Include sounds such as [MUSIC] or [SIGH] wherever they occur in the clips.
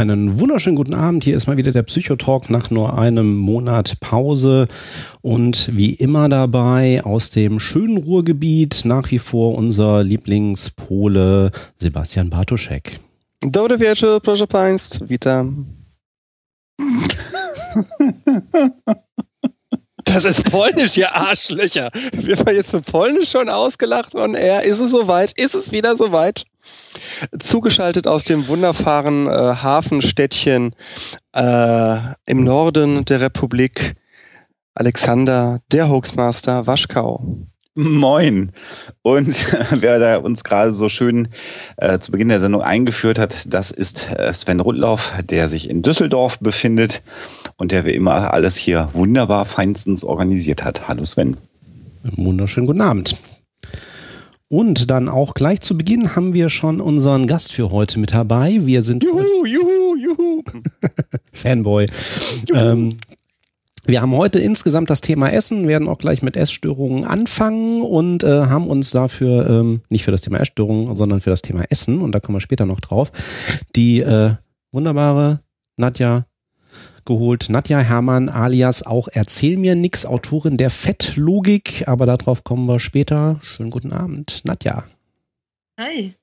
Einen wunderschönen guten Abend. Hier ist mal wieder der Psychotalk nach nur einem Monat Pause. Und wie immer dabei aus dem schönen Ruhrgebiet nach wie vor unser Lieblingspole Sebastian Bartoszek. Dobry wieczór, proszę Państwa. Witam. Das ist Polnisch, ihr Arschlöcher. Wir waren jetzt für Polnisch schon ausgelacht und er. Ist es soweit? Ist es wieder soweit? Zugeschaltet aus dem wunderbaren äh, Hafenstädtchen äh, im Norden der Republik, Alexander, der Hoaxmaster Waschkau. Moin. Und [LAUGHS] wer da uns gerade so schön äh, zu Beginn der Sendung eingeführt hat, das ist äh, Sven Rudloff, der sich in Düsseldorf befindet und der wie immer alles hier wunderbar feinstens organisiert hat. Hallo Sven. Wunderschönen guten Abend. Und dann auch gleich zu Beginn haben wir schon unseren Gast für heute mit dabei. Wir sind juhu, juhu, juhu. [LAUGHS] Fanboy. Juhu. Ähm, wir haben heute insgesamt das Thema Essen, werden auch gleich mit Essstörungen anfangen und äh, haben uns dafür, ähm, nicht für das Thema Essstörungen, sondern für das Thema Essen, und da kommen wir später noch drauf, die äh, wunderbare Nadja geholt. Nadja Hermann alias auch Erzähl mir nix, Autorin der Fettlogik, aber darauf kommen wir später. Schönen guten Abend, Nadja. Hi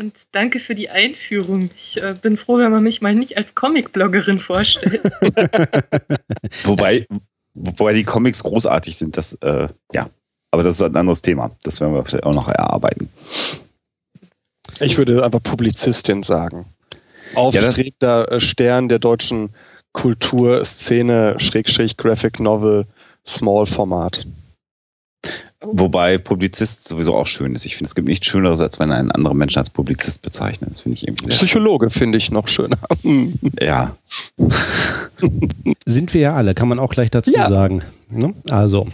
und danke für die Einführung. Ich äh, bin froh, wenn man mich mal nicht als Comic-Bloggerin vorstellt. [LAUGHS] [LAUGHS] wobei, wobei die Comics großartig sind, das, äh, ja. Aber das ist ein anderes Thema. Das werden wir vielleicht auch noch erarbeiten. Ich würde einfach Publizistin sagen. Aufstrebender ja, Stern der deutschen Kulturszene, Schrägstrich, Graphic Novel, Small Format. Wobei Publizist sowieso auch schön ist. Ich finde, es gibt nichts Schöneres, als wenn ein anderer Mensch als Publizist bezeichnet. Das finde ich irgendwie sehr Psychologe finde ich noch schöner. [LAUGHS] ja. Sind wir ja alle, kann man auch gleich dazu ja. sagen. Ne? Also,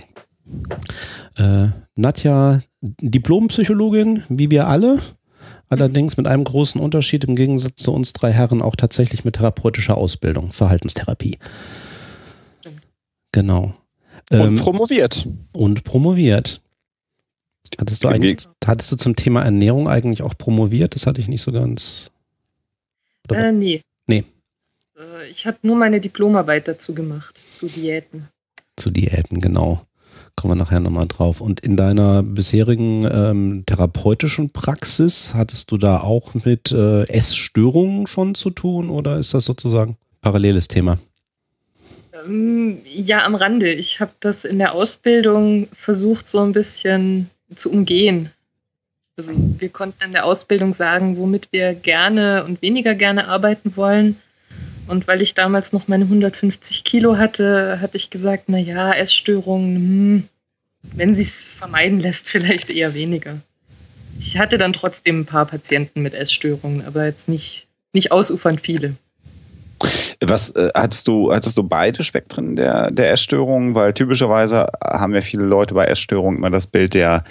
äh, Nadja, Diplompsychologin, wie wir alle. Allerdings mit einem großen Unterschied im Gegensatz zu uns drei Herren auch tatsächlich mit therapeutischer Ausbildung, Verhaltenstherapie. Genau. Und ähm, promoviert. Und promoviert. Hattest du eigentlich, hattest du zum Thema Ernährung eigentlich auch promoviert? Das hatte ich nicht so ganz. Äh, nee. Nee. Äh, ich habe nur meine Diplomarbeit dazu gemacht, zu Diäten. Zu Diäten, genau. Kommen wir nachher nochmal drauf. Und in deiner bisherigen ähm, therapeutischen Praxis hattest du da auch mit äh, Essstörungen schon zu tun oder ist das sozusagen paralleles Thema? Ähm, ja, am Rande. Ich habe das in der Ausbildung versucht, so ein bisschen zu umgehen. Also wir konnten in der Ausbildung sagen, womit wir gerne und weniger gerne arbeiten wollen. Und weil ich damals noch meine 150 Kilo hatte, hatte ich gesagt, na ja, Essstörungen, hm, wenn es vermeiden lässt, [LAUGHS] vielleicht eher weniger. Ich hatte dann trotzdem ein paar Patienten mit Essstörungen, aber jetzt nicht, nicht ausufernd viele. Was äh, hattest du, hattest du beide Spektren der, der Essstörungen? Weil typischerweise haben ja viele Leute bei Essstörungen immer das Bild der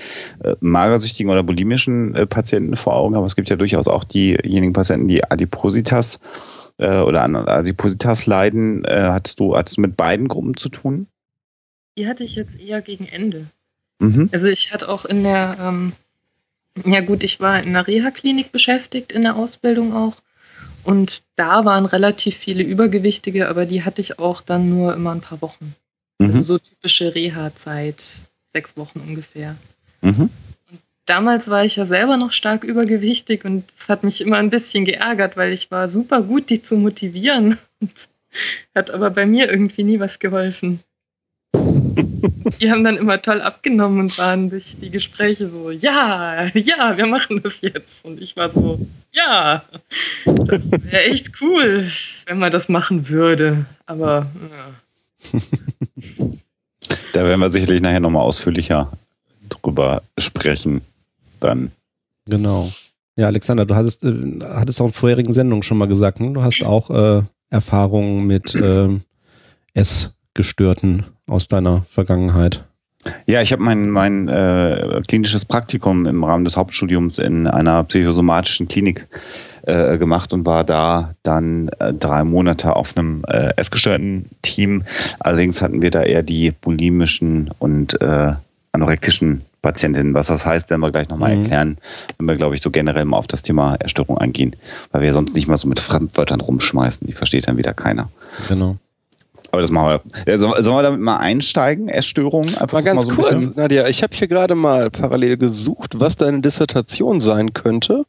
äh, magersüchtigen oder bulimischen äh, Patienten vor Augen, aber es gibt ja durchaus auch diejenigen Patienten, die Adipositas äh, oder an Adipositas leiden. Äh, hattest du, hattest du mit beiden Gruppen zu tun? Die hatte ich jetzt eher gegen Ende. Mhm. Also ich hatte auch in der, ähm, ja gut, ich war in der Reha-Klinik beschäftigt, in der Ausbildung auch. Und da waren relativ viele Übergewichtige, aber die hatte ich auch dann nur immer ein paar Wochen. Also mhm. Also so typische Reha-Zeit, sechs Wochen ungefähr. Mhm. Damals war ich ja selber noch stark übergewichtig und es hat mich immer ein bisschen geärgert, weil ich war super gut, die zu motivieren. Und hat aber bei mir irgendwie nie was geholfen. [LAUGHS] Die haben dann immer toll abgenommen und waren durch die Gespräche so, ja, ja, wir machen das jetzt. Und ich war so, ja, das wäre echt cool, wenn man das machen würde. Aber ja. [LAUGHS] Da werden wir sicherlich nachher nochmal ausführlicher drüber sprechen. Dann. Genau. Ja, Alexander, du hattest, äh, hattest auch in vorherigen Sendungen schon mal gesagt, ne? du hast auch äh, Erfahrungen mit äh, Essgestörten aus deiner Vergangenheit. Ja, ich habe mein, mein äh, klinisches Praktikum im Rahmen des Hauptstudiums in einer psychosomatischen Klinik äh, gemacht und war da dann äh, drei Monate auf einem äh, essgestörten Team. Allerdings hatten wir da eher die bulimischen und äh, anorektischen Patientinnen. Was das heißt, werden wir gleich nochmal mhm. erklären, wenn wir, glaube ich, so generell mal auf das Thema Erstörung eingehen, weil wir sonst nicht mal so mit Fremdwörtern rumschmeißen. Die versteht dann wieder keiner. Genau. Aber das machen wir. Ja, sollen, wir damit mal einsteigen? Essstörungen? Einfach mal ganz mal so kurz, Nadja, ich habe hier gerade mal parallel gesucht, was deine Dissertation sein könnte.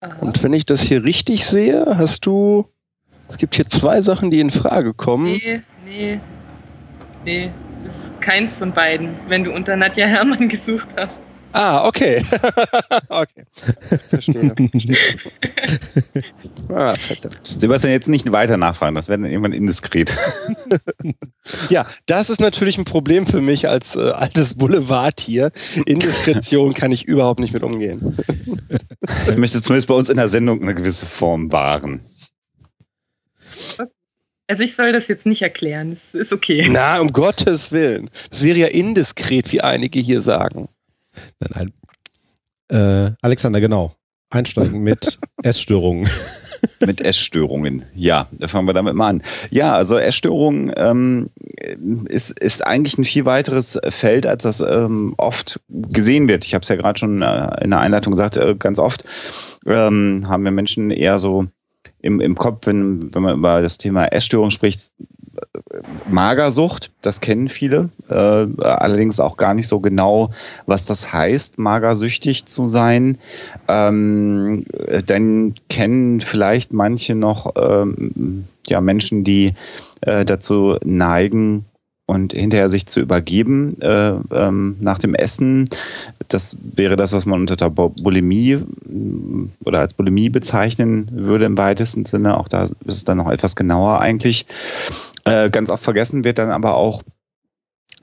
Aha. Und wenn ich das hier richtig sehe, hast du. Es gibt hier zwei Sachen, die in Frage kommen. Nee, nee, nee. Das ist keins von beiden, wenn du unter Nadja Hermann [LAUGHS] gesucht hast. Ah, okay. [LAUGHS] okay. Verstehe. [LAUGHS] ah, verdammt. Sebastian, jetzt nicht weiter nachfragen, das wäre dann irgendwann indiskret. ja, das ist natürlich ein Problem für mich als äh, altes Boulevardtier. Indiskretion kann ich überhaupt nicht mit umgehen. ich möchte zumindest bei uns in der Sendung eine gewisse Form wahren. Also ich soll das jetzt nicht erklären, das ist okay. Na, um Gottes Willen. Das wäre ja indiskret, wie einige hier sagen. Nein, nein. Äh, Alexander, genau. Einsteigen mit [LAUGHS] Essstörungen. mit Essstörungen. Ja, da fangen wir damit mal an. Ja, also Essstörungen ähm, ist, ist eigentlich ein viel weiteres Feld, als das ähm, oft gesehen wird. Ich habe es ja gerade schon äh, in der Einleitung gesagt, äh, ganz oft ähm, haben wir Menschen eher so im, im Kopf, wenn, wenn man über das Thema Essstörung spricht, Magersucht, das kennen viele, äh, allerdings auch gar nicht so genau, was das heißt, magersüchtig zu sein. Ähm, dann kennen vielleicht manche noch ähm, ja, Menschen, die äh, dazu neigen, und hinterher sich zu übergeben äh, ähm, nach dem Essen. Das wäre das, was man unter der Bulimie mm, oder als Bulimie bezeichnen würde im weitesten Sinne. Auch da ist es dann noch etwas genauer eigentlich. Äh, ganz oft vergessen wird dann aber auch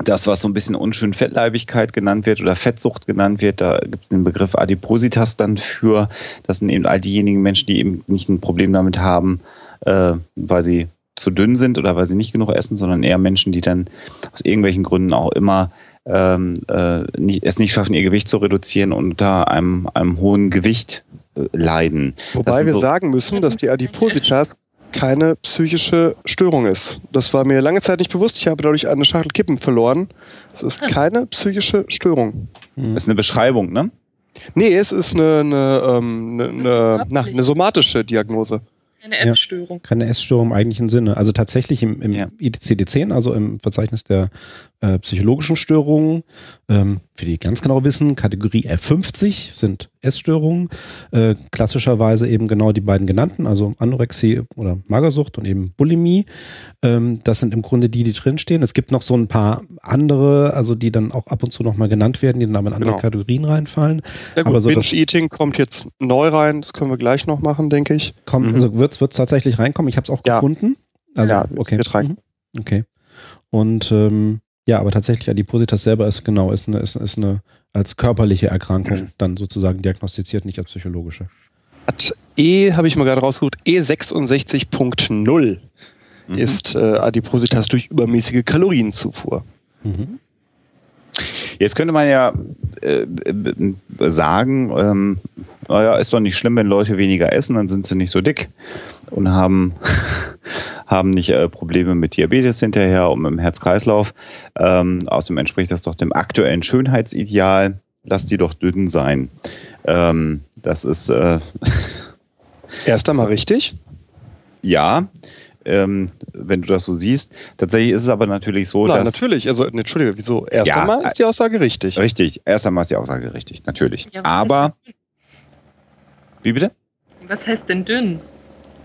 das, was so ein bisschen unschön Fettleibigkeit genannt wird oder Fettsucht genannt wird, da gibt es den Begriff Adipositas dann für. Das sind eben all diejenigen Menschen, die eben nicht ein Problem damit haben, äh, weil sie zu dünn sind oder weil sie nicht genug essen, sondern eher Menschen, die dann aus irgendwelchen Gründen auch immer ähm, äh, nicht, es nicht schaffen, ihr Gewicht zu reduzieren und unter einem, einem hohen Gewicht äh, leiden. Wobei wir so sagen müssen, dass die Adipositas keine psychische Störung ist. Das war mir lange Zeit nicht bewusst. Ich habe dadurch eine Schachtel Kippen verloren. Es ist keine psychische Störung. Das ist eine Beschreibung, ne? Nee, es ist eine, eine, ähm, eine, eine, na, eine somatische Diagnose. Keine Essstörung. Ja, keine Essstörung im eigentlichen Sinne. Also tatsächlich im, im ja. ICD-10, also im Verzeichnis der äh, psychologischen Störungen, ähm, für die ganz genau wissen, Kategorie F50 sind Essstörungen. Äh, klassischerweise eben genau die beiden genannten, also Anorexie oder Magersucht und eben Bulimie. Ähm, das sind im Grunde die, die drinstehen. Es gibt noch so ein paar andere, also die dann auch ab und zu nochmal genannt werden, die dann aber in andere genau. Kategorien reinfallen. Ja, gut, aber so Binge-Eating kommt jetzt neu rein, das können wir gleich noch machen, denke ich. Kommt, mhm. also wird es tatsächlich reinkommen. Ich habe es auch ja. gefunden. Also, ja, okay. Wird rein. Mhm. Okay. Und ähm, ja, aber tatsächlich Adipositas selber ist genau, ist eine, ist, ist eine als körperliche Erkrankung dann sozusagen diagnostiziert, nicht als psychologische. Hat E, habe ich mal gerade rausgesucht, E66.0 mhm. ist äh, Adipositas durch übermäßige Kalorienzufuhr. Mhm. Jetzt könnte man ja äh, sagen, ähm, naja, ist doch nicht schlimm, wenn Leute weniger essen, dann sind sie nicht so dick und haben [LAUGHS] haben nicht äh, Probleme mit Diabetes hinterher und mit dem Herz-Kreislauf. Ähm, außerdem entspricht das doch dem aktuellen Schönheitsideal. Lass die doch dünn sein. Ähm, das ist. Äh, [LAUGHS] Erst einmal richtig? Ja. Ähm, wenn du das so siehst. Tatsächlich ist es aber natürlich so, Klar, dass. natürlich. Also, Entschuldige, wieso? Erst ja, einmal ist die Aussage richtig. Richtig. Erst einmal ist die Aussage richtig. Natürlich. Ja, aber. Wie bitte? Was heißt denn dünn?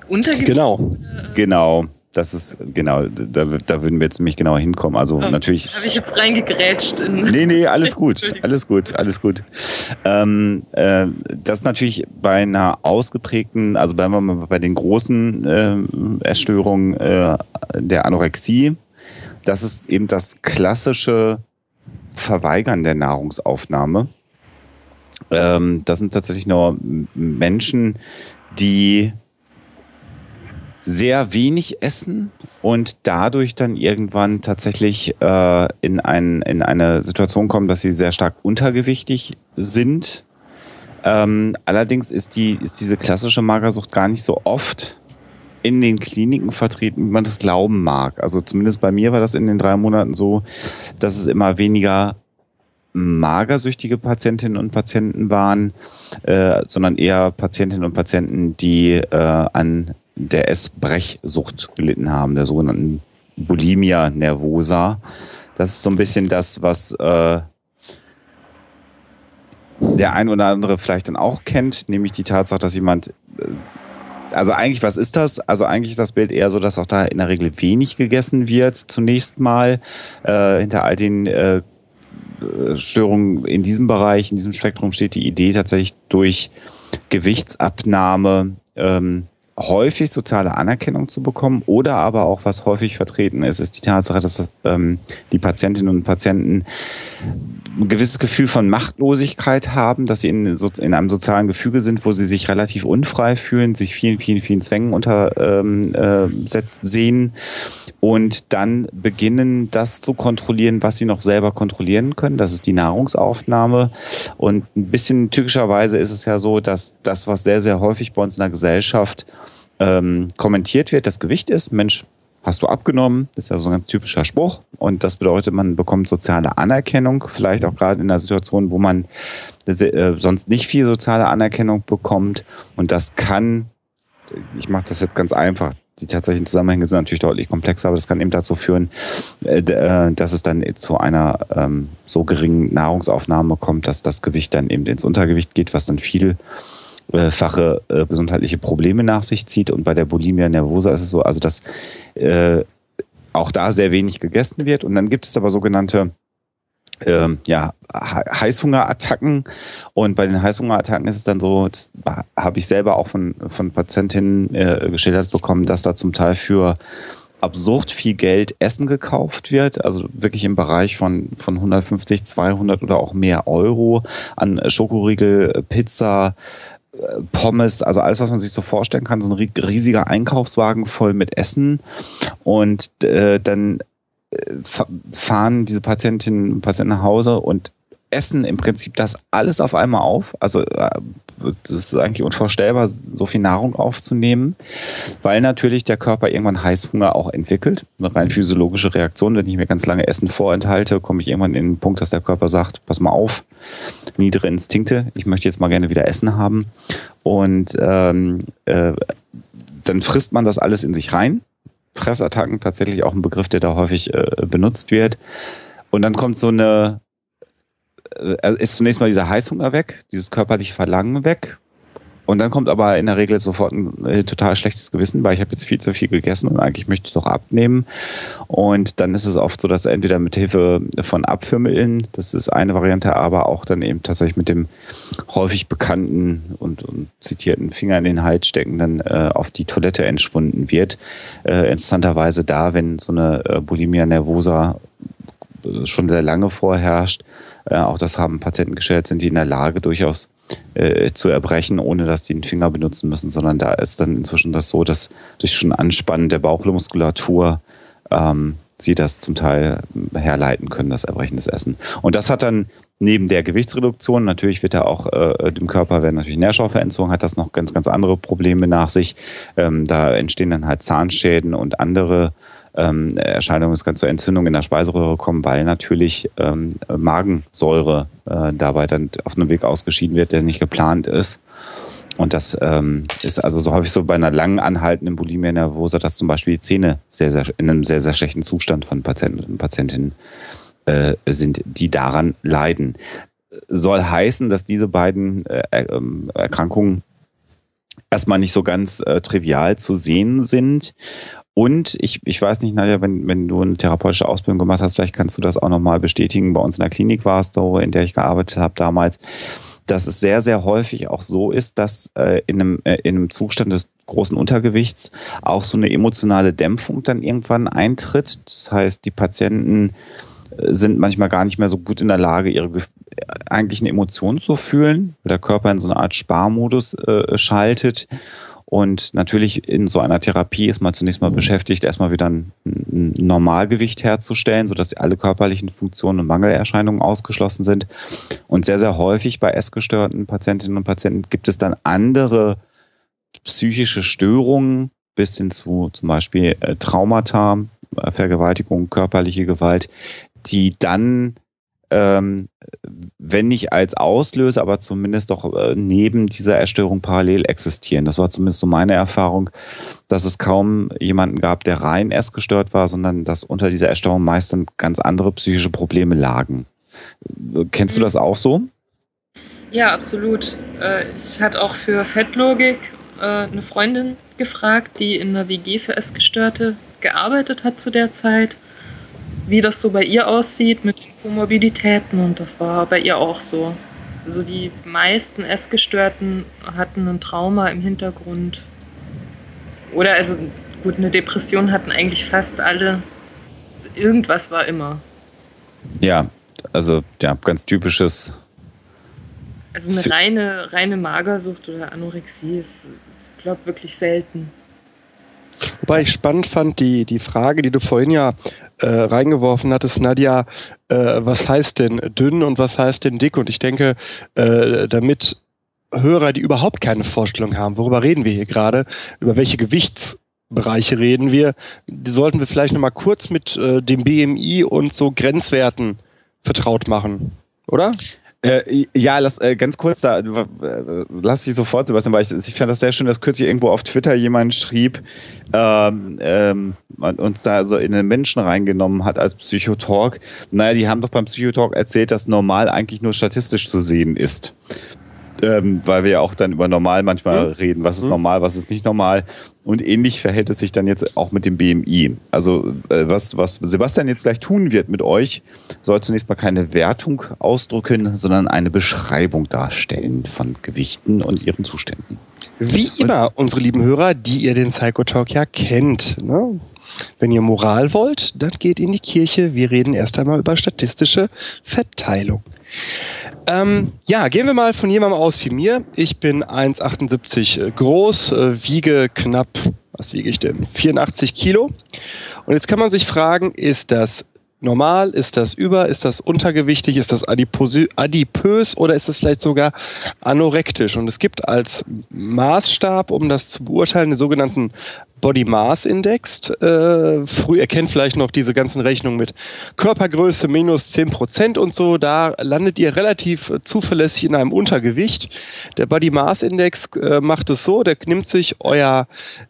Untergewicht? Genau. Genau. das ist genau, da, da würden wir jetzt nämlich genauer hinkommen. Also oh, natürlich. Habe ich jetzt reingegrätscht? In nee, nee, alles [LAUGHS] gut, alles gut, alles gut. Ähm, äh, das ist natürlich bei einer ausgeprägten, also bleiben wir mal bei den großen äh, Essstörungen äh, der Anorexie, das ist eben das klassische Verweigern der Nahrungsaufnahme. Ähm, das sind tatsächlich nur Menschen, die sehr wenig essen und dadurch dann irgendwann tatsächlich äh, in, ein, in eine Situation kommen, dass sie sehr stark untergewichtig sind. Ähm, allerdings ist, die, ist diese klassische Magersucht gar nicht so oft in den Kliniken vertreten, wie man das glauben mag. Also zumindest bei mir war das in den drei Monaten so, dass es immer weniger magersüchtige Patientinnen und Patienten waren, äh, sondern eher Patientinnen und Patienten, die äh, an der Essbrechsucht gelitten haben, der sogenannten Bulimia nervosa. Das ist so ein bisschen das, was äh, der ein oder andere vielleicht dann auch kennt, nämlich die Tatsache, dass jemand, äh, also eigentlich, was ist das? Also eigentlich ist das Bild eher so, dass auch da in der Regel wenig gegessen wird, zunächst mal. Äh, hinter all den äh, Störungen in diesem Bereich, in diesem Spektrum steht die Idee tatsächlich durch Gewichtsabnahme ähm, häufig soziale Anerkennung zu bekommen oder aber auch, was häufig vertreten ist, ist die Tatsache, dass ähm, die Patientinnen und Patienten ein gewisses Gefühl von Machtlosigkeit haben, dass sie in, in einem sozialen Gefüge sind, wo sie sich relativ unfrei fühlen, sich vielen, vielen, vielen Zwängen untersetzt ähm, äh, sehen und dann beginnen, das zu kontrollieren, was sie noch selber kontrollieren können. Das ist die Nahrungsaufnahme. Und ein bisschen typischerweise ist es ja so, dass das, was sehr, sehr häufig bei uns in der Gesellschaft ähm, kommentiert wird, das Gewicht ist. Mensch, hast du abgenommen? Das ist ja so ein ganz typischer Spruch. Und das bedeutet, man bekommt soziale Anerkennung, vielleicht auch gerade in einer Situation, wo man äh, sonst nicht viel soziale Anerkennung bekommt. Und das kann, ich mache das jetzt ganz einfach, die tatsächlichen Zusammenhänge sind natürlich deutlich komplexer, aber das kann eben dazu führen, äh, äh, dass es dann zu einer ähm, so geringen Nahrungsaufnahme kommt, dass das Gewicht dann eben ins Untergewicht geht, was dann viel fache äh, gesundheitliche Probleme nach sich zieht. Und bei der Bulimia nervosa ist es so, also dass äh, auch da sehr wenig gegessen wird. Und dann gibt es aber sogenannte ähm, ja, Heißhungerattacken. Und bei den Heißhungerattacken ist es dann so, das habe ich selber auch von, von Patientinnen äh, geschildert bekommen, dass da zum Teil für absurd viel Geld Essen gekauft wird, also wirklich im Bereich von, von 150, 200 oder auch mehr Euro an Schokoriegel, Pizza, Pommes, also alles, was man sich so vorstellen kann, so ein riesiger Einkaufswagen voll mit Essen. Und äh, dann äh, fahren diese Patientinnen und Patienten nach Hause und essen im Prinzip das alles auf einmal auf. Also äh, das ist eigentlich unvorstellbar, so viel Nahrung aufzunehmen, weil natürlich der Körper irgendwann Heißhunger auch entwickelt. Eine rein physiologische Reaktion. Wenn ich mir ganz lange Essen vorenthalte, komme ich irgendwann in den Punkt, dass der Körper sagt, pass mal auf, niedere Instinkte, ich möchte jetzt mal gerne wieder Essen haben. Und ähm, äh, dann frisst man das alles in sich rein. Fressattacken tatsächlich auch ein Begriff, der da häufig äh, benutzt wird. Und dann kommt so eine ist zunächst mal dieser Heißhunger weg, dieses körperliche Verlangen weg. Und dann kommt aber in der Regel sofort ein äh, total schlechtes Gewissen, weil ich habe jetzt viel zu viel gegessen und eigentlich möchte ich doch abnehmen. Und dann ist es oft so, dass entweder mit Hilfe von Abführmitteln, das ist eine Variante, aber auch dann eben tatsächlich mit dem häufig bekannten und, und zitierten Finger in den Hals stecken, dann äh, auf die Toilette entschwunden wird. Äh, interessanterweise da, wenn so eine äh, Bulimia nervosa schon sehr lange vorherrscht, äh, auch das haben Patienten gestellt, sind die in der Lage, durchaus äh, zu erbrechen, ohne dass die den Finger benutzen müssen, sondern da ist dann inzwischen das so, dass durch schon Anspannen der Bauchmuskulatur ähm, sie das zum Teil herleiten können, das Erbrechen des Essen. Und das hat dann neben der Gewichtsreduktion, natürlich wird da auch äh, dem Körper, wenn natürlich Nährstoffe entzogen, hat das noch ganz, ganz andere Probleme nach sich. Ähm, da entstehen dann halt Zahnschäden und andere ähm, Erscheinungen, es kann zur Entzündung in der Speiseröhre kommen, weil natürlich ähm, Magensäure äh, dabei dann auf einem Weg ausgeschieden wird, der nicht geplant ist. Und das ähm, ist also so häufig so bei einer langen anhaltenden Bulimia nervosa, dass zum Beispiel die Zähne sehr, sehr, in einem sehr, sehr schlechten Zustand von Patienten und Patientinnen äh, sind, die daran leiden. Soll heißen, dass diese beiden äh, ähm, Erkrankungen erstmal nicht so ganz äh, trivial zu sehen sind Und ich, ich weiß nicht, Nadja, wenn, wenn du eine therapeutische Ausbildung gemacht hast, vielleicht kannst du das auch nochmal bestätigen. Bei uns in der Klinik war es so, in der ich gearbeitet habe damals, dass es sehr, sehr häufig auch so ist, dass äh, in, einem, äh, in einem Zustand des großen Untergewichts auch so eine emotionale Dämpfung dann irgendwann eintritt. Das heißt, die Patienten äh, sind manchmal gar nicht mehr so gut in der Lage, ihre eigentlichen Emotionen zu fühlen, weil der Körper in so eine Art Sparmodus äh, schaltet. Und natürlich in so einer Therapie ist man zunächst mal beschäftigt, erstmal wieder ein, Normalgewicht herzustellen, sodass alle körperlichen Funktionen und Mangelerscheinungen ausgeschlossen sind. Und sehr, sehr häufig bei essgestörten Patientinnen und Patienten gibt es dann andere psychische Störungen bis hin zu zum Beispiel äh, Traumata, äh, Vergewaltigung, körperliche Gewalt, die dann ähm, wenn nicht als Auslöser, aber zumindest doch äh, neben dieser Erstörung parallel existieren. Das war zumindest so meine Erfahrung, dass es kaum jemanden gab, der rein essgestört war, sondern dass unter dieser Erstörung meist dann ganz andere psychische Probleme lagen. Kennst du mhm. das auch so? Ja, absolut. Äh, ich hatte auch für Fettlogik äh, eine Freundin gefragt, die in einer WG für Essgestörte gearbeitet hat zu der Zeit, wie das so bei ihr aussieht mit den Komorbiditäten und das war bei ihr auch so. Also die meisten Essgestörten hatten ein Trauma im Hintergrund. Oder also gut, eine Depression hatten eigentlich fast alle. Irgendwas war immer. Ja, also ja, ganz typisches. Also eine reine, reine Magersucht oder Anorexie ist, ich glaube, wirklich selten. Wobei ich spannend fand, die, die Frage, die du vorhin ja äh, reingeworfen hattest, Nadja, äh, was heißt denn dünn und was heißt denn dick? Und ich denke, äh, damit Hörer, die überhaupt keine Vorstellung haben, worüber reden wir hier gerade, über welche Gewichtsbereiche reden wir, die sollten wir vielleicht nochmal kurz mit äh, dem BMI und so Grenzwerten vertraut machen, oder? Äh, ja, lass, äh, ganz kurz da, äh, lass dich sofort, Sebastian, weil ich, ich fand das sehr schön, dass kürzlich irgendwo auf Twitter jemand schrieb, ähm, ähm, uns da so in den Menschen reingenommen hat als Psychotalk. Naja, die haben doch beim Psychotalk erzählt, dass normal eigentlich nur statistisch zu sehen ist ähm, weil wir ja auch dann über normal manchmal mhm. reden, was ist mhm. normal, was ist nicht normal. Und ähnlich verhält es sich dann jetzt auch mit dem BMI. Also äh, was, was Sebastian jetzt gleich tun wird mit euch, soll zunächst mal keine Wertung ausdrücken, sondern eine Beschreibung darstellen von Gewichten und ihren Zuständen. Wie immer, unsere lieben Hörer, die ihr den Psychotalk ja kennt. Ne? Wenn ihr Moral wollt, dann geht in die Kirche. Wir reden erst einmal über statistische Verteilung. Ähm, ja, gehen wir mal von jemandem aus wie mir. Ich bin 1,78 äh, groß, äh, wiege knapp, was wiege ich denn? 84 Kilo. Und jetzt kann man sich fragen, ist das normal? Ist das über? Ist das untergewichtig? Ist das adipös oder ist das vielleicht sogar anorektisch? Und es gibt als Maßstab, um das zu beurteilen, den sogenannten Body Mass Index. Äh, früh erkennt vielleicht noch diese ganzen Rechnungen mit Körpergröße minus 10% und so. Da landet ihr relativ zuverlässig in einem Untergewicht. Der Body Mass Index äh, macht es so, der nimmt sich euer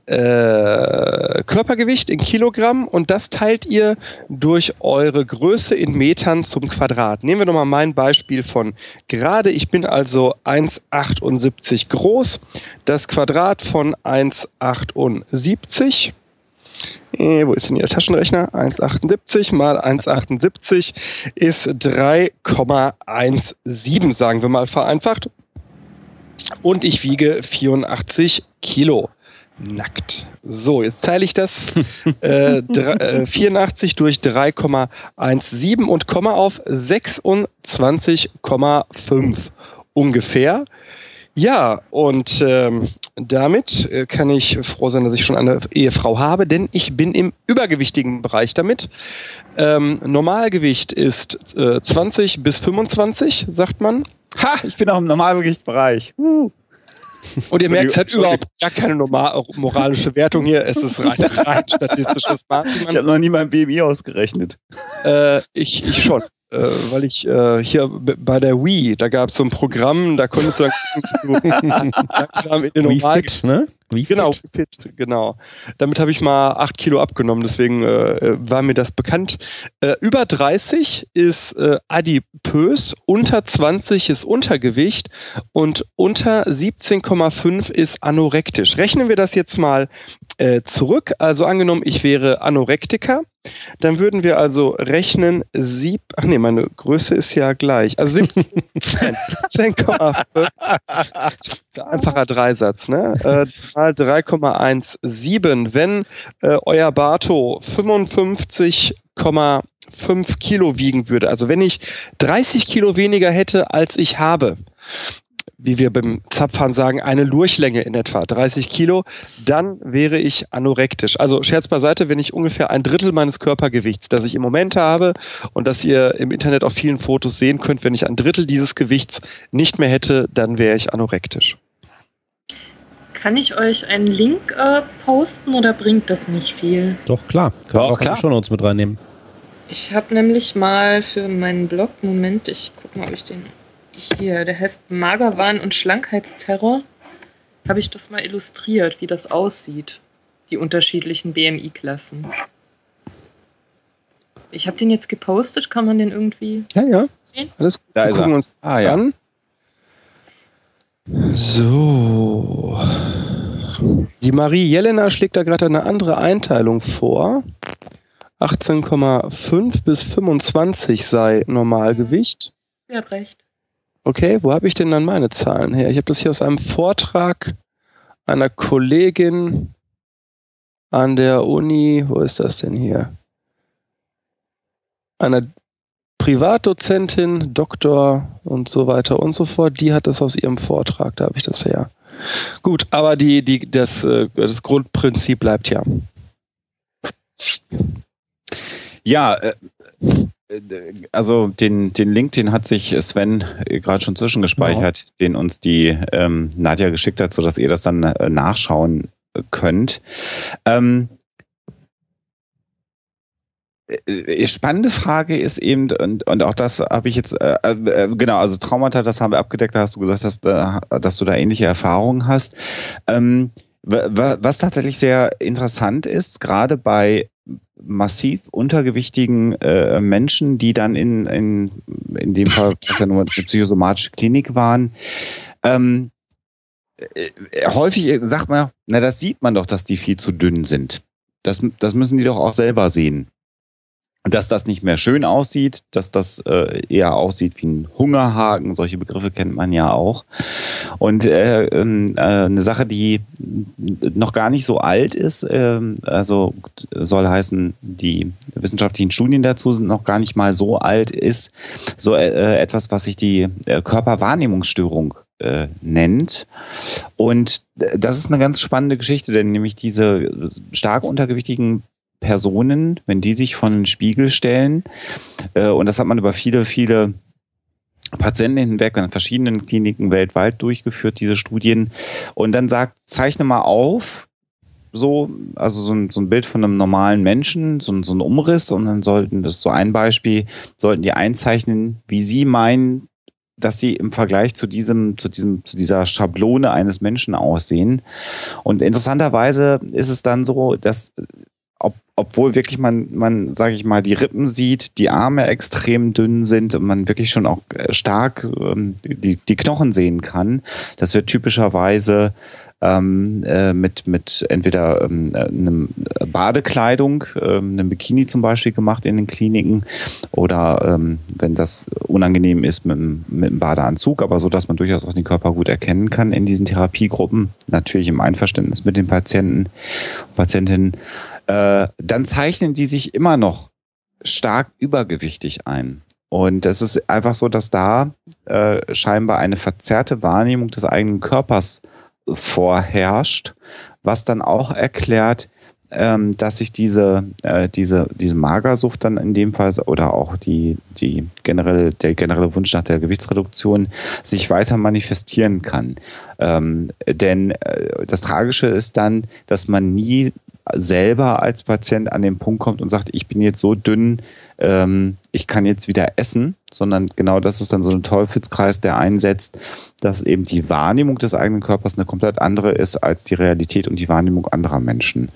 äh, Körpergewicht in Kilogramm und das teilt ihr durch eure Größe in Metern zum Quadrat. Nehmen wir nochmal mein Beispiel von gerade. Ich bin also 1,78 groß. Das Quadrat von 1,78 1,78. Äh, wo ist denn Ihr Taschenrechner? 1,78 mal 1,78 ist 3,17, sagen wir mal vereinfacht. Und ich wiege 84 Kilo. Nackt. So, jetzt teile ich das [LAUGHS] äh, äh, 84 durch 3,17 und komme auf 26,5 ungefähr. Ja, und ähm, damit äh, kann ich froh sein, dass ich schon eine Ehefrau habe, denn ich bin im übergewichtigen Bereich damit. Ähm, Normalgewicht ist äh, 20 bis 25, sagt man. Ha, ich bin auch im Normalgewichtsbereich. Uh. Und ihr merkt, es hat überhaupt gar keine normal, moralische Wertung hier. Es ist rein, rein statistisches Maß. Ich habe noch nie mein BMI ausgerechnet. Äh, ich, ich schon. Äh, weil ich äh, hier bei der Wii, da gab es so ein Programm, da konntest du [LAUGHS] langsam in den Wii Normal Fit, ne? Wii Genau, Fit. fit, genau. Damit habe ich mal acht Kilo abgenommen, deswegen äh, war mir das bekannt. Äh, über 30 ist äh, adipös, unter 20 ist Untergewicht und unter 17,5 ist anorektisch. Rechnen wir das jetzt mal äh, zurück. Also angenommen, ich wäre Anorektiker, dann würden wir also rechnen, sieb, ach nee, meine Größe ist ja gleich. Also 17 17,5. [LAUGHS] Einfacher Dreisatz, ne? Äh, mal 3,17. Wenn äh, euer Bato 55,5 Kilo wiegen würde, also wenn ich 30 Kilo weniger hätte, als ich habe, wie wir beim Zapfahren sagen, eine Lurchlänge in etwa 30 Kilo, dann wäre ich anorektisch. Also Scherz beiseite, wenn ich ungefähr ein Drittel meines Körpergewichts, das ich im Moment habe und das ihr im Internet auf vielen Fotos sehen könnt, wenn ich ein Drittel dieses Gewichts nicht mehr hätte, dann wäre ich anorektisch. Kann ich euch einen Link äh, posten oder bringt das nicht viel? Doch, klar. Können wir auch klar. schon uns mit reinnehmen. Ich habe nämlich mal für meinen Blog, Moment, ich guck mal, ob ich den hier, der heißt Magerwahn und Schlankheitsterror, habe ich das mal illustriert, wie das aussieht, die unterschiedlichen BMI-Klassen. Ich habe den jetzt gepostet, kann man den irgendwie Ja, ja. sehen? Alles gut. Da Wir ist gucken er. uns Ah, ja. an. So. Die Marie Jelena schlägt da gerade eine andere Einteilung vor. 18,5 bis 25 sei Normalgewicht. Wer hat recht? Okay, wo habe ich denn dann meine Zahlen her? Ich habe das hier aus einem Vortrag einer Kollegin an der Uni. Wo ist das denn hier? Einer Privatdozentin, Doktor und so weiter und so fort. Die hat das aus ihrem Vortrag. Da habe ich das her. Gut, aber die, die, das, äh, das Grundprinzip bleibt ja. Ja, äh, also den, den Link, den hat sich Sven äh, gerade schon zwischengespeichert, den uns die ähm, Nadja geschickt hat, sodass ihr das dann äh, nachschauen äh, könnt. Ähm, äh, spannende Frage ist eben, und, und auch das habe ich jetzt, äh, äh, genau, also Traumata, das haben wir abgedeckt, da hast du gesagt, dass, äh, dass du da ähnliche Erfahrungen hast. Ähm, wa- wa- was tatsächlich sehr interessant ist, gerade bei massiv untergewichtigen äh, Menschen, die dann in, in, in dem Fall, was ja nur eine psychosomatische Klinik waren, ähm, äh, häufig sagt man, na, das sieht man doch, dass die viel zu dünn sind. Das, das müssen die doch auch selber sehen. Dass das nicht mehr schön aussieht, dass das äh, eher aussieht wie ein Hungerhaken, solche Begriffe kennt man ja auch. Und äh, ähm, äh, eine Sache, die noch gar nicht so alt ist, ähm, also soll heißen, die wissenschaftlichen Studien dazu sind noch gar nicht mal so alt, ist so äh, etwas, was sich die äh, Körperwahrnehmungsstörung äh, nennt. Und äh, das ist eine ganz spannende Geschichte, denn nämlich diese stark untergewichtigen Personen, wenn die sich von den Spiegel stellen, äh, und das hat man über viele, viele Patienten hinweg an verschiedenen Kliniken weltweit durchgeführt, diese Studien, und dann sagt, zeichne mal auf, so, also so ein, so ein Bild von einem normalen Menschen, so, ein- so ein Umriss, und dann sollten, das so ein Beispiel, sollten die einzeichnen, wie sie meinen, dass sie im Vergleich zu diesem, zu diesem, zu dieser Schablone eines Menschen aussehen. Und interessanterweise ist es dann so, dass ob, obwohl wirklich man, man, sage ich mal, die Rippen sieht, die Arme extrem dünn sind und man wirklich schon auch äh, stark ähm, die, die Knochen sehen kann, das wird typischerweise ähm, äh, mit, mit entweder ähm, äh, einem Badekleidung, ähm, einem Bikini zum Beispiel gemacht in den Kliniken oder ähm, wenn das unangenehm ist mit, mit einem Badeanzug, aber so, dass man durchaus auch den Körper gut erkennen kann in diesen Therapiegruppen, natürlich im Einverständnis mit den Patienten, Patientinnen, äh, dann zeichnen die sich immer noch stark übergewichtig ein. Und es ist einfach so, dass da äh, scheinbar eine verzerrte Wahrnehmung des eigenen Körpers vorherrscht, was dann auch erklärt, ähm, dass sich diese, äh, diese, diese Magersucht dann in dem Fall oder auch die, die generelle, der generelle Wunsch nach der Gewichtsreduktion sich weiter manifestieren kann. Ähm, denn äh, das Tragische ist dann, dass man nie selber als Patient an den Punkt kommt und sagt, ich bin jetzt so dünn, ähm, ich kann jetzt wieder essen, sondern genau das ist dann so ein Teufelskreis, der einsetzt, dass eben die Wahrnehmung des eigenen Körpers eine komplett andere ist als die Realität und die Wahrnehmung anderer Menschen.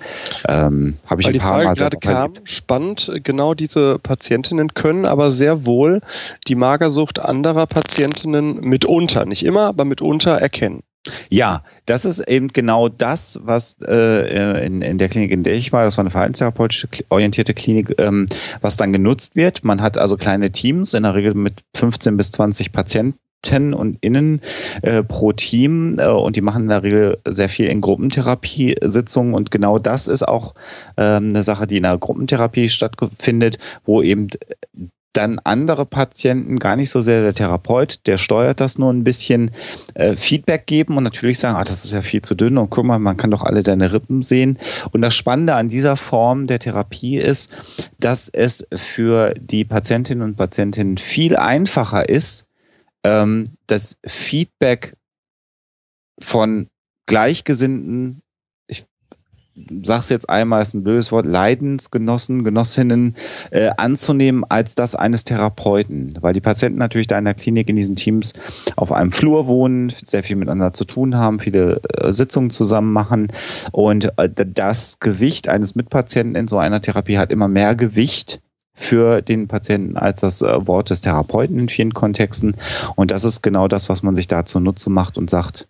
Ähm, Habe ich Weil ein die paar Frage Mal gerade kam, spannend, genau diese Patientinnen können aber sehr wohl die Magersucht anderer Patientinnen mitunter, nicht immer, aber mitunter erkennen. Ja, das ist eben genau das, was äh, in, in der Klinik, in der ich war, das war eine verhaltenstherapeutisch orientierte Klinik, ähm, was dann genutzt wird. Man hat also kleine Teams, in der Regel mit 15 bis 20 Patienten und Innen äh, pro Team äh, und die machen in der Regel sehr viel in Gruppentherapiesitzungen und genau das ist auch ähm, eine Sache, die in der Gruppentherapie stattfindet, wo eben dann andere Patienten, gar nicht so sehr der Therapeut, der steuert das nur ein bisschen, äh, Feedback geben und natürlich sagen, ah, das ist ja viel zu dünn und guck mal, man kann doch alle deine Rippen sehen. Und das Spannende an dieser Form der Therapie ist, dass es für die Patientinnen und Patienten viel einfacher ist, ähm, das Feedback von Gleichgesinnten, ich sag's jetzt einmal, ist ein blödes Wort, Leidensgenossen, Genossinnen äh, anzunehmen als das eines Therapeuten. Weil die Patienten natürlich da in der Klinik in diesen Teams auf einem Flur wohnen, sehr viel miteinander zu tun haben, viele äh, Sitzungen zusammen machen. Und äh, das Gewicht eines Mitpatienten in so einer Therapie hat immer mehr Gewicht für den Patienten als das äh, Wort des Therapeuten in vielen Kontexten. Und das ist genau das, was man sich da zunutze macht und sagt,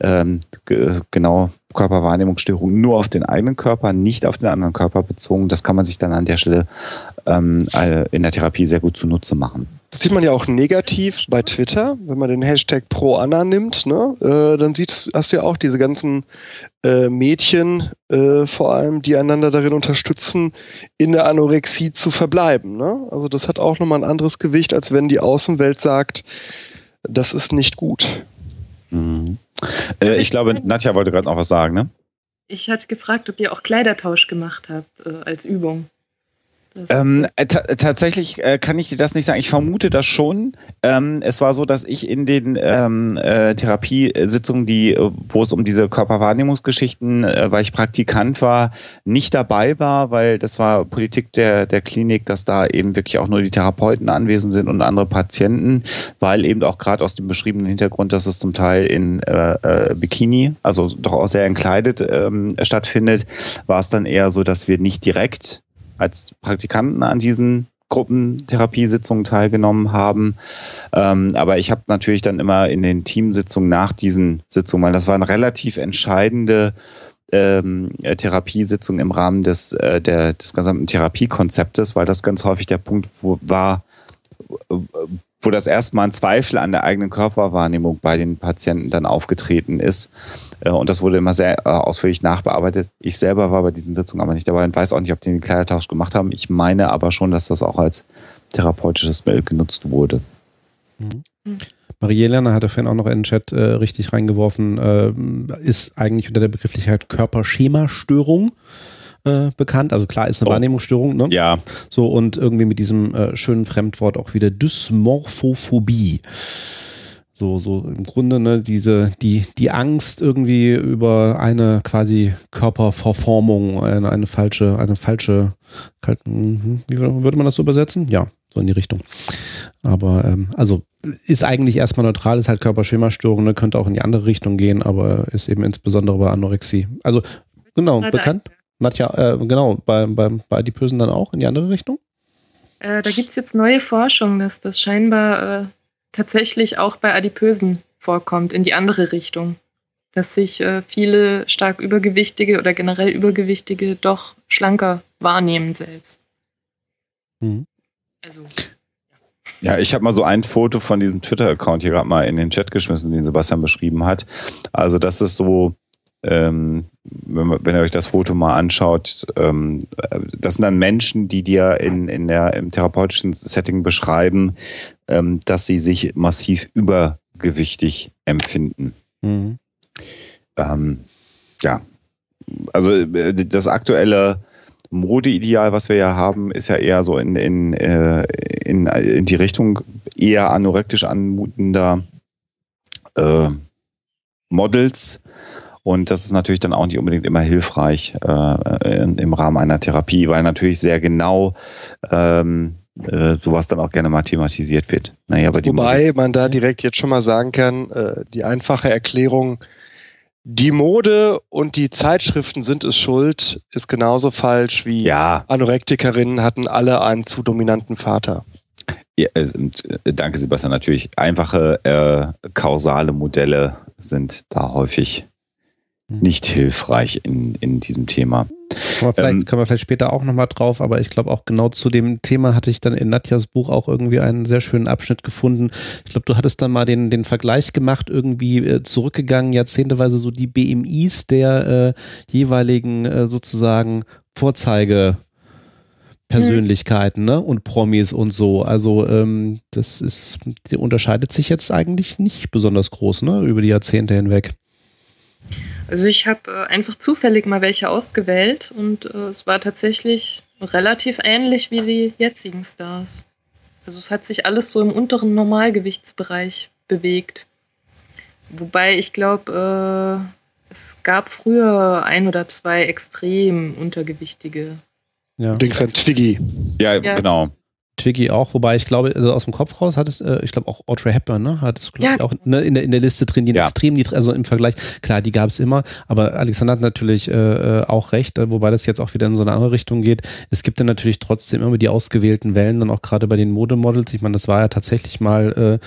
ähm, ge- genau Körperwahrnehmungsstörung nur auf den eigenen Körper, nicht auf den anderen Körper bezogen. Das kann man sich dann an der Stelle ähm, äh, in der Therapie sehr gut zunutze machen. Das sieht man ja auch negativ bei Twitter, wenn man den Hashtag ProAnna nimmt, ne? Äh, dann sieht, hast du ja auch diese ganzen äh, Mädchen äh, vor allem, die einander darin unterstützen, in der Anorexie zu verbleiben. Ne? Also das hat auch nochmal ein anderes Gewicht, als wenn die Außenwelt sagt, das ist nicht gut. Mhm. Äh, ich glaube, Nadja wollte gerade noch was sagen, ne? Ich hatte gefragt, ob ihr auch Kleidertausch gemacht habt äh, als Übung. Ähm, äh, ta tatsächlich äh, kann ich dir das nicht sagen. Ich vermute das schon. Ähm, es war so, dass ich in den ähm, äh, Therapiesitzungen, die, äh, wo es um diese Körperwahrnehmungsgeschichten, äh, weil ich Praktikant war, nicht dabei war, weil das war Politik der, der Klinik, dass da eben wirklich auch nur die Therapeuten anwesend sind und andere Patienten, weil eben auch gerade aus dem beschriebenen Hintergrund, dass es zum Teil in äh, Bikini, also doch auch sehr entkleidet ähm, stattfindet, war es dann eher so, dass wir nicht direkt als Praktikanten an diesen Gruppentherapiesitzungen teilgenommen haben. Ähm, aber ich habe natürlich dann immer in den Teamsitzungen nach diesen Sitzungen, weil das waren relativ entscheidende ähm, äh, Therapiesitzungen im Rahmen des, äh, der, des gesamten Therapiekonzeptes, weil das ganz häufig der Punkt wo, war, wo das erstmal ein Zweifel an der eigenen Körperwahrnehmung bei den Patienten dann aufgetreten ist. Äh, Und das wurde immer sehr äh, ausführlich nachbearbeitet. Ich selber war bei diesen Sitzungen aber nicht dabei und weiß auch nicht, ob die den Kleidertausch gemacht haben. Ich meine aber schon, dass das auch als therapeutisches Mittel genutzt wurde. Marielena hatte vorhin auch noch in den Chat äh, richtig reingeworfen, äh, ist eigentlich unter der Begrifflichkeit Körperschemastörung äh, bekannt. Also klar ist eine Oh. Wahrnehmungsstörung, ne? Ja, So und irgendwie mit diesem äh, schönen Fremdwort auch wieder Dysmorphophobie. So, so im Grunde, ne, diese, die, die Angst irgendwie über eine quasi Körperverformung, eine, eine falsche, eine falsche, mhm, wie würde man das so übersetzen? Ja, so in die Richtung. Aber, ähm, also, ist eigentlich erstmal neutral, ist halt Körperschemastörung, ne, könnte auch in die andere Richtung gehen, aber ist eben insbesondere bei Anorexie. Also, genau, Leider bekannt. Nadja, äh, genau, bei, bei, bei Adipösen dann auch in die andere Richtung? Äh, da gibt es jetzt neue Forschung, dass das scheinbar äh, tatsächlich auch bei Adipösen vorkommt, in die andere Richtung. Dass sich äh, viele stark Übergewichtige oder generell Übergewichtige doch schlanker wahrnehmen selbst. Mhm. Also, Ja, ich habe mal so ein Foto von diesem Twitter-Account hier gerade mal in den Chat geschmissen, den Sebastian beschrieben hat. Also das ist so, ähm, wenn, wenn ihr euch das Foto mal anschaut, ähm, äh, das sind dann Menschen, die dir in, in der, im therapeutischen Setting beschreiben, ähm, dass sie sich massiv übergewichtig empfinden. Mhm. Ähm, ja, also äh, das aktuelle Modeideal, was wir ja haben, ist ja eher so in, in, äh, in, in die Richtung eher anorektisch anmutender äh, Models. Und das ist natürlich dann auch nicht unbedingt immer hilfreich äh, im Rahmen einer Therapie, weil natürlich sehr genau ähm, äh, sowas dann auch gerne mal thematisiert wird. Naja, aber Wobei man da direkt jetzt schon mal sagen kann, äh, die einfache Erklärung, die Mode und die Zeitschriften sind es schuld, ist genauso falsch wie ja. Anorektikerinnen hatten alle einen zu dominanten Vater. Ja, äh, danke, Sebastian. Natürlich einfache äh, kausale Modelle sind da häufig. Nicht hilfreich in, in diesem Thema. Aber vielleicht ähm, können wir vielleicht später auch nochmal drauf, aber ich glaube auch genau zu dem Thema hatte ich dann in Nadjas Buch auch irgendwie einen sehr schönen Abschnitt gefunden. Ich glaube, du hattest dann mal den, den Vergleich gemacht, irgendwie äh, zurückgegangen, jahrzehnteweise so die BMIs der äh, jeweiligen äh, sozusagen Vorzeige Persönlichkeiten, ne? Und Promis und so. Also ähm, das ist, die unterscheidet sich jetzt eigentlich nicht besonders groß, ne? Über die Jahrzehnte hinweg. Also ich habe äh, einfach zufällig mal welche ausgewählt und äh, es war tatsächlich relativ ähnlich wie die jetzigen Stars. Also es hat sich alles so im unteren Normalgewichtsbereich bewegt. Wobei ich glaube, äh, es gab früher ein oder zwei extrem untergewichtige. Ja. Dings ein Twiggy. Ja, ja, genau. Twiggy auch, wobei ich glaube, also aus dem Kopf raus hattest, äh, ich glaube auch Audrey Hepburn, ne, hattest du, glaube ja. ich, auch ne, in, der, in der Liste drin, die ja. extrem niedrig, also im Vergleich, klar, die gab es immer, aber Alexander hat natürlich äh, äh, auch recht, äh, wobei das jetzt auch wieder in so eine andere Richtung geht. Es gibt dann natürlich trotzdem immer die ausgewählten Wellen, dann auch gerade bei den Modemodels. Ich meine, das war ja tatsächlich mal äh,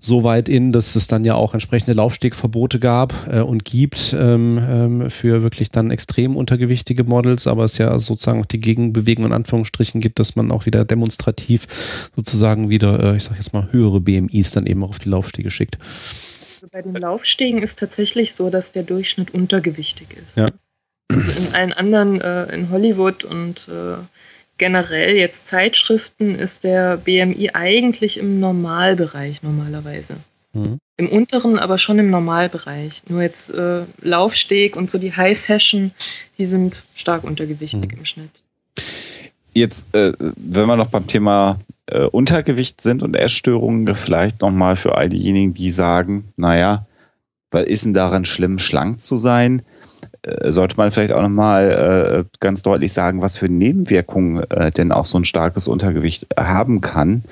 so weit in, dass es dann ja auch entsprechende Laufstegverbote gab äh, und gibt ähm, ähm, für wirklich dann extrem untergewichtige Models, aber es ja sozusagen auch die Gegenbewegung in Anführungsstrichen gibt, dass man auch wieder demonstrativ sozusagen wieder, äh, ich sag jetzt mal, höhere BMIs dann eben auch auf die Laufstege schickt. Also bei den Laufstegen ist tatsächlich so, dass der Durchschnitt untergewichtig ist. Ja. Also in allen anderen, äh, in Hollywood und äh, generell jetzt Zeitschriften ist der BMI eigentlich im Normalbereich normalerweise. Mhm. Im unteren, aber schon im Normalbereich. Nur jetzt äh, Laufsteg und so die High Fashion, die sind stark untergewichtig mhm. im Schnitt. Jetzt, äh, wenn wir noch beim Thema äh, Untergewicht sind und Essstörungen, vielleicht nochmal für all diejenigen, die sagen, naja, was ist denn daran schlimm, schlank zu sein? Äh, sollte man vielleicht auch nochmal äh, ganz deutlich sagen, was für Nebenwirkungen äh, denn auch so ein starkes Untergewicht haben kann.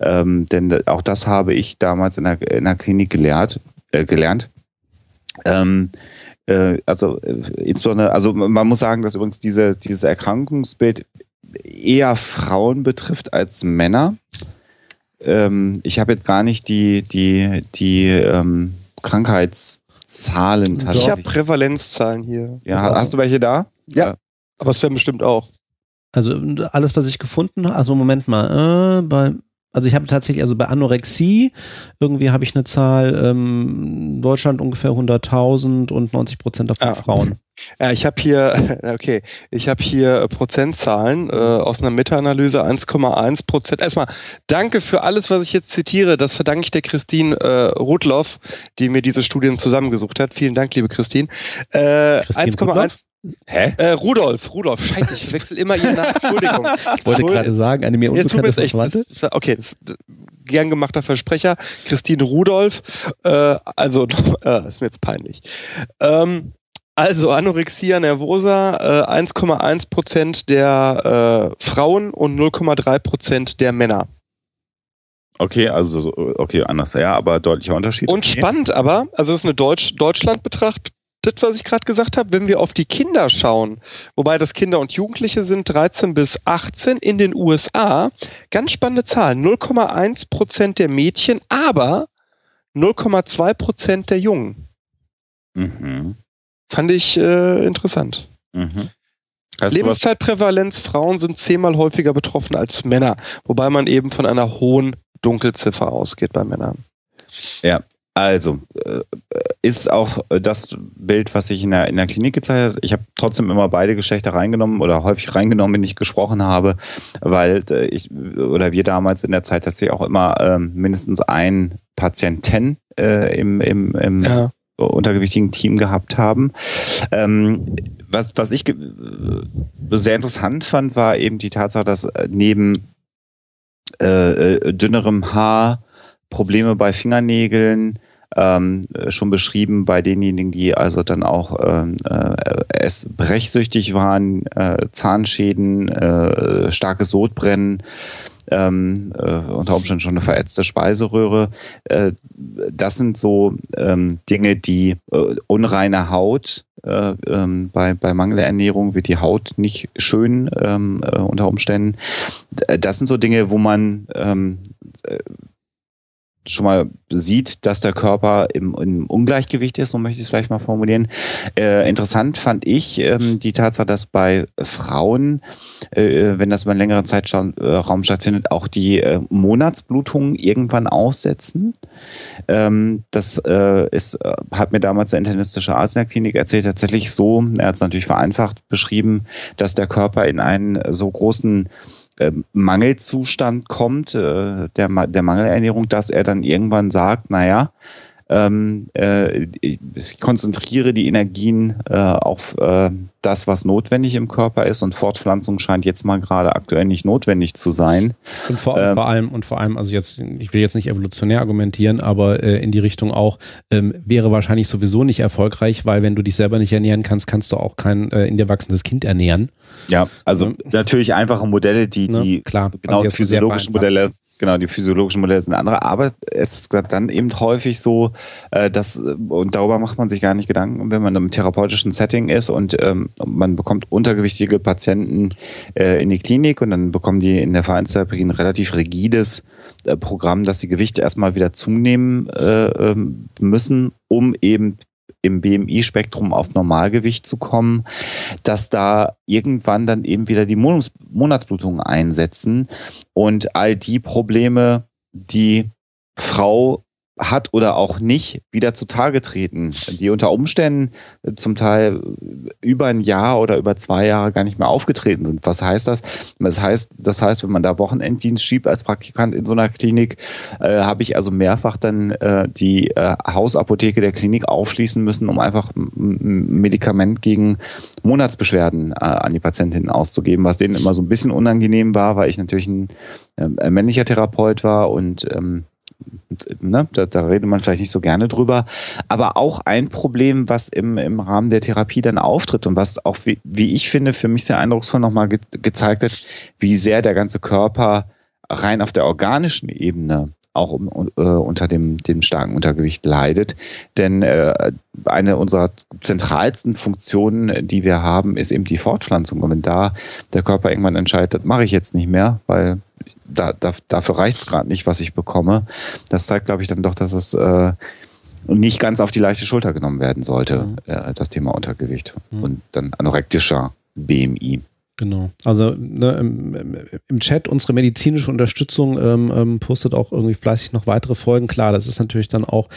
Ähm, denn auch das habe ich damals in der, in der Klinik gelehrt, äh, gelernt. Ähm, äh, also äh, insbesondere, also man muss sagen, dass übrigens diese, dieses Erkrankungsbild eher Frauen betrifft als Männer. Ähm, ich habe jetzt gar nicht die, die, die ähm, Krankheits Zahlen tatsächlich. Ich habe Prävalenzzahlen hier. Ja, hast du welche da? Ja. Aber es werden bestimmt auch. Also alles, was ich gefunden habe, also Moment mal, äh, bei, also ich habe tatsächlich, also bei Anorexie, irgendwie habe ich eine Zahl, ähm, Deutschland ungefähr 100.000 und 90 Prozent davon ah. Frauen. Ja, ich habe hier, [LAUGHS] okay, ich habe hier äh, Prozentzahlen äh, aus einer Meta-Analyse 1,1 Prozent. Erstmal danke für alles, was ich jetzt zitiere. Das verdanke ich der Christine äh, Rudloff, die mir diese Studien zusammengesucht hat. Vielen Dank, liebe Christine. Äh, 1,1 Hä? Äh, Rudolf, Rudolf, scheiße, ich wechsle immer ihren Namen. Entschuldigung. [LAUGHS] Ich wollte gerade sagen, eine mir unbekannte Verwandte. Okay, das, gern gemachter Versprecher. Christine Rudolf, äh, also, [LAUGHS] äh, ist mir jetzt peinlich. Ähm, also Anorexia nervosa, äh, 1,1 Prozent der äh, Frauen und 0,3 Prozent der Männer. Okay, also okay, anders, ja, aber deutlicher Unterschied. Und okay. spannend aber, also das ist eine Deutsch Deutschland betrachtet, was ich gerade gesagt habe, wenn wir auf die Kinder schauen, wobei das Kinder und Jugendliche sind 13 bis 18 in den USA, ganz spannende Zahl, 0,1 Prozent der Mädchen, aber 0,2 Prozent der Jungen. Mhm. Fand ich äh, interessant. Mhm. Lebenszeitprävalenz, Frauen sind zehnmal häufiger betroffen als Männer, wobei man eben von einer hohen Dunkelziffer ausgeht bei Männern. Ja, also äh, ist auch das Bild, was ich in der, in der Klinik gezeigt habe. Ich habe trotzdem immer beide Geschlechter reingenommen oder häufig reingenommen, wenn ich gesprochen habe, weil äh, ich oder wir damals in der Zeit tatsächlich auch immer ähm, mindestens einen Patienten äh, im, im, im ja untergewichtigen Team gehabt haben. Ähm, was, was ich sehr interessant fand, war eben die Tatsache, dass äh, neben äh, äh, dünnerem Haar Probleme bei Fingernägeln, ähm, schon beschrieben bei denjenigen, die also dann auch ähm, äh, es brechsüchtig waren, äh, Zahnschäden, äh, starkes Sodbrennen, ähm, äh, unter Umständen schon eine verätzte Speiseröhre. Äh, das sind so ähm, Dinge, die äh, unreine Haut äh, ähm, bei, bei Mangelernährung wird die Haut nicht schön ähm, äh, unter Umständen. Das sind so Dinge, wo man ähm, äh, schon mal sieht, dass der Körper im, im Ungleichgewicht ist, so möchte ich es vielleicht mal formulieren. Äh, interessant fand ich ähm, die Tatsache, dass bei Frauen, äh, wenn das über einen längeren Zeitraum äh, stattfindet, auch die äh, Monatsblutungen irgendwann aussetzen. Ähm, das äh, ist, äh, hat mir damals der internistische Arzt in der Klinik erzählt, tatsächlich so, er hat es natürlich vereinfacht beschrieben, dass der Körper in einen so großen Mangelzustand kommt, äh, der, der Mangelernährung, dass er dann irgendwann sagt, naja, ähm, äh, ich konzentriere die Energien äh, auf äh, das, was notwendig im Körper ist und Fortpflanzung scheint jetzt mal gerade aktuell nicht notwendig zu sein. Und vor, ähm, vor, allem, und vor allem, also jetzt, ich will jetzt nicht evolutionär argumentieren, aber äh, in die Richtung auch, ähm, wäre wahrscheinlich sowieso nicht erfolgreich, weil wenn du dich selber nicht ernähren kannst, kannst du auch kein äh, in dir wachsendes Kind ernähren. Ja, also ähm, natürlich einfache Modelle, die, ne? die klar, genau also physiologische Modelle Genau, die physiologischen Modelle sind andere, aber es ist dann eben häufig so, äh, dass, und darüber macht man sich gar nicht Gedanken, wenn man im therapeutischen Setting ist und ähm, man bekommt untergewichtige Patienten äh, in die Klinik und dann bekommen die in der Vereinstherapie ein relativ rigides äh, Programm, dass die Gewichte erstmal wieder zunehmen ähm, müssen, um eben im BMI-Spektrum auf Normalgewicht zu kommen, dass da irgendwann dann eben wieder die Monatsblutungen einsetzen und all die Probleme, die Frau hat oder auch nicht wieder zutage treten, die unter Umständen zum Teil über ein Jahr oder über zwei Jahre gar nicht mehr aufgetreten sind. Was heißt das? Das heißt, das heißt, wenn man da Wochenenddienst schiebt als Praktikant in so einer Klinik, äh, habe ich also mehrfach dann äh, die äh, Hausapotheke der Klinik aufschließen müssen, um einfach ein Medikament gegen Monatsbeschwerden äh, an die Patientinnen auszugeben, was denen immer so ein bisschen unangenehm war, weil ich natürlich ein äh, männlicher Therapeut war und ähm, ne, da, da redet man vielleicht nicht so gerne drüber, aber auch ein Problem, was im, im Rahmen der Therapie dann auftritt und was auch, wie, wie ich finde, für mich sehr eindrucksvoll nochmal ge gezeigt hat, wie sehr der ganze Körper rein auf der organischen Ebene auch äh, unter dem, dem starken Untergewicht leidet. Denn äh, eine unserer zentralsten Funktionen, die wir haben, ist eben die Fortpflanzung. Und wenn da der Körper irgendwann entscheidet, das mache ich jetzt nicht mehr, weil da, da, dafür reicht es gerade nicht, was ich bekomme. Das zeigt, glaube ich, dann doch, dass es äh, nicht ganz auf die leichte Schulter genommen werden sollte, mhm. äh, das Thema Untergewicht mhm. und dann anorektischer BMI. Genau. Also ne, im, im, Chat unsere medizinische Unterstützung ähm, ähm, postet auch irgendwie fleißig noch weitere Folgen. Klar, das ist natürlich dann auch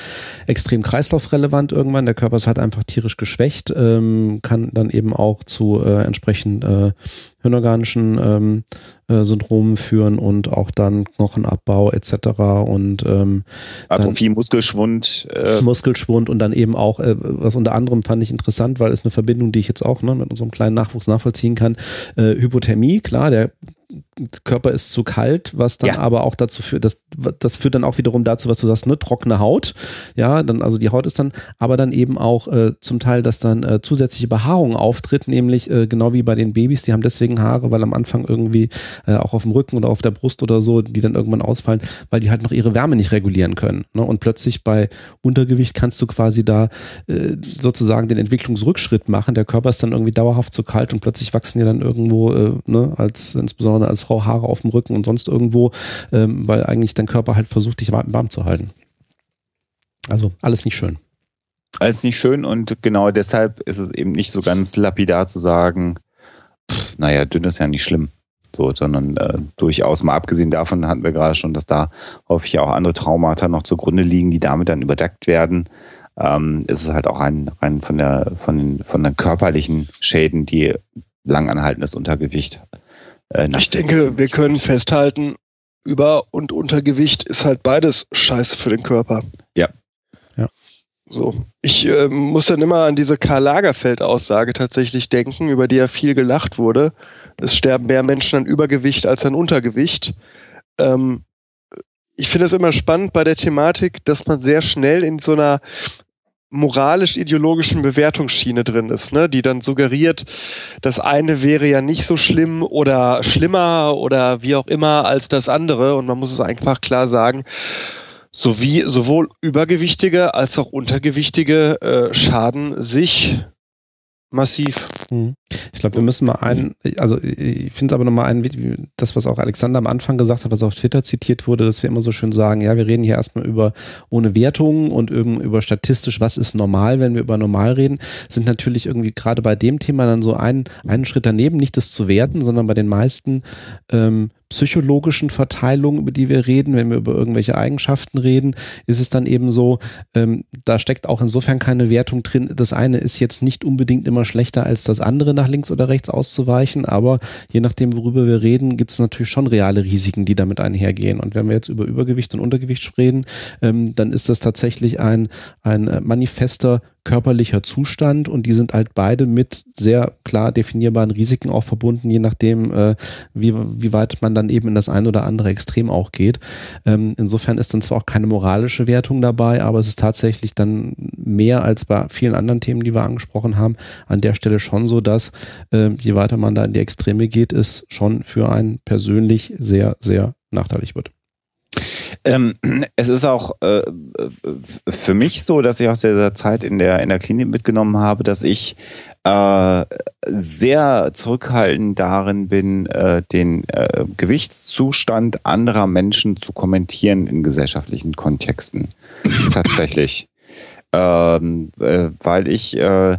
extrem kreislaufrelevant irgendwann. Der Körper ist halt einfach tierisch geschwächt, ähm, kann dann eben auch zu äh, entsprechend äh, hirnorganischen ähm, äh, Syndromen führen und auch dann Knochenabbau etc. und ähm, Atrophie, Muskelschwund. Äh. Muskelschwund und dann eben auch, äh, was unter anderem fand ich interessant, weil es eine Verbindung, die ich jetzt auch ne, mit unserem kleinen Nachwuchs nachvollziehen kann. Äh, Hypothermie, klar, der Körper ist zu kalt, was dann ja. aber auch dazu führt, das, das führt dann auch wiederum dazu, was du sagst, ne, trockene Haut. Ja, dann, also die Haut ist dann, aber dann eben auch äh, zum Teil, dass dann äh, zusätzliche Behaarung auftritt, nämlich äh, genau wie bei den Babys, die haben deswegen Haare, weil am Anfang irgendwie äh, auch auf dem Rücken oder auf der Brust oder so, die dann irgendwann ausfallen, weil die halt noch ihre Wärme nicht regulieren können. Ne? Und plötzlich bei Untergewicht kannst du quasi da äh, sozusagen den Entwicklungsrückschritt machen. Der Körper ist dann irgendwie dauerhaft zu kalt und plötzlich wachsen die dann irgendwo, äh, ne, als insbesondere als Frau Haare auf dem Rücken und sonst irgendwo, ähm, weil eigentlich dein Körper halt versucht, dich warm, warm zu halten. Also alles nicht schön. Alles nicht schön und genau deshalb ist es eben nicht so ganz lapidar zu sagen, pff, naja, dünn ist ja nicht schlimm. So, sondern äh, durchaus mal abgesehen davon hatten wir gerade schon, dass da häufig auch andere Traumata noch zugrunde liegen, die damit dann überdeckt werden. Ähm, ist es halt auch ein, rein von der, von den, von den körperlichen Schäden, die langanhaltendes Untergewicht äh, ich denke, wir können festhalten, Über- und Untergewicht ist halt beides scheiße für den Körper. Ja. ja. So. Ich äh, muss dann immer an diese Karl Lagerfeld-Aussage tatsächlich denken, über die ja viel gelacht wurde. Es sterben mehr Menschen an Übergewicht als an Untergewicht. Ähm, ich finde es immer spannend bei der Thematik, dass man sehr schnell in so einer moralisch-ideologischen Bewertungsschiene drin ist, ne? die dann suggeriert, das eine wäre ja nicht so schlimm oder schlimmer oder wie auch immer als das andere. Und man muss es einfach klar sagen, sowie sowohl Übergewichtige als auch Untergewichtige äh, schaden sich massiv. Mhm. Ich glaube, wir müssen mal einen, also ich finde es aber nochmal ein, das, was auch Alexander am Anfang gesagt hat, was auf Twitter zitiert wurde, dass wir immer so schön sagen, ja, wir reden hier erstmal über ohne Wertungen und über statistisch, was ist normal, wenn wir über normal reden, sind natürlich irgendwie gerade bei dem Thema dann so ein, einen Schritt daneben, nicht das zu werten, sondern bei den meisten ähm, psychologischen Verteilungen, über die wir reden, wenn wir über irgendwelche Eigenschaften reden, ist es dann eben so, ähm, da steckt auch insofern keine Wertung drin. Das eine ist jetzt nicht unbedingt immer schlechter als das andere nach links oder rechts auszuweichen, aber je nachdem, worüber wir reden, gibt es natürlich schon reale Risiken, die damit einhergehen. Und wenn wir jetzt über Übergewicht und Untergewicht reden, ähm, dann ist das tatsächlich ein, ein äh, manifester körperlicher Zustand und die sind halt beide mit sehr klar definierbaren Risiken auch verbunden, je nachdem, äh, wie, wie weit man dann eben in das ein oder andere Extrem auch geht. Ähm, insofern ist dann zwar auch keine moralische Wertung dabei, aber es ist tatsächlich dann mehr als bei vielen anderen Themen, die wir angesprochen haben, an der Stelle schon so, dass äh, je weiter man da in die Extreme geht, es schon für einen persönlich sehr, sehr nachteilig wird. Ähm, [CLEARS THROAT] es ist auch äh, für mich so, dass ich aus dieser Zeit in der, in der Klinik mitgenommen habe, dass ich äh, sehr zurückhaltend darin bin, äh, den äh, Gewichtszustand anderer Menschen zu kommentieren in gesellschaftlichen Kontexten. [CLEARS THROAT] Tatsächlich. Ähm, äh, weil ich äh,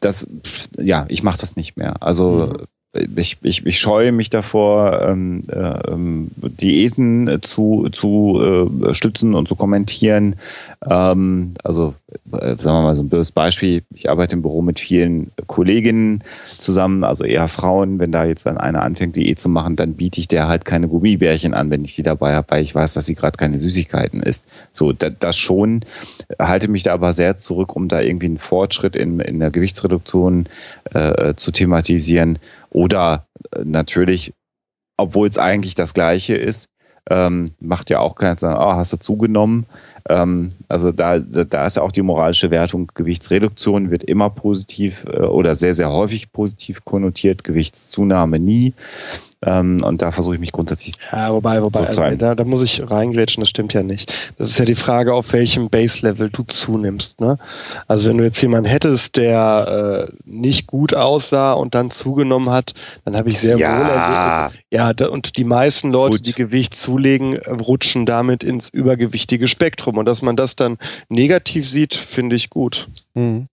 das, ja, ich mache das nicht mehr. Also mhm ich, ich, ich scheue mich davor, ähm, äh, Diäten zu, zu äh, stützen und zu kommentieren. Ähm, also äh, sagen wir mal so ein blödes Beispiel. Ich arbeite im Büro mit vielen Kolleginnen zusammen, also eher Frauen. Wenn da jetzt dann einer anfängt, Diät zu machen, dann biete ich der halt keine Gummibärchen an, wenn ich die dabei habe, weil ich weiß, dass sie gerade keine Süßigkeiten isst. So, da, das schon. Halte mich da aber sehr zurück, um da irgendwie einen Fortschritt in, in der Gewichtsreduktion äh, zu thematisieren oder äh, natürlich, obwohl es eigentlich das Gleiche ist, ähm, macht ja auch keiner zu sagen, oh, hast du zugenommen. Ähm, also da, da ist ja auch die moralische Wertung, Gewichtsreduktion wird immer positiv äh, oder sehr, sehr häufig positiv konnotiert, Gewichtszunahme nie. Ähm, und da versuche ich mich grundsätzlich ja, wobei, wobei, also, da, da muss ich reingrätschen, das stimmt ja nicht. Das ist ja die Frage, auf welchem Base-Level du zunimmst. Ne? Also wenn du jetzt jemanden hättest, der äh, nicht gut aussah und dann zugenommen hat, dann habe ich sehr ja. wohl erlebt. Ja, da, und die meisten Leute, gut. die Gewicht zulegen, rutschen damit ins übergewichtige Spektrum. Und dass man das dann negativ sieht, finde ich gut. Mhm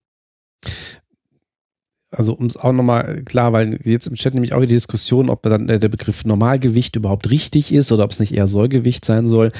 also um es auch nochmal klar, weil jetzt im Chat nämlich auch die Diskussion, ob dann der Begriff Normalgewicht überhaupt richtig ist oder ob es nicht eher Sollgewicht sein soll.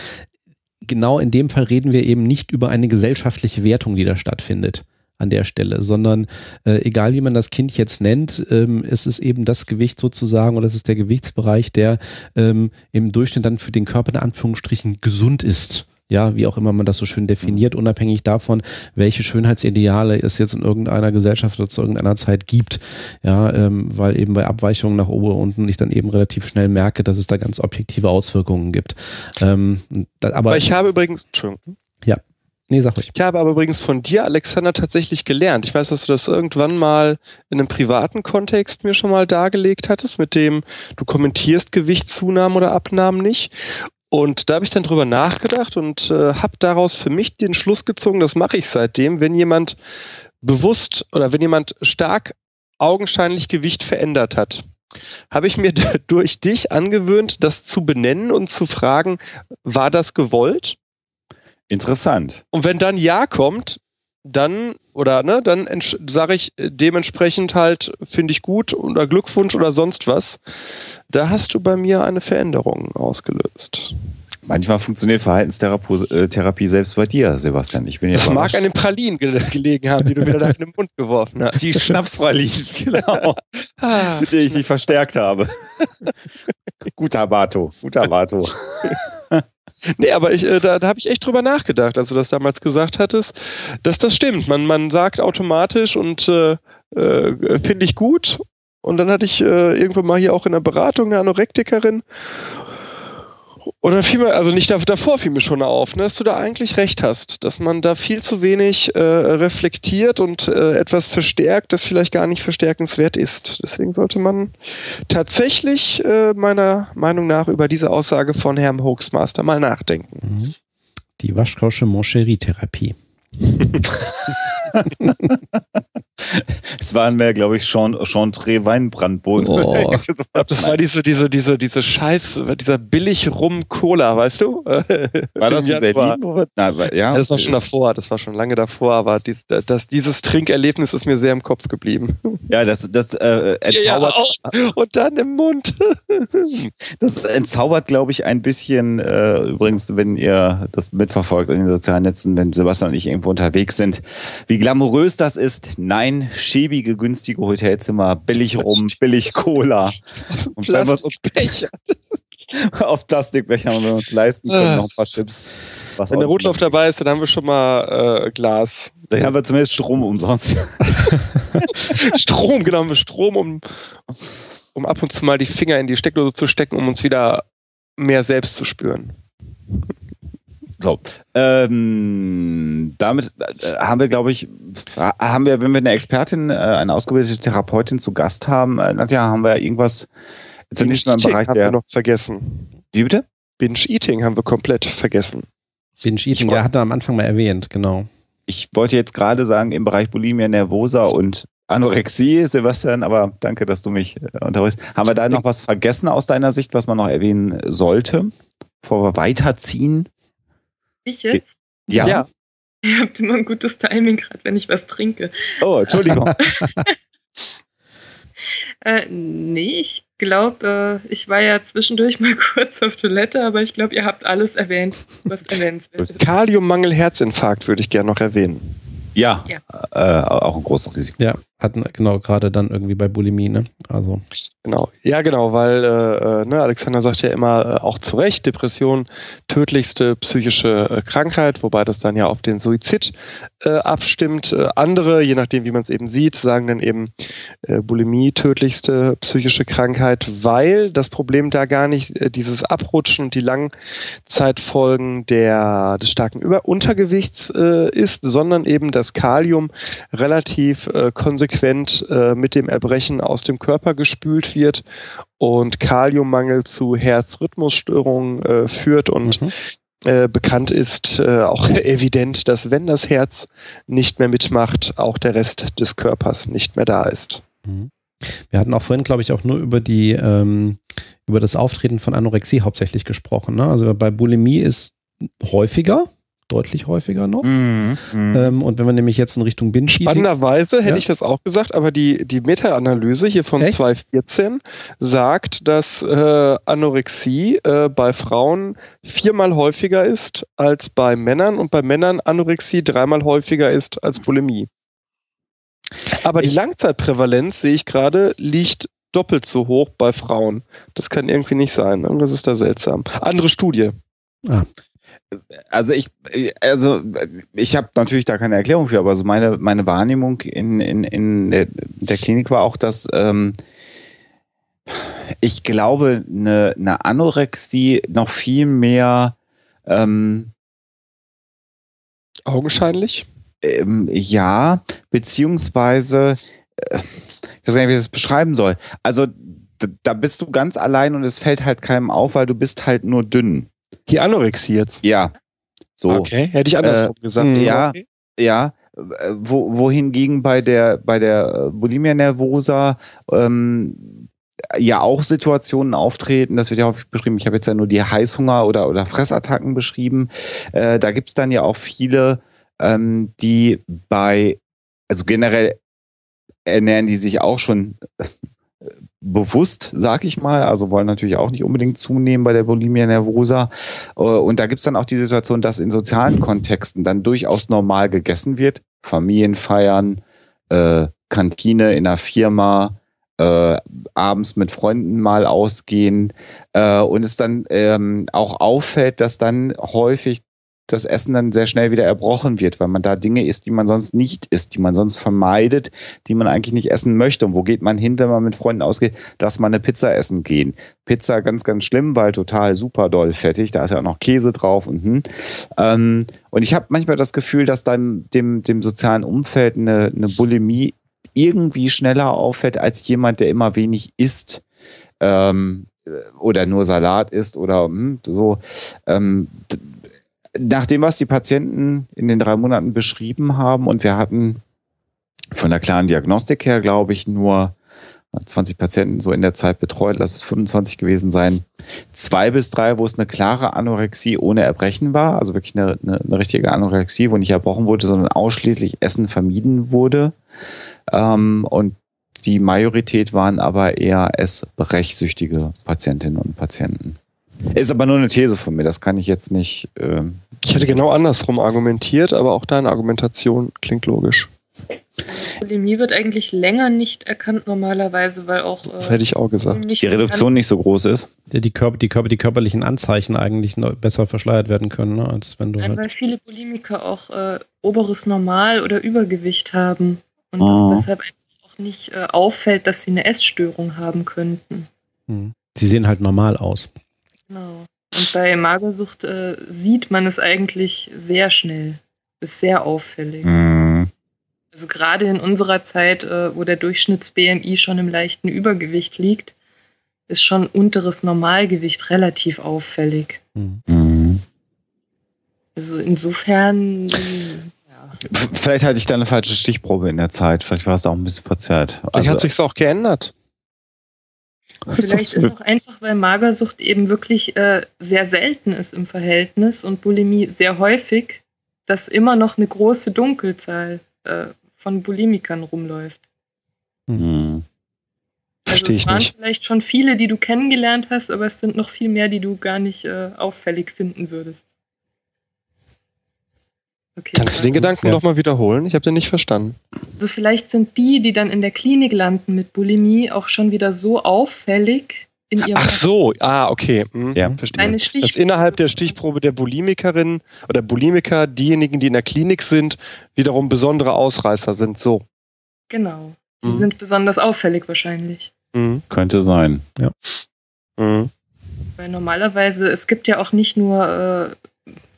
Genau in dem Fall reden wir eben nicht über eine gesellschaftliche Wertung, die da stattfindet an der Stelle, sondern äh, egal wie man das Kind jetzt nennt, ähm, es ist eben das Gewicht sozusagen oder es ist der Gewichtsbereich, der ähm, im Durchschnitt dann für den Körper in Anführungsstrichen gesund ist ja, wie auch immer man das so schön definiert, mhm. unabhängig davon, welche Schönheitsideale es jetzt in irgendeiner Gesellschaft oder zu irgendeiner Zeit gibt. Ja, ähm, weil eben bei Abweichungen nach oben und unten ich dann eben relativ schnell merke, dass es da ganz objektive Auswirkungen gibt. Ähm, da, aber, aber ich habe übrigens, Entschuldigung. Ja. Nee, sag ruhig. Ich habe aber übrigens von dir, Alexander, tatsächlich gelernt. Ich weiß, dass du das irgendwann mal in einem privaten Kontext mir schon mal dargelegt hattest, mit dem du kommentierst Gewichtszunahmen oder Abnahmen nicht. Und da habe ich dann drüber nachgedacht und äh, habe daraus für mich den Schluss gezogen, das mache ich seitdem, wenn jemand bewusst oder wenn jemand stark augenscheinlich Gewicht verändert hat, habe ich mir [LAUGHS] durch dich angewöhnt, das zu benennen und zu fragen, war das gewollt? Interessant. Und wenn dann Ja kommt, dann oder ne, dann sage ich dementsprechend halt, finde ich gut oder Glückwunsch oder sonst was. Da hast du bei mir eine Veränderung ausgelöst. Manchmal funktioniert Verhaltenstherapie äh, selbst bei dir, Sebastian. Ich bin ja das mag an den Pralinen gelegen haben, die du wieder da in den Mund geworfen hast. Die Schnapspralinen, [LAUGHS] genau. Ah. mit denen ich dich verstärkt habe. guter Bato, guter Bato. [LAUGHS] Nee, aber ich, äh, da, da habe ich echt drüber nachgedacht, als du das damals gesagt hattest, dass das stimmt. Man, man sagt automatisch und äh, äh, finde ich gut und dann hatte ich äh, irgendwann mal hier auch in der Beratung eine Anorektikerin Fiel mir, also nicht davor fiel mir schon auf, ne, dass du da eigentlich recht hast, dass man da viel zu wenig äh, reflektiert und äh, etwas verstärkt, das vielleicht gar nicht verstärkenswert ist. Deswegen sollte man tatsächlich äh, meiner Meinung nach über diese Aussage von Herrn Hoaxmaster mal nachdenken. Mhm. Die Waschkausche Moncherie-Therapie. [LAUGHS] [LAUGHS] [LAUGHS] es waren mehr, glaube ich, Chantre Weinbrandboden. Oh. [LAUGHS] das war diese, diese, diese, diese Scheiß, dieser billig rum Cola, weißt du? [LAUGHS] War das in Berlin? Nein, ja. Das war schon davor, das war schon lange davor, aber dies, das, dieses Trinkerlebnis ist mir sehr im Kopf geblieben. Ja, das, das äh, entzaubert. Ja, und dann im Mund. das entzaubert, glaube ich, ein bisschen, äh, übrigens, wenn ihr das mitverfolgt in den sozialen Netzen, wenn Sebastian und ich irgendwo unterwegs sind, wie glamourös das ist. Nein, schäbige, günstige Hotelzimmer, billig rum, billig Cola. Und [LAUGHS] wenn wir es uns Becher. aus Plastikbechern und wir uns leisten können, ah. noch ein paar Chips. Wenn der Rotlauf dabei ist, dann haben wir schon mal äh, Glas. Dann haben wir zumindest Strom umsonst. [LAUGHS] Strom, genau, haben wir Strom, um, um ab und zu mal die Finger in die Steckdose zu stecken, um uns wieder mehr selbst zu spüren. So, ähm, damit äh, haben wir, glaube ich, haben wir, wenn wir eine Expertin, äh, eine ausgebildete Therapeutin zu Gast haben, äh, Nadja, haben wir irgendwas zunächst mal im Bereich haben der. Haben wir noch vergessen. Wie bitte? Binge-Eating haben wir komplett vergessen. Binge-Eating, der hat er am Anfang mal erwähnt, genau. Ich wollte jetzt gerade sagen, im Bereich Bulimia nervosa und Anorexie, Sebastian, aber danke, dass du mich unterbrichst. Haben wir da noch was vergessen aus deiner Sicht, was man noch erwähnen sollte, bevor wir weiterziehen? Ich jetzt? Ja. ja. [LAUGHS] Ihr habt immer ein gutes Timing, gerade wenn ich was trinke. Oh, Entschuldigung. [LAUGHS] äh, nee, ich glaube, äh, ich war ja zwischendurch mal [LAUGHS] kurz auf Toilette, aber ich glaube, ihr habt alles erwähnt, was erwähnenswert ist. Kaliummangel, Herzinfarkt würde ich gerne noch erwähnen. Ja, ja. Äh, auch ein großes Risiko. Ja, hatten genau gerade dann irgendwie bei Bulimie, ne? Also. Genau, ja genau, weil äh, äh, ne, Alexander sagt ja immer äh, auch zu Recht, Depression tödlichste psychische äh, Krankheit, wobei das dann ja auf den Suizid äh, abstimmt. Äh, andere, je nachdem wie man es eben sieht, sagen dann eben Bulimie tödlichste psychische Krankheit, weil das Problem da gar nicht dieses Abrutschen und die Langzeitfolgen der, des starken Über Untergewichts ist, sondern eben das Kalium relativ äh, konsequent äh, mit dem Erbrechen aus dem Körper gespült wird und Kaliummangel zu Herzrhythmusstörungen äh, führt und mhm. äh, bekannt ist äh, auch [LAUGHS] evident, dass wenn das Herz nicht mehr mitmacht, auch der Rest des Körpers nicht mehr da ist. Mhm. Wir hatten auch vorhin, glaube ich, auch nur über die ähm, über das Auftreten von Anorexie hauptsächlich gesprochen. Ne? Also bei Bulimie ist häufiger, deutlich häufiger noch. Mm, mm. Ähm, und wenn man nämlich jetzt in Richtung binge Spannenderweise hätte ja. ich das auch gesagt, aber die, die Meta-Analyse hier von Echt? 2014 sagt, dass äh, Anorexie äh, bei Frauen viermal häufiger ist als bei Männern und bei Männern Anorexie dreimal häufiger ist als Bulimie. Aber ich die Langzeitprävalenz, sehe ich gerade, liegt doppelt so hoch bei Frauen. Das kann irgendwie nicht sein. Irgendwas ist da seltsam. Andere Studie. Ah also ich, also ich habe natürlich da keine Erklärung für, aber so meine, meine Wahrnehmung in, in, in der, der Klinik war auch, dass ähm, ich glaube, eine, eine Anorexie noch viel mehr ähm, augenscheinlich? Ähm, ja, beziehungsweise äh, ich weiß gar nicht, wie ich das beschreiben soll. Also da bist du ganz allein und es fällt halt keinem auf, weil du bist halt nur dünn. Die Anorexie jetzt? Ja. So. Okay, hätte ich andersrum äh, gesagt. Ja, okay. ja. Wo, wohingegen bei der, bei der Bulimia nervosa ähm, ja auch Situationen auftreten, das wird ja häufig beschrieben, ich habe jetzt ja nur die Heißhunger- oder, oder Fressattacken beschrieben. Äh, da gibt's dann ja auch viele, ähm, die bei, also generell ernähren die sich auch schon bewusst, sag ich mal, also wollen natürlich auch nicht unbedingt zunehmen bei der Bulimia nervosa. Äh, und da gibt's dann auch die Situation, dass in sozialen Kontexten dann durchaus normal gegessen wird. Familienfeiern, äh, Kantine in der Firma, äh, abends mit Freunden mal ausgehen äh, und es dann ähm, auch auffällt, dass dann häufig das Essen dann sehr schnell wieder erbrochen wird, weil man da Dinge isst, die man sonst nicht isst, die man sonst vermeidet, die man eigentlich nicht essen möchte. Und wo geht man hin, wenn man mit Freunden ausgeht? Lass mal eine Pizza essen gehen. Pizza ganz, ganz schlimm, weil total super doll fettig. Da ist ja auch noch Käse drauf und hm. Ähm, und ich habe manchmal das Gefühl, dass dann dem, dem sozialen Umfeld eine, eine Bulimie irgendwie schneller auffällt als jemand, der immer wenig isst. Ähm, oder nur Salat isst oder hm, so. Ähm, nach dem, was die Patienten in den drei Monaten beschrieben haben, und wir hatten von der klaren Diagnostik her, glaube ich, nur 20 Patienten so in der Zeit betreut, lass es 25 gewesen sein. Zwei bis drei, wo es eine klare Anorexie ohne Erbrechen war, also wirklich eine, eine, eine richtige Anorexie, wo nicht erbrochen wurde, sondern ausschließlich Essen vermieden wurde. Ähm, und die Majorität waren aber eher essbrechsüchtige Patientinnen und Patienten. Ist aber nur eine These von mir, das kann ich jetzt nicht. Ähm, ich hätte genau andersrum argumentiert, aber auch deine Argumentation klingt logisch. Bulimie wird eigentlich länger nicht erkannt normalerweise, weil auch. Äh, hätte ich auch gesagt. Die Reduktion nicht so groß ist. Ja, die, Körper, die, Körper, die körperlichen Anzeichen eigentlich besser verschleiert werden können, ne, als wenn du. Nein, halt weil viele Bulimiker auch äh, oberes Normal oder Übergewicht haben und oh. das deshalb auch nicht äh, auffällt, dass sie eine Essstörung haben könnten. Hm. Sie sehen halt normal aus. Genau. Und bei Magersucht äh, sieht man es eigentlich sehr schnell. Ist sehr auffällig. Mhm. Also gerade in unserer Zeit, äh, wo der Durchschnitts-BMI schon im leichten Übergewicht liegt, ist schon unteres Normalgewicht relativ auffällig. Mhm. Also insofern. Ja. Vielleicht hatte ich da eine falsche Stichprobe in der Zeit. Vielleicht war es auch ein bisschen verzerrt. Vielleicht also, hat sich auch geändert. Vielleicht ist auch einfach, weil Magersucht eben wirklich äh, sehr selten ist im Verhältnis und Bulimie sehr häufig, dass immer noch eine große Dunkelzahl äh, von Bulimikern rumläuft. Hm. Also Verstehe es waren nicht. vielleicht schon viele, die du kennengelernt hast, aber es sind noch viel mehr, die du gar nicht äh, auffällig finden würdest. Okay, Kannst du den Gedanken ja. nochmal wiederholen? Ich habe den nicht verstanden. Also vielleicht sind die, die dann in der Klinik landen mit Bulimie, auch schon wieder so auffällig in ihrem... Ach so, ah, okay. Hm, ja, verstehe. Eine Dass innerhalb der Stichprobe der Bulimikerin oder Bulimiker diejenigen, die in der Klinik sind, wiederum besondere Ausreißer sind, so. Genau. Die hm. sind besonders auffällig wahrscheinlich. Hm. Könnte sein, ja. Hm. Weil normalerweise, es gibt ja auch nicht nur äh,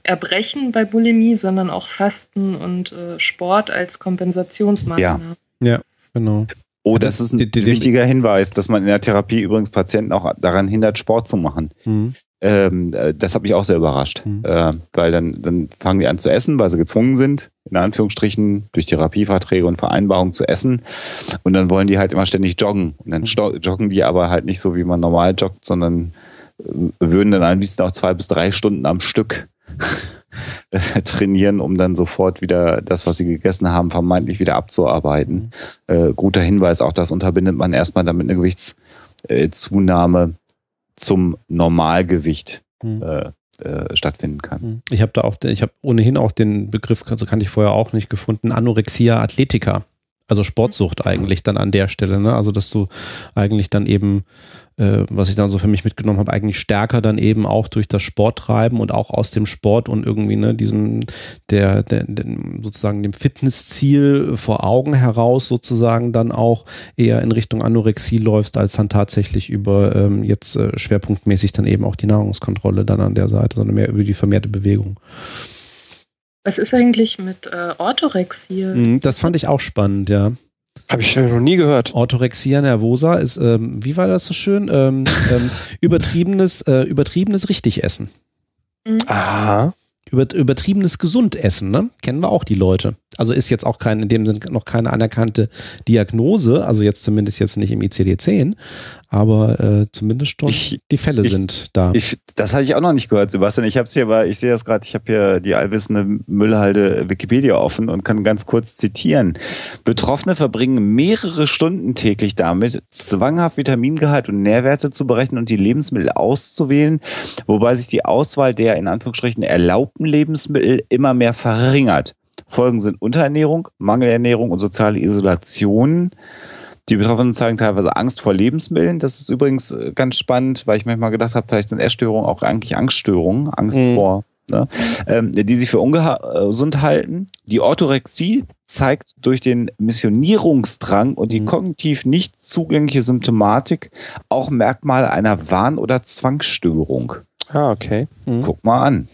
Erbrechen bei Bulimie, sondern auch Fasten und äh, Sport als Kompensationsmaßnahme. Ja, ja genau. Oh, das ist ein die, die, wichtiger Hinweis, dass man in der Therapie übrigens Patienten auch daran hindert, Sport zu machen. Mhm. Ähm, äh, das hat mich auch sehr überrascht, mhm. äh, weil dann, dann fangen die an zu essen, weil sie gezwungen sind, in Anführungsstrichen, durch Therapieverträge und Vereinbarungen zu essen. Und dann wollen die halt immer ständig joggen. Und dann mhm. joggen die aber halt nicht so, wie man normal joggt, sondern äh, würden dann am liebsten auch zwei bis drei Stunden am Stück [LAUGHS] trainieren, um dann sofort wieder das, was sie gegessen haben, vermeintlich wieder abzuarbeiten. Mhm. Äh, guter Hinweis, auch das unterbindet man erstmal, damit eine Gewichtszunahme zum Normalgewicht mhm. äh, äh, stattfinden kann. Mhm. Ich habe da auch, ich habe ohnehin auch den Begriff, also kannte ich vorher auch nicht gefunden, Anorexia Athletica. Also Sportsucht eigentlich dann an der Stelle, ne? Also dass du eigentlich dann eben äh, was ich dann so für mich mitgenommen habe, eigentlich stärker dann eben auch durch das Sporttreiben und auch aus dem Sport und irgendwie ne, diesem, der, der, der sozusagen dem Fitnessziel vor Augen heraus sozusagen dann auch eher in Richtung Anorexie läufst, als dann tatsächlich über ähm, jetzt äh, schwerpunktmäßig dann eben auch die Nahrungskontrolle dann an der Seite, sondern mehr über die vermehrte Bewegung. Was ist eigentlich mit äh, Orthorexie? Mhm, das fand ich auch spannend, ja. Habe ich noch nie gehört. Orthorexia nervosa ist, ähm, wie war das so schön? Ähm, ähm, [LAUGHS] übertriebenes, äh, übertriebenes Richtigessen. Mhm. Aha. Über, übertriebenes Gesundessen, ne? Kennen wir auch die Leute. Also ist jetzt auch kein, in dem Sinne noch keine anerkannte Diagnose, also jetzt zumindest jetzt nicht im ICD-10, aber äh, zumindest schon ich, die Fälle ich, sind da. Ich, das hatte ich auch noch nicht gehört, Sebastian. Ich habe es hier, aber ich sehe das gerade, ich habe hier die allwissende Müllhalde Wikipedia offen und kann ganz kurz zitieren. Betroffene verbringen mehrere Stunden täglich damit, zwanghaft Vitamingehalt und Nährwerte zu berechnen und die Lebensmittel auszuwählen, wobei sich die Auswahl der in Anführungsstrichen erlaubten Lebensmittel immer mehr verringert. Folgen sind Unterernährung, Mangelernährung und soziale Isolation. Die Betroffenen zeigen teilweise Angst vor Lebensmitteln. Das ist übrigens äh, ganz spannend, weil ich manchmal gedacht habe, vielleicht sind Essstörungen auch eigentlich Angststörungen, Angst mhm. vor ne? ähm, die sich für ungesund halten. Die Orthorexie zeigt durch den Missionierungsdrang und die Mhm. kognitiv nicht zugängliche Symptomatik auch Merkmale einer Wahn- oder Zwangsstörung. Ah, okay. Mhm. Guck mal an.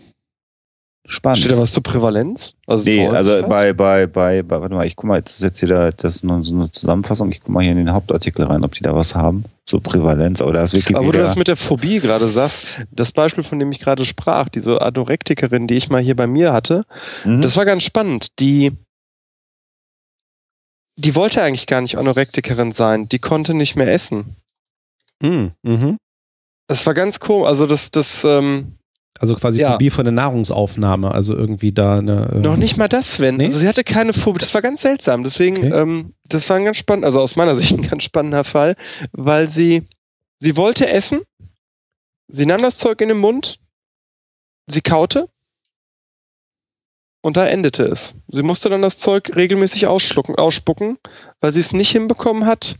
Spannend. Steht da was zur Prävalenz? Also Nee, also bei, bei, bei, bei, warte mal, ich guck mal, das ist jetzt hier da, das ist nur so eine Zusammenfassung. Ich guck mal hier in den Hauptartikel rein, ob die da was haben. Zur Prävalenz, aber da ist Wikipedia. Aber wo du das mit der Phobie gerade sagst, das Beispiel, von dem ich gerade sprach, diese Anorektikerin, die ich mal hier bei mir hatte, Mhm. das war ganz spannend. Die, die wollte eigentlich gar nicht Anorektikerin sein. Die konnte nicht mehr essen. Mhm. Mhm. Das war ganz komisch. Also das, das, ähm, Also quasi Ja. Phobie von der Nahrungsaufnahme, also irgendwie da eine. äh, noch nicht mal das, Sven. Nee? Also sie hatte keine Phobie. Das war ganz seltsam. Deswegen, Okay. ähm, das war ein ganz spannend, also aus meiner Sicht ein ganz spannender Fall, weil sie, sie wollte essen. Sie nahm das Zeug in den Mund. Sie kaute. Und da endete es. Sie musste dann das Zeug regelmäßig ausschlucken, ausspucken, weil sie es nicht hinbekommen hat,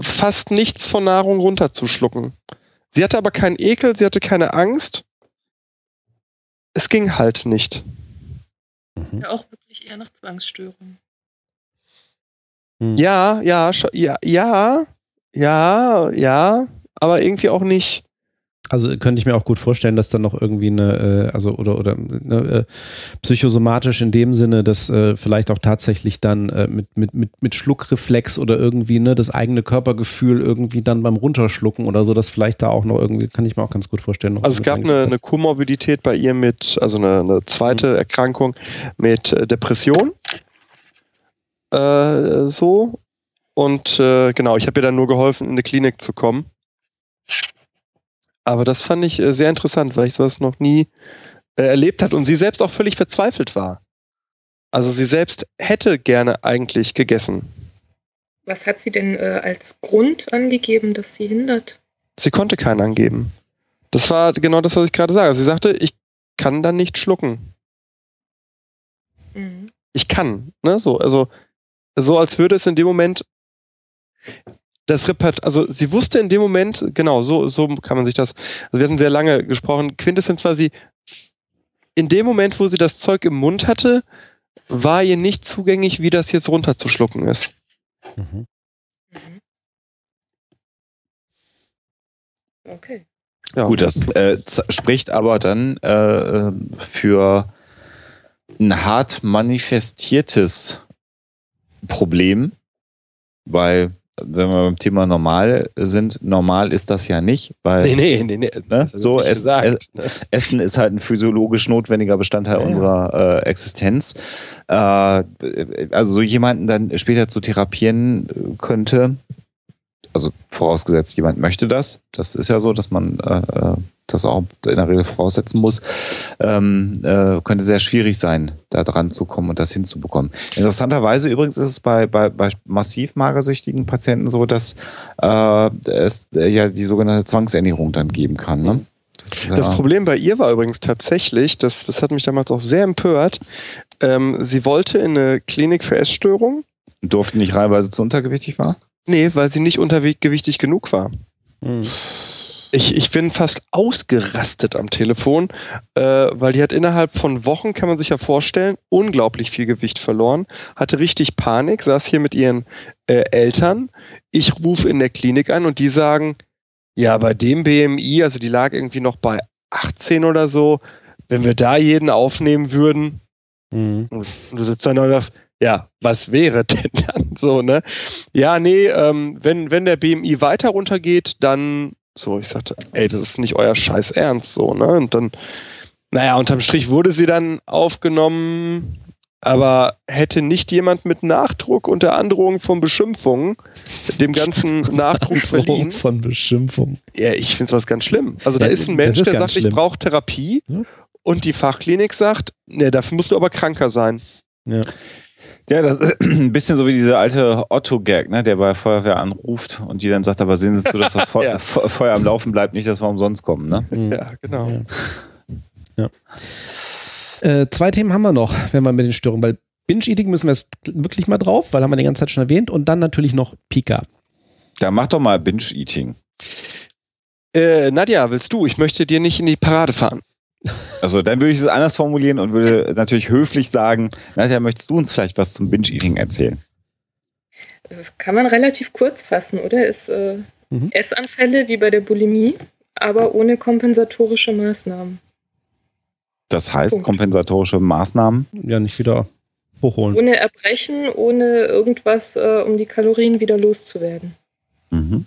fast nichts von Nahrung runterzuschlucken. Sie hatte aber keinen Ekel, sie hatte keine Angst. Es ging halt nicht. Mhm. Ja, auch wirklich eher nach Zwangsstörung. Mhm. Ja, ja, ja, ja, ja, ja, aber irgendwie auch nicht. Also könnte ich mir auch gut vorstellen, dass dann noch irgendwie eine, äh, also oder oder ne, äh, psychosomatisch in dem Sinne, dass äh, vielleicht auch tatsächlich dann äh, mit, mit, mit, mit Schluckreflex oder irgendwie ne, das eigene Körpergefühl irgendwie dann beim Runterschlucken oder so, das vielleicht da auch noch irgendwie, kann ich mir auch ganz gut vorstellen. noch Also es gab eine, eine Komorbidität bei ihr mit, also eine, eine zweite Erkrankung mit Depression. So. Und genau, ich habe ihr dann nur geholfen, in eine Klinik zu kommen. Aber das fand ich äh, sehr interessant, weil ich sowas noch nie äh, erlebt hat und sie selbst auch völlig verzweifelt war. Also sie selbst hätte gerne eigentlich gegessen. Was hat sie denn äh, als Grund angegeben, dass sie hindert? Sie konnte keinen angeben. Das war genau das, was ich gerade sage. Sie sagte, ich kann dann nicht schlucken. Mhm. Ich kann, ne? So, also so als würde es in dem Moment das Repert, also sie wusste in dem Moment, genau, so, so kann man sich das, also wir hatten sehr lange gesprochen, Quintessenz war sie, in dem Moment, wo sie das Zeug im Mund hatte, war ihr nicht zugänglich, wie das jetzt runterzuschlucken ist. Mhm. Mhm. Okay. Ja. Gut, das äh, spricht aber dann äh, äh, für ein hart manifestiertes Problem, weil wenn wir beim Thema normal sind, normal ist das ja nicht, weil Nee, nee, nee, nee. ne, Also so nicht es, gesagt, ne? Essen ist halt ein physiologisch notwendiger Bestandteil Ja, unserer äh, Existenz. Äh, also so jemanden dann später zu therapieren könnte, also vorausgesetzt, jemand möchte das. Das ist ja so, dass man äh, äh, das auch in der Regel voraussetzen muss. Ähm, äh, könnte sehr schwierig sein, da dran zu kommen und das hinzubekommen. Interessanterweise übrigens ist es bei, bei, bei massiv magersüchtigen Patienten so, dass äh, es äh, ja die sogenannte Zwangsernährung dann geben kann. Ne? Das, Das Problem bei ihr war übrigens tatsächlich, das, das hat mich damals auch sehr empört, ähm, sie wollte in eine Klinik für Essstörungen, durften nicht reihenweise zu untergewichtig war? nee, weil sie nicht untergewichtig genug war. Mhm. Ich, ich bin fast ausgerastet am Telefon, äh, weil die hat innerhalb von Wochen, kann man sich ja vorstellen, unglaublich viel Gewicht verloren, hatte richtig Panik, saß hier mit ihren äh, Eltern. Ich rufe in der Klinik an und die sagen, ja, bei dem BMI, also die lag irgendwie noch bei 18 oder so, wenn wir da jeden aufnehmen würden, Mhm. und du sitzt dann da und sagst, ja, was wäre [LAUGHS] denn dann so, ne? Ja, nee, ähm, wenn, wenn der BMI weiter runtergeht, dann so, ich sagte, ey, das ist nicht euer Scheiß Ernst, so, ne? Und dann, naja, unterm Strich wurde sie dann aufgenommen, aber hätte nicht jemand mit Nachdruck und der Androhung von Beschimpfungen dem ganzen [LAUGHS] Nachdruck Drohung verliehen? von Beschimpfung. Ja, ich finde sowas ganz schlimm. Also da Ja, ist ein Mensch, ist der sagt, ich schlimm. brauche Therapie Ja. und die Fachklinik sagt, ne, dafür musst du aber kranker sein. Ja. Ja, das ist [CLEARS THROAT] ein bisschen so wie dieser alte Otto-Gag, ne, der bei Feuerwehr anruft und die dann sagt, aber sehen Sie zu, dass das [LAUGHS] Feu Ja. Fe- Feuer am Laufen bleibt, nicht, dass wir umsonst kommen. Ne? Mhm. Ja, genau. Ja. ja. Äh, zwei Themen haben wir noch, wenn wir mit den Störungen, weil Binge-Eating müssen wir jetzt wirklich mal drauf, weil haben wir die ganze Zeit schon erwähnt und dann natürlich noch Pika. Da mach doch mal Binge-Eating. Äh, Nadja, willst du? Ich möchte dir nicht in die Parade fahren. Also dann würde ich es anders formulieren und würde natürlich höflich sagen, Nadja, möchtest du uns vielleicht was zum Binge-Eating erzählen? Äh, Kann man relativ kurz fassen, oder? Ist äh, Mhm. Essanfälle wie bei der Bulimie, aber ohne kompensatorische Maßnahmen. Das heißt, Punkt. kompensatorische Maßnahmen. Ja, nicht wieder hochholen. Ohne Erbrechen, ohne irgendwas, äh, um die Kalorien wieder loszuwerden. Mhm.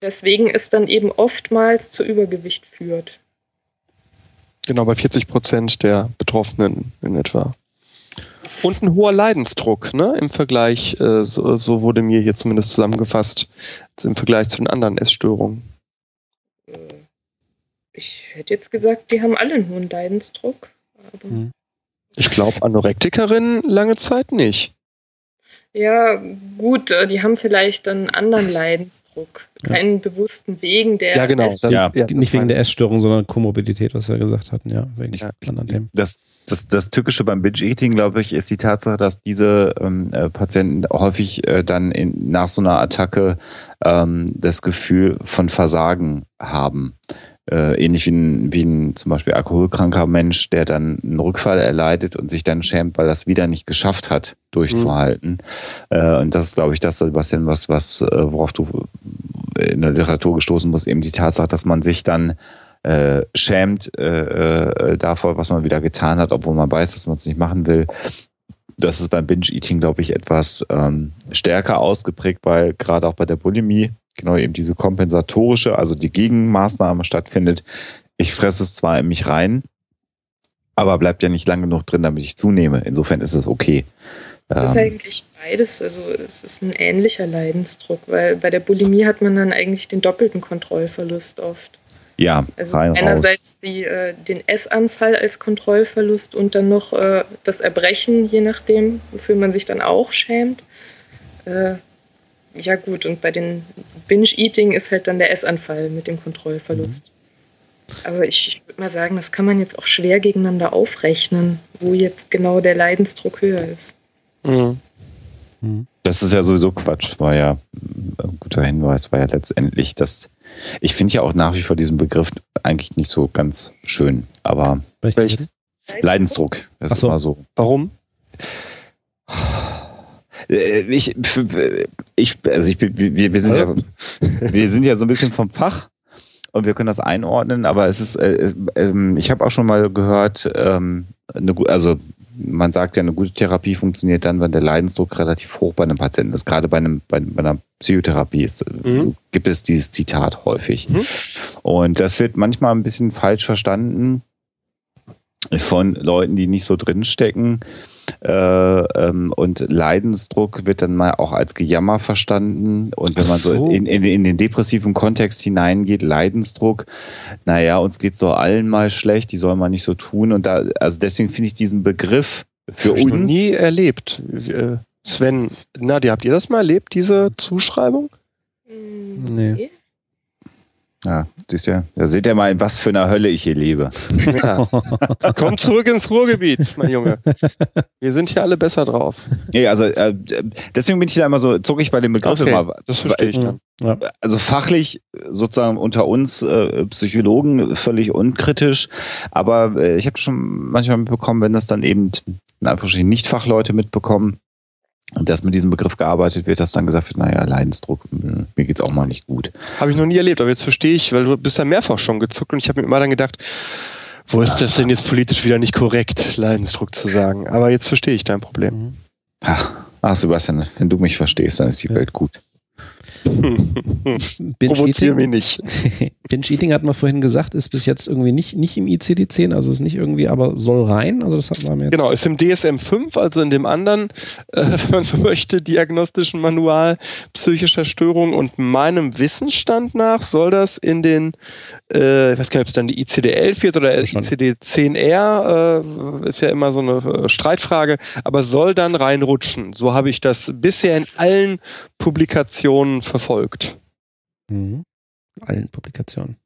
Weswegen es dann eben oftmals zu Übergewicht führt. Genau, bei 40 Prozent der Betroffenen in etwa. Und ein hoher Leidensdruck, ne? Im Vergleich, äh, so, so wurde mir hier zumindest zusammengefasst, im Vergleich zu den anderen Essstörungen. Äh, Ich hätte jetzt gesagt, die haben alle einen hohen Leidensdruck. Aber Mhm. Ich glaube, Anorektikerinnen lange Zeit nicht. Ja, gut, äh, die haben vielleicht einen anderen [LAUGHS] Leidensdruck. Ja. Keinen bewussten Wegen der. Ja, genau. Das- Ja, das Nicht wegen der Essstörung, sondern Komorbidität, was wir gesagt hatten, ja, wegen Ich- anderen Themen. Das, das, das Tückische beim Binge-Eating, glaube ich, ist die Tatsache, dass diese ähm, äh, Patienten häufig äh, dann in, nach so einer Attacke ähm, das Gefühl von Versagen haben. Äh, ähnlich wie ein, wie ein zum Beispiel alkoholkranker Mensch, der dann einen Rückfall erleidet und sich dann schämt, weil er es wieder nicht geschafft hat, durchzuhalten. Äh, und das ist, glaube ich, das, Sebastian, was, was, äh, worauf du in der Literatur gestoßen musst, eben die Tatsache, dass man sich dann äh, schämt äh, äh, davor, was man wieder getan hat, obwohl man weiß, dass man es nicht machen will. Das ist beim Binge-Eating, glaube ich, etwas ähm, stärker ausgeprägt, weil gerade auch bei der Bulimie genau eben diese kompensatorische, also die Gegenmaßnahme stattfindet. Ich fresse es zwar in mich rein, aber bleibt ja nicht lang genug drin, damit ich zunehme. Insofern ist es okay. Das ist Ähm, eigentlich beides. Also es ist ein ähnlicher Leidensdruck, weil bei der Bulimie hat man dann eigentlich den doppelten Kontrollverlust oft. ja, Also rein raus. einerseits die, äh, den Essanfall als Kontrollverlust und dann noch äh, das Erbrechen, je nachdem, wofür man sich dann auch schämt. Äh, ja gut, und bei den Binge-Eating ist halt dann der Essanfall mit dem Kontrollverlust. Aber ich, ich würde mal sagen, das kann man jetzt auch schwer gegeneinander aufrechnen, wo jetzt genau der Leidensdruck höher ist. Mhm. Das ist ja sowieso Quatsch, war ja ein guter Hinweis, war ja letztendlich das. Ich finde ja auch nach wie vor diesen Begriff eigentlich nicht so ganz schön, aber Welchen? Leidensdruck, das Ach ist so. immer so. Warum? Äh, Ich, ich, also ich, wir, wir sind ja, [LAUGHS] wir sind ja so ein bisschen vom Fach und wir können das einordnen, aber es ist, äh, ähm, ich habe auch schon mal gehört, ähm, eine, also man sagt ja, eine gute Therapie funktioniert dann, wenn der Leidensdruck relativ hoch bei einem Patienten ist. Gerade bei, einem, bei, bei einer Psychotherapie ist, äh, Mhm. gibt es dieses Zitat häufig. Mhm. Und das wird manchmal ein bisschen falsch verstanden von Leuten, die nicht so drinstecken. Äh, ähm, und Leidensdruck wird dann mal auch als Gejammer verstanden. Und wenn man so, so. in, in, in den depressiven Kontext hineingeht, Leidensdruck, naja, uns geht's doch allen mal schlecht, die sollen mal nicht so tun. Und da, also deswegen finde ich diesen Begriff für Hab ich uns. nie erlebt. Äh, Sven, Nadja, habt ihr das mal erlebt, diese Zuschreibung? Nee. Ja, siehst du, da seht ihr mal, in was für einer Hölle ich hier lebe. Ja. [LAUGHS] Komm zurück ins Ruhrgebiet, mein Junge. Wir sind hier alle besser drauf. Nee, also äh, deswegen bin ich da immer so, zucke ich bei dem Begriff Okay, immer. das verstehe ich dann. Ja. also fachlich sozusagen unter uns äh, Psychologen völlig unkritisch, aber äh, ich habe schon manchmal mitbekommen, wenn das dann eben in Anführungsstrichen nicht Fachleute mitbekommen und dass mit diesem Begriff gearbeitet wird, dass dann gesagt wird, naja, Leidensdruck, mh, mir geht's auch mal nicht gut. Habe ich noch nie erlebt, aber jetzt verstehe ich, weil du bist ja mehrfach schon gezuckt und ich habe mir immer dann gedacht, wo ist das denn jetzt politisch wieder nicht korrekt, Leidensdruck zu sagen? Aber jetzt verstehe ich dein Problem. Ach, ach Sebastian, wenn du mich verstehst, dann ist die. Welt gut. [LAUGHS] [LAUGHS] Provozier mich nicht. [LAUGHS] Binge-Eating hat man vorhin gesagt, ist bis jetzt irgendwie nicht, nicht im ICD-10, also ist nicht irgendwie, aber soll rein. Also das haben wir jetzt. Genau, ist im DSM 5, also in dem anderen, äh, [LAUGHS] wenn man so möchte, diagnostischen Manual psychischer Störungen und meinem Wissensstand nach soll das in den, äh, ich weiß gar nicht, ob es dann die ICD-11 wird oder Wahrscheinlich. ICD-10R, äh, ist ja immer so eine äh, Streitfrage, aber soll dann reinrutschen. So habe ich das bisher in allen Publikationen verfolgt. Mhm. Allen Publikationen.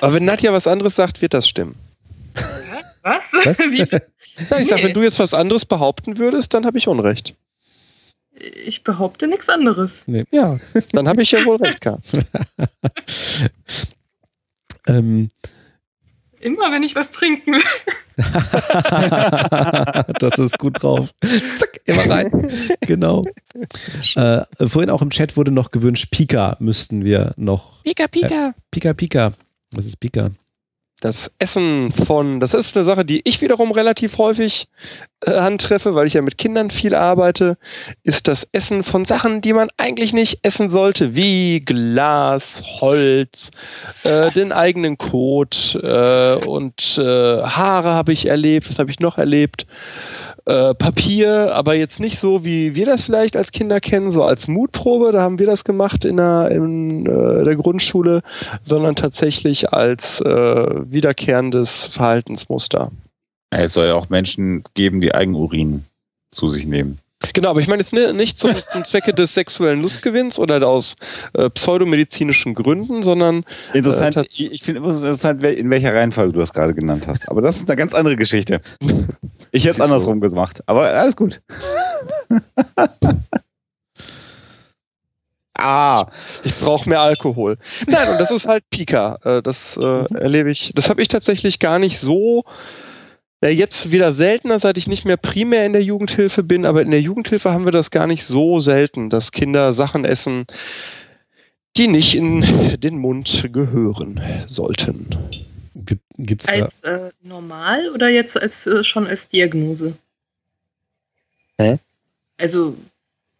Aber wenn Nadja was anderes sagt, wird das stimmen. Was? Was? Wie? Ja, ich sag, Nee. wenn du jetzt was anderes behaupten würdest, dann habe ich Unrecht. Ich behaupte nichts anderes. Ja, dann habe ich ja wohl recht gehabt. [LAUGHS] Ähm, Immer wenn ich was trinken will. [LAUGHS] das ist gut drauf. Zack, immer rein. [LAUGHS] Genau. Äh, vorhin auch im Chat wurde noch gewünscht, Pika müssten wir noch. Pika, Pika. Äh, Pika, Pika. Was ist Pika? Das Essen von, das ist eine Sache, die ich wiederum relativ häufig äh, antreffe, weil ich ja mit Kindern viel arbeite, ist das Essen von Sachen, die man eigentlich nicht essen sollte, wie Glas, Holz, äh, den eigenen Kot äh, und äh, Haare habe ich erlebt, was habe ich noch erlebt? Äh, Papier, aber jetzt nicht so, wie wir das vielleicht als Kinder kennen, so als Mutprobe, da haben wir das gemacht in der, in, äh, der Grundschule, sondern tatsächlich als äh, wiederkehrendes Verhaltensmuster. Es soll ja auch Menschen geben, die Eigenurin zu sich nehmen. Genau, aber ich meine jetzt nicht zum, zum Zwecke des sexuellen Lustgewinns oder aus äh, pseudomedizinischen Gründen, sondern. Interessant, äh, ich, ich finde immer interessant, in welcher Reihenfolge du das gerade genannt hast. Aber das ist eine ganz andere Geschichte. Ich hätte es andersrum gemacht, aber alles gut. [LAUGHS] ah, ich brauche mehr Alkohol. Nein, und das ist halt Pika. Äh, das äh, erlebe ich. Das habe ich tatsächlich gar nicht so jetzt wieder seltener, seit ich nicht mehr primär in der Jugendhilfe bin, aber in der Jugendhilfe haben wir das gar nicht so selten, dass Kinder Sachen essen, die nicht in den Mund gehören sollten. Gibt's als äh, normal oder jetzt als äh, schon als Diagnose? Hä? Also,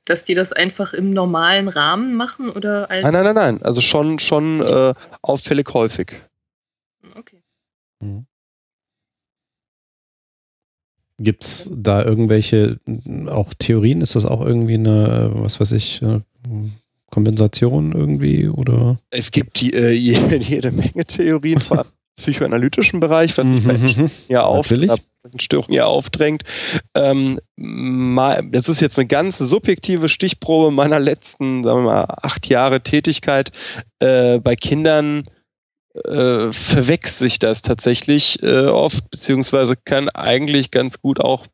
dass die das einfach im normalen Rahmen machen oder als. Nein, nein, nein, nein. Also schon, schon äh, auffällig häufig. Okay. Mhm. Gibt es da irgendwelche auch Theorien? Ist das auch irgendwie eine, was weiß ich, Kompensation irgendwie oder? Es gibt die, äh, [LAUGHS] jede, jede, Menge Theorien, vor allem im psychoanalytischen Bereich, was mhm, Menschen ja auf. Störungen ja aufdrängt. Ähm, das ist jetzt eine ganz subjektive Stichprobe meiner letzten, sagen wir mal, acht Jahre Tätigkeit äh, bei Kindern äh, verwechselt sich das tatsächlich äh, oft, beziehungsweise kann eigentlich ganz gut auch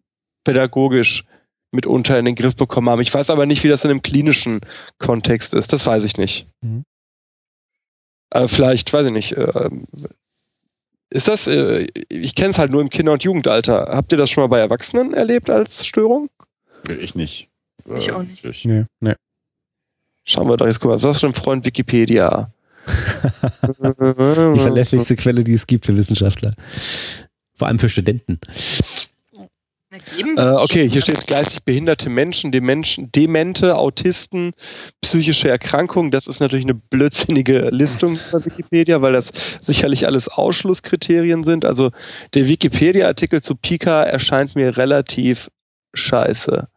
pädagogisch mitunter in den Griff bekommen haben. Ich weiß aber nicht, wie das in einem klinischen Kontext ist. Das weiß ich nicht. Mhm. Äh, vielleicht, weiß ich nicht. Äh, ist das, äh, ich kenne es halt nur im Kinder- und Jugendalter. Habt ihr das schon mal bei Erwachsenen erlebt als Störung? Ich nicht. Ich auch nicht. Nee, nee. Schauen wir doch jetzt, guck mal, was ist für ein Freund Wikipedia? [LAUGHS] Die verlässlichste [LAUGHS] Quelle, die es gibt für Wissenschaftler. Vor allem für Studenten. Äh, okay, hier steht geistig behinderte Menschen, Demenschen, Demente, Autisten, psychische Erkrankungen. Das ist natürlich eine blödsinnige Listung [LAUGHS] bei Wikipedia, weil das sicherlich alles Ausschlusskriterien sind. Also der Wikipedia-Artikel zu Pika erscheint mir relativ scheiße.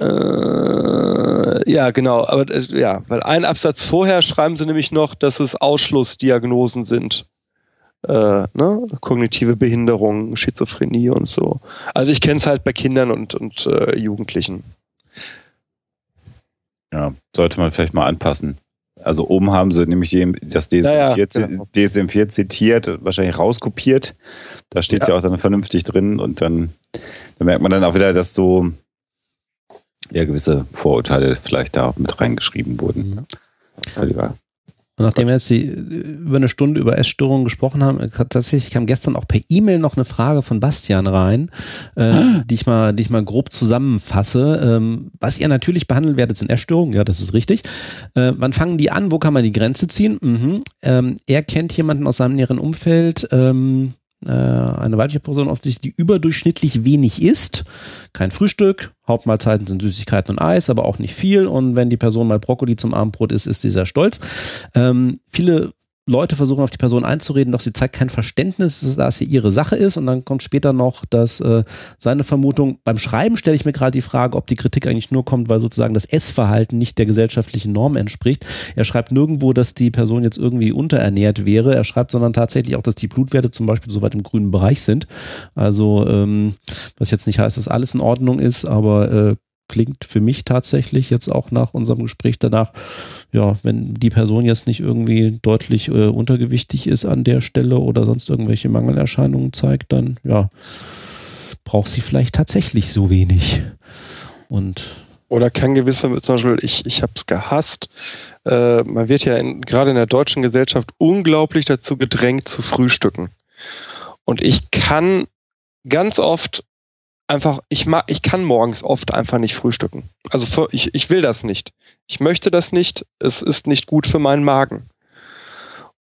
Äh, ja, genau. Aber äh, ja, weil ein Absatz vorher schreiben sie nämlich noch, dass es Ausschlussdiagnosen sind. Äh, ne? Kognitive Behinderung, Schizophrenie und so. Also ich kenne es halt bei Kindern und, und äh, Jugendlichen. Ja, sollte man vielleicht mal anpassen. Also oben haben sie nämlich das DSM-4 ja, ja, genau. DSM zitiert, wahrscheinlich rauskopiert. Da steht es ja. ja auch dann vernünftig drin und dann, dann merkt man dann auch wieder, dass so ja gewisse Vorurteile vielleicht da mit reingeschrieben wurden. Mhm. Und nachdem wir jetzt die, über eine Stunde über Essstörungen gesprochen haben, tatsächlich kam gestern auch per E-Mail noch eine Frage von Bastian rein, äh, ah. die ich mal, die ich mal grob zusammenfasse. Ähm, was ihr natürlich behandeln werdet, sind Essstörungen, ja, das ist richtig. Äh, wann fangen die an? Wo kann man die Grenze ziehen? Mhm. Ähm, er kennt jemanden aus seinem näheren Umfeld, ähm, äh, eine weibliche Person offensichtlich, die überdurchschnittlich wenig isst. Kein Frühstück, Hauptmahlzeiten sind Süßigkeiten und Eis, aber auch nicht viel. Und wenn die Person mal Brokkoli zum Abendbrot isst, ist sie sehr stolz. Ähm, viele Leute versuchen auf die Person einzureden, doch sie zeigt kein Verständnis, dass sie ihre Sache ist. Und dann kommt später noch, dass äh, seine Vermutung, beim Schreiben stelle ich mir gerade die Frage, ob die Kritik eigentlich nur kommt, weil sozusagen das Essverhalten nicht der gesellschaftlichen Norm entspricht. Er schreibt nirgendwo, dass die Person jetzt irgendwie unterernährt wäre. Er schreibt, sondern tatsächlich auch, dass die Blutwerte zum Beispiel so weit im grünen Bereich sind. Also, ähm, was jetzt nicht heißt, dass alles in Ordnung ist, aber äh, klingt für mich tatsächlich jetzt auch nach unserem Gespräch danach, ja, wenn die Person jetzt nicht irgendwie deutlich äh, untergewichtig ist an der Stelle oder sonst irgendwelche Mangelerscheinungen zeigt, dann ja, braucht sie vielleicht tatsächlich so wenig. Und oder kann gewisse, zum Beispiel, ich, ich habe es gehasst, äh, man wird ja gerade in der deutschen Gesellschaft unglaublich dazu gedrängt zu frühstücken. Und ich kann ganz oft einfach, ich mag, ich kann morgens oft einfach nicht frühstücken. Also für, ich, ich will das nicht. Ich möchte das nicht. Es ist nicht gut für meinen Magen.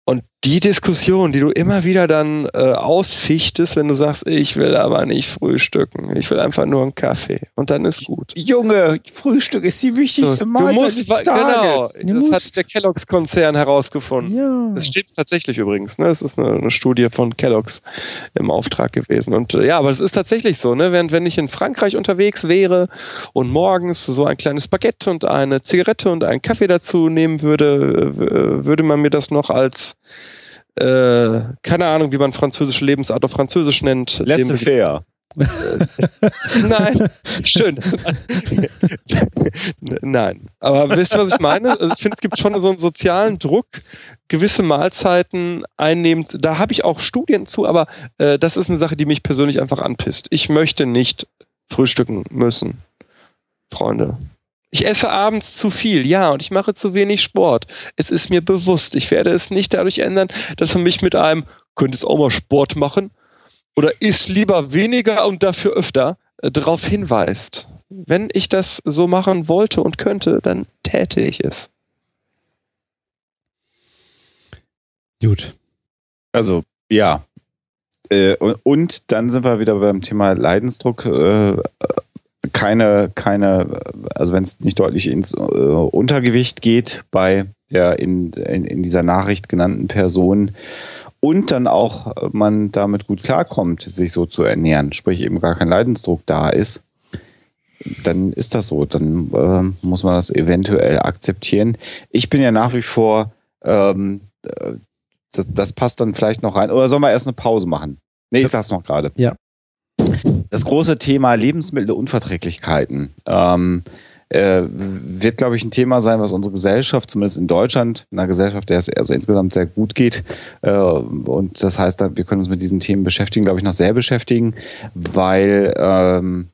Und die Diskussion, die du immer wieder dann äh, ausfichtest, wenn du sagst, ich will aber nicht frühstücken, ich will einfach nur einen Kaffee und dann ist gut. Junge, Frühstück ist die wichtigste So, Mahlzeit musst, des genau, Tages. Du das hat der Kelloggs-Konzern herausgefunden. Ja. Das stimmt tatsächlich übrigens. Ne? Das ist eine, eine Studie von Kellogg's im Auftrag gewesen. Und äh, ja, aber es ist tatsächlich so. Ne? Während wenn ich in Frankreich unterwegs wäre und morgens so ein kleines Baguette und eine Zigarette und einen Kaffee dazu nehmen würde, äh, würde man mir das noch als äh, keine Ahnung, wie man französische Lebensart auf Französisch nennt. Dem- fair. [LAUGHS] Nein, schön. [LAUGHS] Nein, aber wisst ihr, was ich meine? Also ich finde, es gibt schon so einen sozialen Druck, gewisse Mahlzeiten einnehmend. Da habe ich auch Studien zu, aber äh, das ist eine Sache, die mich persönlich einfach anpisst. Ich möchte nicht frühstücken müssen, Freunde. Ich esse abends zu viel, ja, und ich mache zu wenig Sport. Es ist mir bewusst. Ich werde es nicht dadurch ändern, dass man mich mit einem, könntest auch mal Sport machen, oder isst lieber weniger und dafür öfter äh, darauf hinweist. Wenn ich das so machen wollte und könnte, dann täte ich es. Gut. Also, ja. Äh, und, und dann sind wir wieder beim Thema Leidensdruck. Äh, keine, keine, also wenn es nicht deutlich ins äh, Untergewicht geht bei der in, in, in dieser Nachricht genannten Person und dann auch man damit gut klarkommt, sich so zu ernähren, sprich eben gar kein Leidensdruck da ist, dann ist das so. Dann äh, muss man das eventuell akzeptieren. Ich bin ja nach wie vor, ähm, äh, das, das passt dann vielleicht noch rein. Oder sollen wir erst eine Pause machen? Nee, ich sag's noch gerade. Ja. Das große Thema Lebensmittelunverträglichkeiten ähm, äh, wird, glaube ich, ein Thema sein, was unsere Gesellschaft, zumindest in Deutschland, einer Gesellschaft, der es also insgesamt sehr gut geht, äh, und das heißt, wir können uns mit diesen Themen beschäftigen, glaube ich, noch sehr beschäftigen, weil ähm,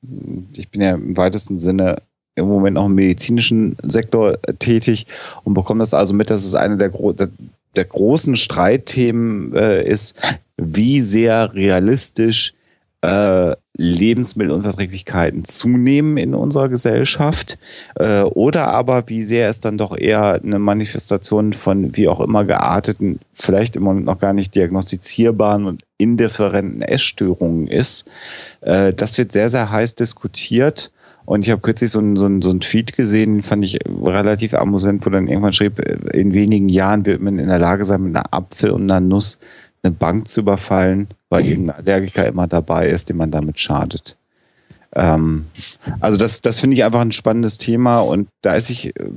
ich bin ja im weitesten Sinne im Moment noch im medizinischen Sektor tätig und bekomme das also mit, dass es eine der, gro der, der großen Streitthemen äh, ist, wie sehr realistisch äh, Lebensmittelunverträglichkeiten zunehmen in unserer Gesellschaft äh, oder aber wie sehr es dann doch eher eine Manifestation von wie auch immer gearteten, vielleicht im Moment noch gar nicht diagnostizierbaren und indifferenten Essstörungen ist. Äh, das wird sehr, sehr heiß diskutiert. Und ich habe kürzlich so einen, so, so einen Tweet gesehen, fand ich relativ amusant, wo dann irgendwann schrieb, in wenigen Jahren wird man in der Lage sein, mit einer Apfel und einer Nuss eine Bank zu überfallen, weil irgendein Allergiker immer dabei ist, dem man damit schadet. Ähm, also das, das finde ich einfach ein spannendes Thema und da ist sich äh,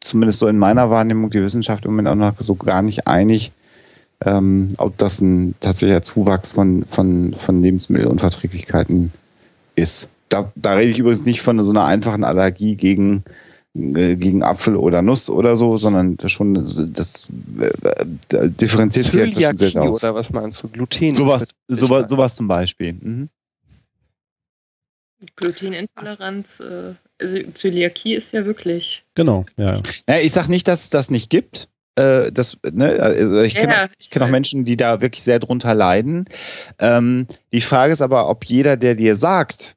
zumindest so in meiner Wahrnehmung die Wissenschaft im Moment auch noch so gar nicht einig, ähm, ob das ein tatsächlicher Zuwachs von, von, von Lebensmittelunverträglichkeiten ist. Da, da rede ich übrigens nicht von so einer einfachen Allergie gegen, gegen Apfel oder Nuss oder so, sondern das schon das äh, differenziert sich ja zwischen sehr Zöliakie aus. oder was meinst du? Gluten? Sowas, sowas, sowas zum Beispiel. Mhm. Glutenintoleranz, äh, also Zöliakie ist ja wirklich. Genau, ja. ja. Ja, ich sag nicht, dass es das nicht gibt. Äh, das, ne, also ich kenne Ja, auch, ich kenn auch. Menschen, die da wirklich sehr drunter leiden. Ähm, die Frage ist aber, ob jeder, der dir sagt,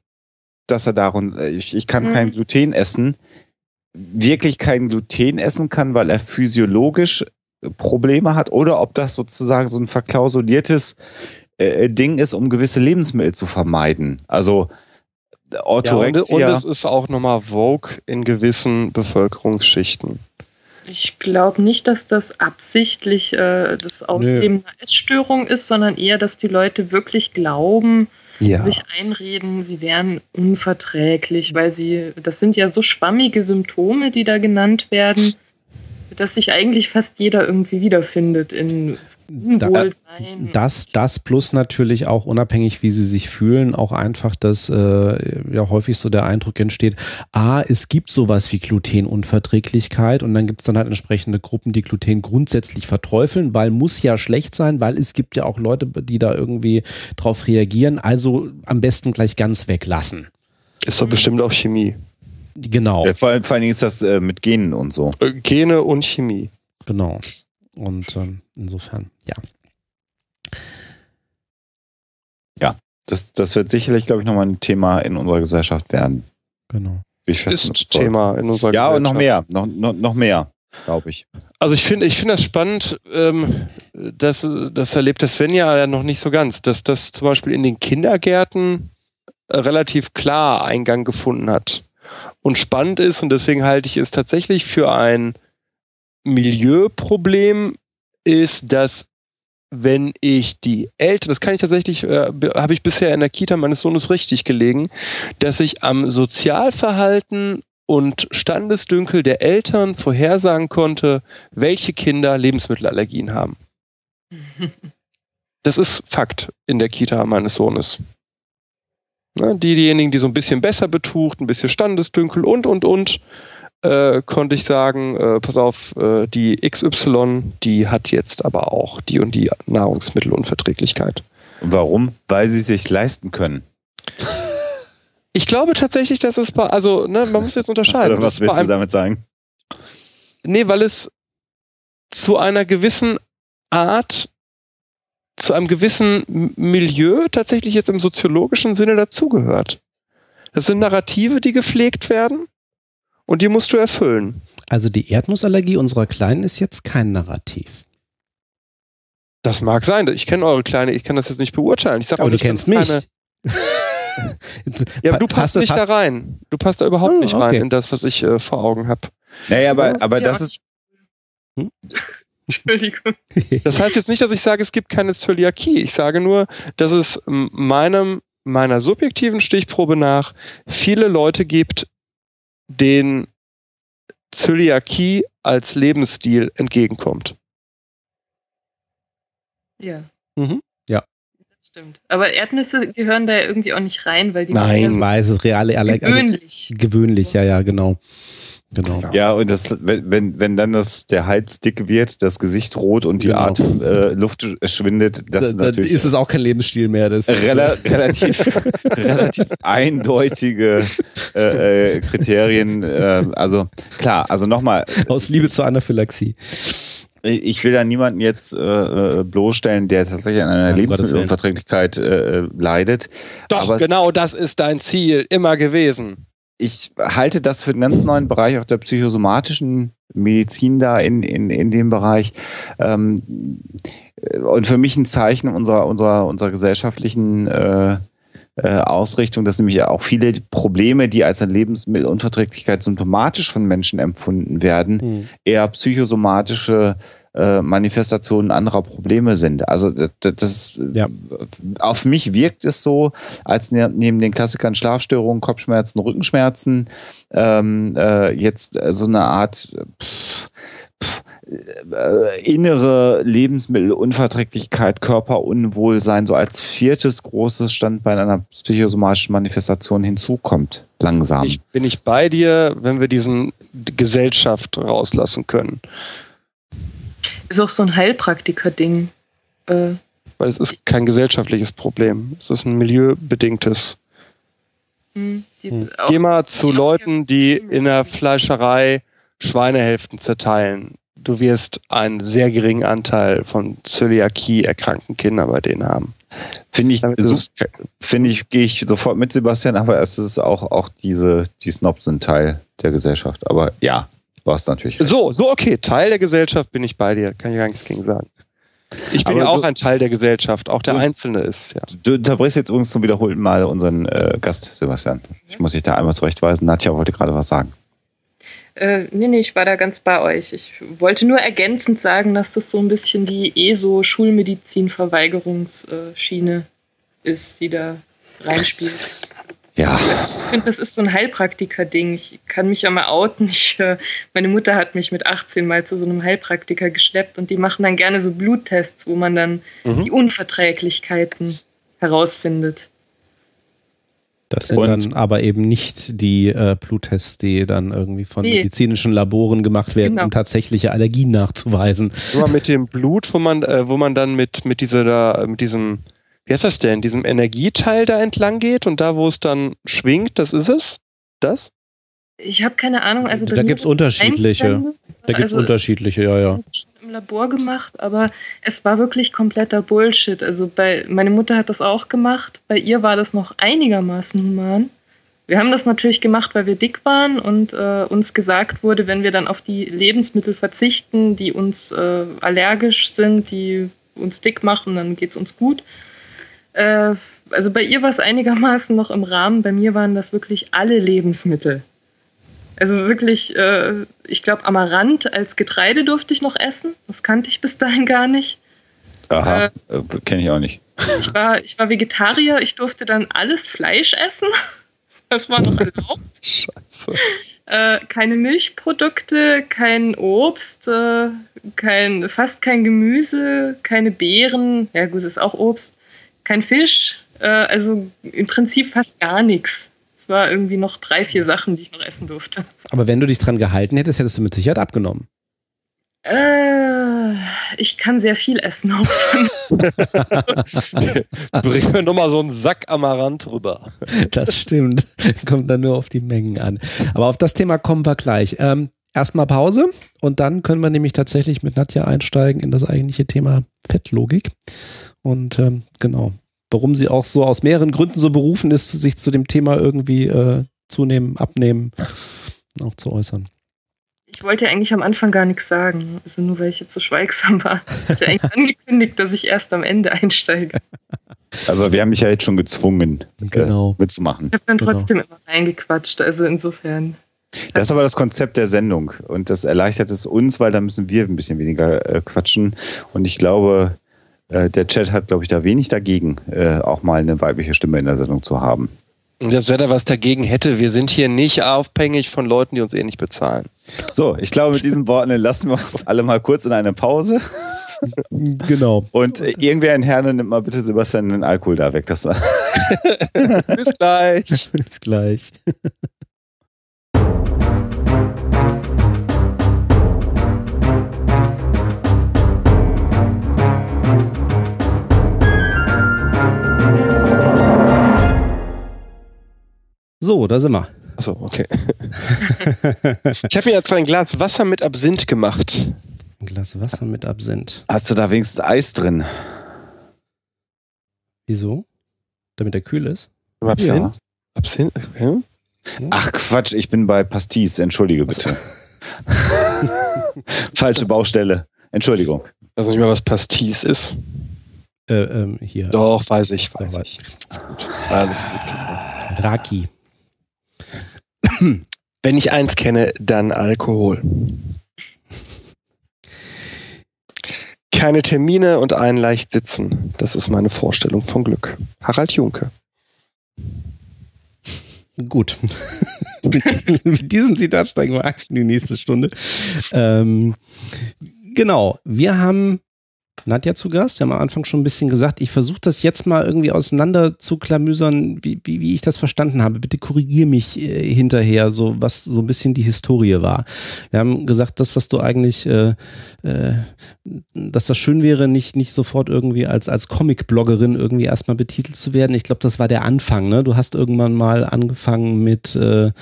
dass er darum, ich, ich kann Mhm. kein Gluten essen, wirklich kein Gluten essen kann, weil er physiologisch Probleme hat oder ob das sozusagen so ein verklausuliertes äh, Ding ist, um gewisse Lebensmittel zu vermeiden. Also Ja, und, und Orthorexia. es ist auch nochmal Vogue in gewissen Bevölkerungsschichten. Ich glaube nicht, dass das absichtlich äh, das Ausleben einer Essstörung ist, sondern eher, dass die Leute wirklich glauben, Ja. sich einreden, sie wären unverträglich, weil sie, das sind ja so schwammige Symptome, die da genannt werden, dass sich eigentlich fast jeder irgendwie wiederfindet in Unwohlsein. Das, das plus natürlich auch unabhängig, wie sie sich fühlen, auch einfach, dass äh, ja häufig so der Eindruck entsteht, ah, es gibt sowas wie Glutenunverträglichkeit und dann gibt es dann halt entsprechende Gruppen, die Gluten grundsätzlich verteufeln, weil muss ja schlecht sein, weil es gibt ja auch Leute, die da irgendwie drauf reagieren, also am besten gleich ganz weglassen. Ist doch bestimmt auch Chemie. Genau, Ja, vor, vor allen Dingen ist das äh, mit Genen und so. Äh, Gene und Chemie. genau. Und ähm, insofern, ja. das, das wird sicherlich, glaube ich, nochmal ein Thema in unserer Gesellschaft werden. Genau. Ich fest Ist überzeugt. Thema in unserer Ja, und noch Gesellschaft. mehr. Noch, noch, noch mehr, glaube ich. Also ich finde, ich finde das spannend, ähm, dass das erlebt der Sven ja noch nicht so ganz, dass das zum Beispiel in den Kindergärten relativ klar Eingang gefunden hat. Und spannend ist, und deswegen halte ich es tatsächlich für ein Milieuproblem, ist, dass wenn ich die Eltern, das kann ich tatsächlich, äh, be- habe ich bisher in der Kita meines Sohnes richtig gelegen, dass ich am Sozialverhalten und Standesdünkel der Eltern vorhersagen konnte, welche Kinder Lebensmittelallergien haben. [LAUGHS] Das ist Fakt in der Kita meines Sohnes. Ne, die, diejenigen, die so ein bisschen besser betucht, ein bisschen Standesdünkel und, und, und, äh, konnte ich sagen, äh, pass auf, äh, die XY, die hat jetzt aber auch die und die Nahrungsmittelunverträglichkeit. Warum? Weil sie sich leisten können. Ich glaube tatsächlich, dass es bei, also, ne, man muss jetzt unterscheiden. Oder was willst du einem- damit sagen? Nee, weil es zu einer gewissen Art, zu einem gewissen Milieu tatsächlich jetzt im soziologischen Sinne dazugehört. Das sind Narrative, die gepflegt werden und die musst du erfüllen. Also die Erdnussallergie unserer Kleinen ist jetzt kein Narrativ. Das mag sein. Ich kenne eure Kleine, ich kann das jetzt nicht beurteilen. Ich sag Aber auch du nicht, kennst dass mich. Keine, [LAUGHS] ja, aber du passt Hast du- nicht da rein. Du passt da überhaupt Oh, nicht rein okay. in das, was ich äh, vor Augen habe. Naja, aber, Das aber das ist, [LAUGHS] Entschuldigung. Das heißt jetzt nicht, dass ich sage, es gibt keine Zöliakie. Ich sage nur, dass es meinem, meiner subjektiven Stichprobe nach viele Leute gibt, denen Zöliakie als Lebensstil entgegenkommt. Ja. Mhm. Ja. Das stimmt. Aber Erdnüsse gehören da ja irgendwie auch nicht rein, weil die Nein, weiß, es ist reale Allergie. Also gewöhnlich. gewöhnlich, ja, ja, genau. Genau. ja, und das, wenn, wenn, wenn dann das, der Hals dick wird, das Gesicht rot und die Genau. Atem, äh, schwindet, das Da, natürlich ist es auch kein Lebensstil mehr. Das rela relativ, [LAUGHS] relativ eindeutige äh, äh, Kriterien. Äh, also klar, also nochmal, aus Liebe zur Anaphylaxie. ich will da niemanden jetzt äh, äh, bloßstellen, der tatsächlich an einer Gottes Lebensmittelunverträglichkeit äh, leidet. Doch, Aber genau das ist dein Ziel immer gewesen. Ich halte das für einen ganz neuen Bereich auch der psychosomatischen Medizin da in, in, in dem Bereich. Ähm, und für mich ein Zeichen unserer, unserer, unserer gesellschaftlichen äh, äh, Ausrichtung, dass nämlich auch viele Probleme, die als eine Lebensmittelunverträglichkeit symptomatisch von Menschen empfunden werden, Hm. eher psychosomatische äh, Manifestationen anderer Probleme sind. Also das, das Ja. auf mich wirkt es so, als ne, neben den Klassikern Schlafstörungen, Kopfschmerzen, Rückenschmerzen ähm, äh, jetzt äh, so eine Art pff, pff, äh, innere Lebensmittelunverträglichkeit, Körperunwohlsein so als viertes großes Standbein einer psychosomatischen Manifestation hinzukommt. Langsam. Ich, bin ich bei dir, wenn wir diesen Gesellschaft rauslassen können. Ist auch so ein Heilpraktiker-Ding. Äh, Weil es ist kein gesellschaftliches Problem. Es ist ein milieubedingtes. hm, Hm. Geh mal zu Leuten, die in der Fleischerei Schweinehälften zerteilen. Du wirst einen sehr geringen Anteil von Zöliakie erkrankten Kindern bei denen haben. Finde ich, so, finde ich, gehe ich sofort mit Sebastian, aber es ist auch, auch diese, die Snobs sind Teil der Gesellschaft. Aber ja, du hast natürlich. recht. so, so okay, Teil der Gesellschaft bin ich bei dir, kann ich gar nichts gegen sagen. Ich bin Aber ja auch du- ein Teil der Gesellschaft, auch der Du- Einzelne ist, ja. Du unterbrichst jetzt übrigens zum wiederholten Mal unseren äh, Gast, Sebastian. Ich muss dich da einmal zurechtweisen. Nadja wollte gerade was sagen. Äh, nee, nee, ich war da ganz bei euch. Ich wollte nur ergänzend sagen, dass das so ein bisschen die ESO-Schulmedizin-Verweigerungsschiene ist, die da reinspielt. Ja, Ich finde, das ist so ein Heilpraktiker-Ding. Ich kann mich ja mal outen. Ich, äh, meine Mutter hat mich mit 18 mal zu so einem Heilpraktiker geschleppt und die machen dann gerne so Bluttests, wo man dann Mhm. die Unverträglichkeiten herausfindet. Das sind Und- dann aber eben nicht die äh, Bluttests, die dann irgendwie von Nee. medizinischen Laboren gemacht werden, Genau. um tatsächliche Allergien nachzuweisen. Immer mit dem Blut, wo man, äh, wo man dann mit, mit dieser mit diesem, wie heißt das denn, diesem Energieteil da entlang geht und da, wo es dann schwingt, das ist es? Das? Ich habe keine Ahnung. Also Da gibt's sind unterschiedliche. Da gibt es Also- unterschiedliche, ja, ja. Das schon im Labor gemacht, aber es war wirklich kompletter Bullshit. Also bei meine Mutter hat das auch gemacht. Bei ihr war das noch einigermaßen human. Wir haben das natürlich gemacht, weil wir dick waren und äh, uns gesagt wurde, wenn wir dann auf die Lebensmittel verzichten, die uns äh, allergisch sind, die uns dick machen, dann geht es uns gut. Äh, also bei ihr war es einigermaßen noch im Rahmen. Bei mir waren das wirklich alle Lebensmittel. Also wirklich, äh, ich glaube, Amaranth als Getreide durfte ich noch essen. Das kannte ich bis dahin gar nicht. Aha, äh, kenne ich auch nicht. Ich war, ich war Vegetarier, ich durfte dann alles Fleisch essen. [LAUGHS] Das war noch erlaubt. [LAUGHS] Scheiße. Äh, keine Milchprodukte, kein Obst, äh, kein, fast kein Gemüse, keine Beeren. Ja, gut, ist auch Obst. Kein Fisch. Äh, also im Prinzip fast gar nichts. Es war irgendwie noch drei, vier Sachen, die ich noch essen durfte. Aber wenn du dich dran gehalten hättest, hättest du mit Sicherheit abgenommen. Äh, ich kann sehr viel essen. Auch. [LAUGHS] Bring mir nochmal so einen Sack Amaranth rüber. Das stimmt. Kommt dann nur auf die Mengen an. Aber auf das Thema kommen wir gleich. Ähm, Erstmal Pause und dann können wir nämlich tatsächlich mit Nadja einsteigen in das eigentliche Thema Fettlogik. Und ähm, genau, warum sie auch so aus mehreren Gründen so berufen ist, sich zu dem Thema irgendwie äh, zunehmen, abnehmen, auch zu äußern. Ich wollte ja eigentlich am Anfang gar nichts sagen. Also nur weil ich jetzt so schweigsam war. Ich hatte eigentlich [LAUGHS] angekündigt, dass ich erst am Ende einsteige. Aber wir haben mich ja jetzt schon gezwungen, Genau. äh, mitzumachen. Ich habe dann Genau. trotzdem immer reingequatscht. Also insofern. Das ist aber das Konzept der Sendung und das erleichtert es uns, weil da müssen wir ein bisschen weniger äh, quatschen. Und ich glaube, äh, der Chat hat, glaube ich, da wenig dagegen, äh, auch mal eine weibliche Stimme in der Sendung zu haben. Und selbst wenn er was dagegen hätte, wir sind hier nicht abhängig von Leuten, die uns eh nicht bezahlen. So, ich glaube, mit diesen Worten lassen wir uns alle mal kurz in eine Pause. Genau. Und äh, irgendwer in Herne nimmt mal bitte Sebastian den Alkohol da weg. Das war [LAUGHS] Bis gleich. [LAUGHS] Bis gleich. So, da sind wir. Achso, okay. Ich habe mir jetzt ein Glas Wasser mit Absinth gemacht. Ein Glas Wasser mit Absinth. Hast du da wenigstens Eis drin? Wieso? Damit er kühl ist? Absinth? Absinth? Okay. Ach Quatsch, ich bin bei Pastis. Entschuldige bitte. [LAUGHS] Falsche Baustelle. Entschuldigung. Also nicht mal, was Pastis ist. Äh, ähm, hier. Doch, weiß ich, weiß Doch, ich. Ist gut. Alles gut. Raki. [CLEARS THROAT] Wenn ich eins kenne, dann Alkohol. Keine Termine und ein leicht sitzen. Das ist meine Vorstellung von Glück. Harald Junke. Gut. [LAUGHS] Mit diesem Zitat steigen wir in die nächste Stunde. Ähm, genau, wir haben Nadja zu Gast. Wir haben am Anfang schon ein bisschen gesagt, ich versuche das jetzt mal irgendwie auseinander zu klamüsern, wie, wie, wie ich das verstanden habe. Bitte korrigier mich äh, hinterher, so was so ein bisschen die Historie war. Wir haben gesagt, das, was du eigentlich, äh, äh, dass das schön wäre, nicht, nicht sofort irgendwie als, als Comic-Bloggerin irgendwie erstmal betitelt zu werden. Ich glaube, das war der Anfang. Ne? Du hast irgendwann mal angefangen mit äh,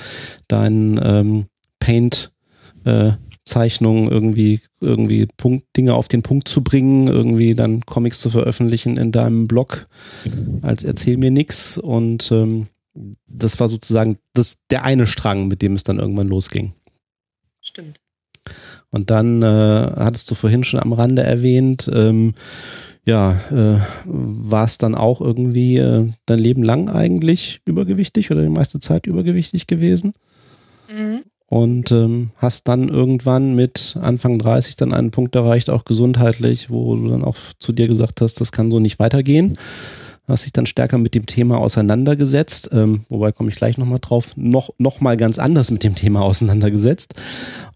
deinen ähm, Paint- äh, Zeichnungen irgendwie irgendwie Punkt, Dinge auf den Punkt zu bringen, irgendwie dann Comics zu veröffentlichen in deinem Blog als Erzähl mir nix und ähm, das war sozusagen das der eine Strang, mit dem es dann irgendwann losging. Stimmt. Und dann äh, hattest du vorhin schon am Rande erwähnt, ähm, ja, äh, war es dann auch irgendwie äh, dein Leben lang eigentlich übergewichtig oder die meiste Zeit übergewichtig gewesen? Mhm. Und ähm, hast dann irgendwann mit Anfang 30 dann einen Punkt erreicht, auch gesundheitlich, wo du dann auch zu dir gesagt hast, das kann so nicht weitergehen. Hast dich dann stärker mit dem Thema auseinandergesetzt, ähm, wobei komme ich gleich nochmal drauf, noch, noch mal ganz anders mit dem Thema auseinandergesetzt.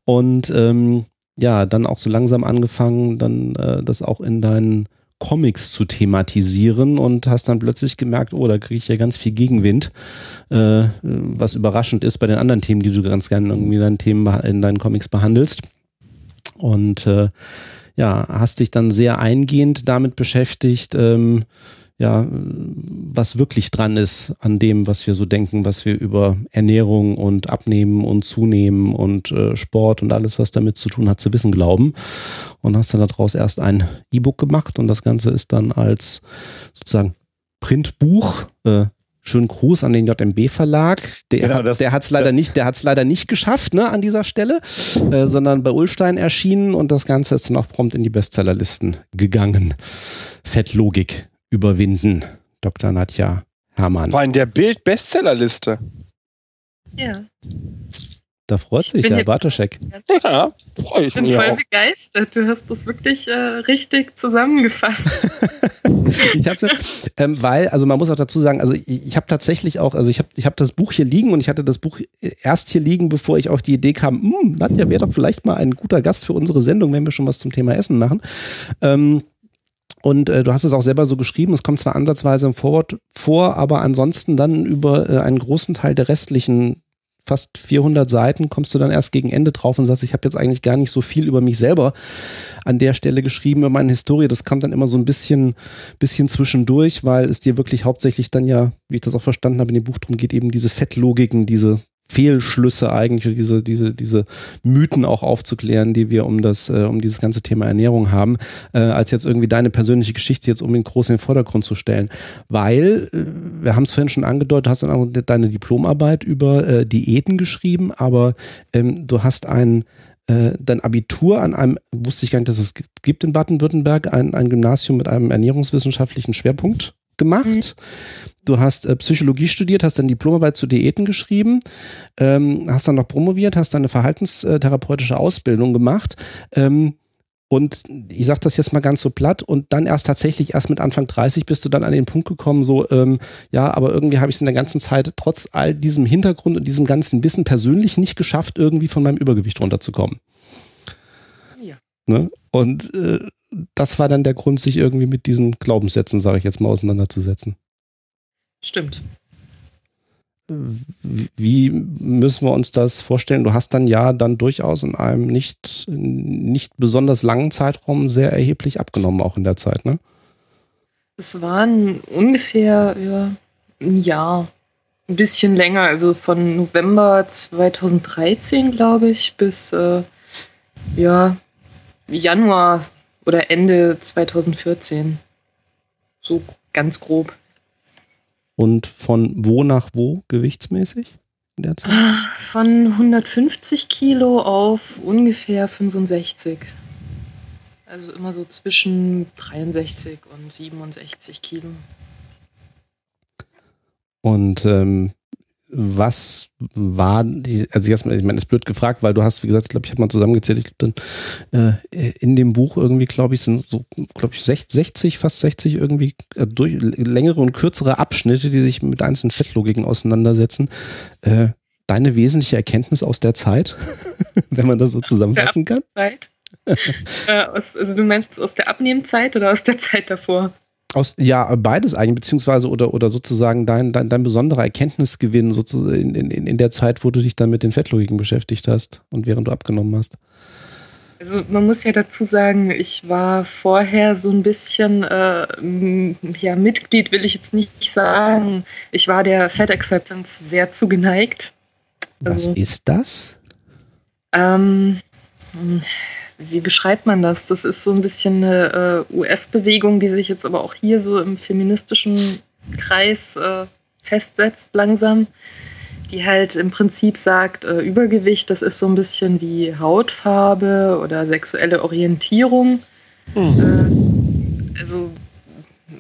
Und ähm, ja, dann auch so langsam angefangen, dann äh, das auch in deinen Comics zu thematisieren und hast dann plötzlich gemerkt, oh, da kriege ich ja ganz viel Gegenwind, äh, was überraschend ist bei den anderen Themen, die du ganz gerne irgendwie in deinen Themen in deinen Comics behandelst. Und äh, ja, hast dich dann sehr eingehend damit beschäftigt, ähm, ja, was wirklich dran ist an dem, was wir so denken, was wir über Ernährung und Abnehmen und Zunehmen und äh, Sport und alles, was damit zu tun hat, zu wissen glauben. Und hast dann daraus erst ein E-Book gemacht und das Ganze ist dann als sozusagen Printbuch äh, Schönen Gruß an den JMB Verlag. Der Genau, hat das- der hat's leider das- nicht, der hat's leider nicht geschafft, ne, an dieser Stelle, äh, sondern bei Ulstein erschienen und das Ganze ist dann auch prompt in die Bestsellerlisten gegangen. Fettlogik überwinden. Dr. Nadja Hermann. War in der Bild-Bestsellerliste. Ja, Da freut sich der Bartoschek. Ja, freue ich ich bin mich voll auch. begeistert. Du hast das wirklich äh, richtig zusammengefasst. [LAUGHS] Ich habe ähm, weil, also man muss auch dazu sagen, also ich, ich habe tatsächlich auch, also ich habe ich hab das Buch hier liegen und ich hatte das Buch erst hier liegen, bevor ich auf die Idee kam, hm, Nadja wäre doch vielleicht mal ein guter Gast für unsere Sendung, wenn wir schon was zum Thema Essen machen. Ähm, und äh, du hast es auch selber so geschrieben, es kommt zwar ansatzweise im Vorwort vor, aber ansonsten dann über äh, einen großen Teil der restlichen fast 400 Seiten kommst du dann erst gegen Ende drauf und sagst, ich habe jetzt eigentlich gar nicht so viel über mich selber an der Stelle geschrieben, über meine Historie. Das kommt dann immer so ein bisschen, bisschen zwischendurch, weil es dir wirklich hauptsächlich dann ja, wie ich das auch verstanden habe, in dem Buch drum geht, eben diese Fettlogiken, diese Fehlschlüsse eigentlich, diese, diese, diese Mythen auch aufzuklären, die wir um das, äh, um dieses ganze Thema Ernährung haben, äh, als jetzt irgendwie deine persönliche Geschichte jetzt unbedingt groß in den Vordergrund zu stellen. Weil, äh, wir haben es vorhin schon angedeutet, du hast auch deine Diplomarbeit über äh, Diäten geschrieben, aber ähm, du hast ein äh, dein Abitur an einem, wusste ich gar nicht, dass es gibt in Baden-Württemberg, ein, ein Gymnasium mit einem ernährungswissenschaftlichen Schwerpunkt gemacht. Du hast äh, Psychologie studiert, hast dann Diplomarbeit zu Diäten geschrieben, ähm, hast dann noch promoviert, hast dann eine verhaltenstherapeutische Ausbildung gemacht. Ähm, und ich sage das jetzt mal ganz so platt und dann erst tatsächlich erst mit Anfang 30 bist du dann an den Punkt gekommen, so, ähm, ja, aber irgendwie habe ich es in der ganzen Zeit trotz all diesem Hintergrund und diesem ganzen Wissen persönlich nicht geschafft, irgendwie von meinem Übergewicht runterzukommen. Ja. Ne? Und äh, das war dann der Grund, sich irgendwie mit diesen Glaubenssätzen, sage ich jetzt mal, auseinanderzusetzen. Stimmt. Wie müssen wir uns das vorstellen? Du hast dann ja dann durchaus in einem nicht, nicht besonders langen Zeitraum sehr erheblich abgenommen, auch in der Zeit, ne? Es waren ungefähr ja, ein Jahr, ein bisschen länger, also von November 2013, glaube ich, bis äh, ja, Januar oder Ende 2014. So ganz grob. Und von wo nach wo gewichtsmäßig in der Zeit? Von 150 Kilo auf ungefähr 65. Also immer so zwischen 63 und 67 Kilo. Und ähm, was war die, also erstmal, ich meine, das ist blöd gefragt, weil du hast, wie gesagt, ich glaube, ich habe mal zusammengezählt, ich glaube dann äh, in dem Buch irgendwie, glaube ich, sind so, glaube ich, 60, fast 60 irgendwie äh, durch, längere und kürzere Abschnitte, die sich mit einzelnen Fettlogiken auseinandersetzen. Äh, deine wesentliche Erkenntnis aus der Zeit, [LAUGHS] wenn man das so zusammenfassen kann? Zeit? [LAUGHS] äh, also du meinst aus der Abnehmzeit oder aus der Zeit davor? Aus, ja, beides eigentlich, beziehungsweise oder, oder sozusagen dein, dein, dein besonderer Erkenntnisgewinn sozusagen in, in, in der Zeit, wo du dich dann mit den Fettlogiken beschäftigt hast und während du abgenommen hast. Also man muss ja dazu sagen, ich war vorher so ein bisschen, äh, ja, Mitglied will ich jetzt nicht sagen. Ich war der Fat Acceptance sehr zugeneigt. Was Also- ist das? Ähm, hm, wie beschreibt man das? Das ist so ein bisschen eine äh, US-Bewegung, die sich jetzt aber auch hier so im feministischen Kreis äh, festsetzt langsam, die halt im Prinzip sagt, äh, Übergewicht, das ist so ein bisschen wie Hautfarbe oder sexuelle Orientierung. Äh, also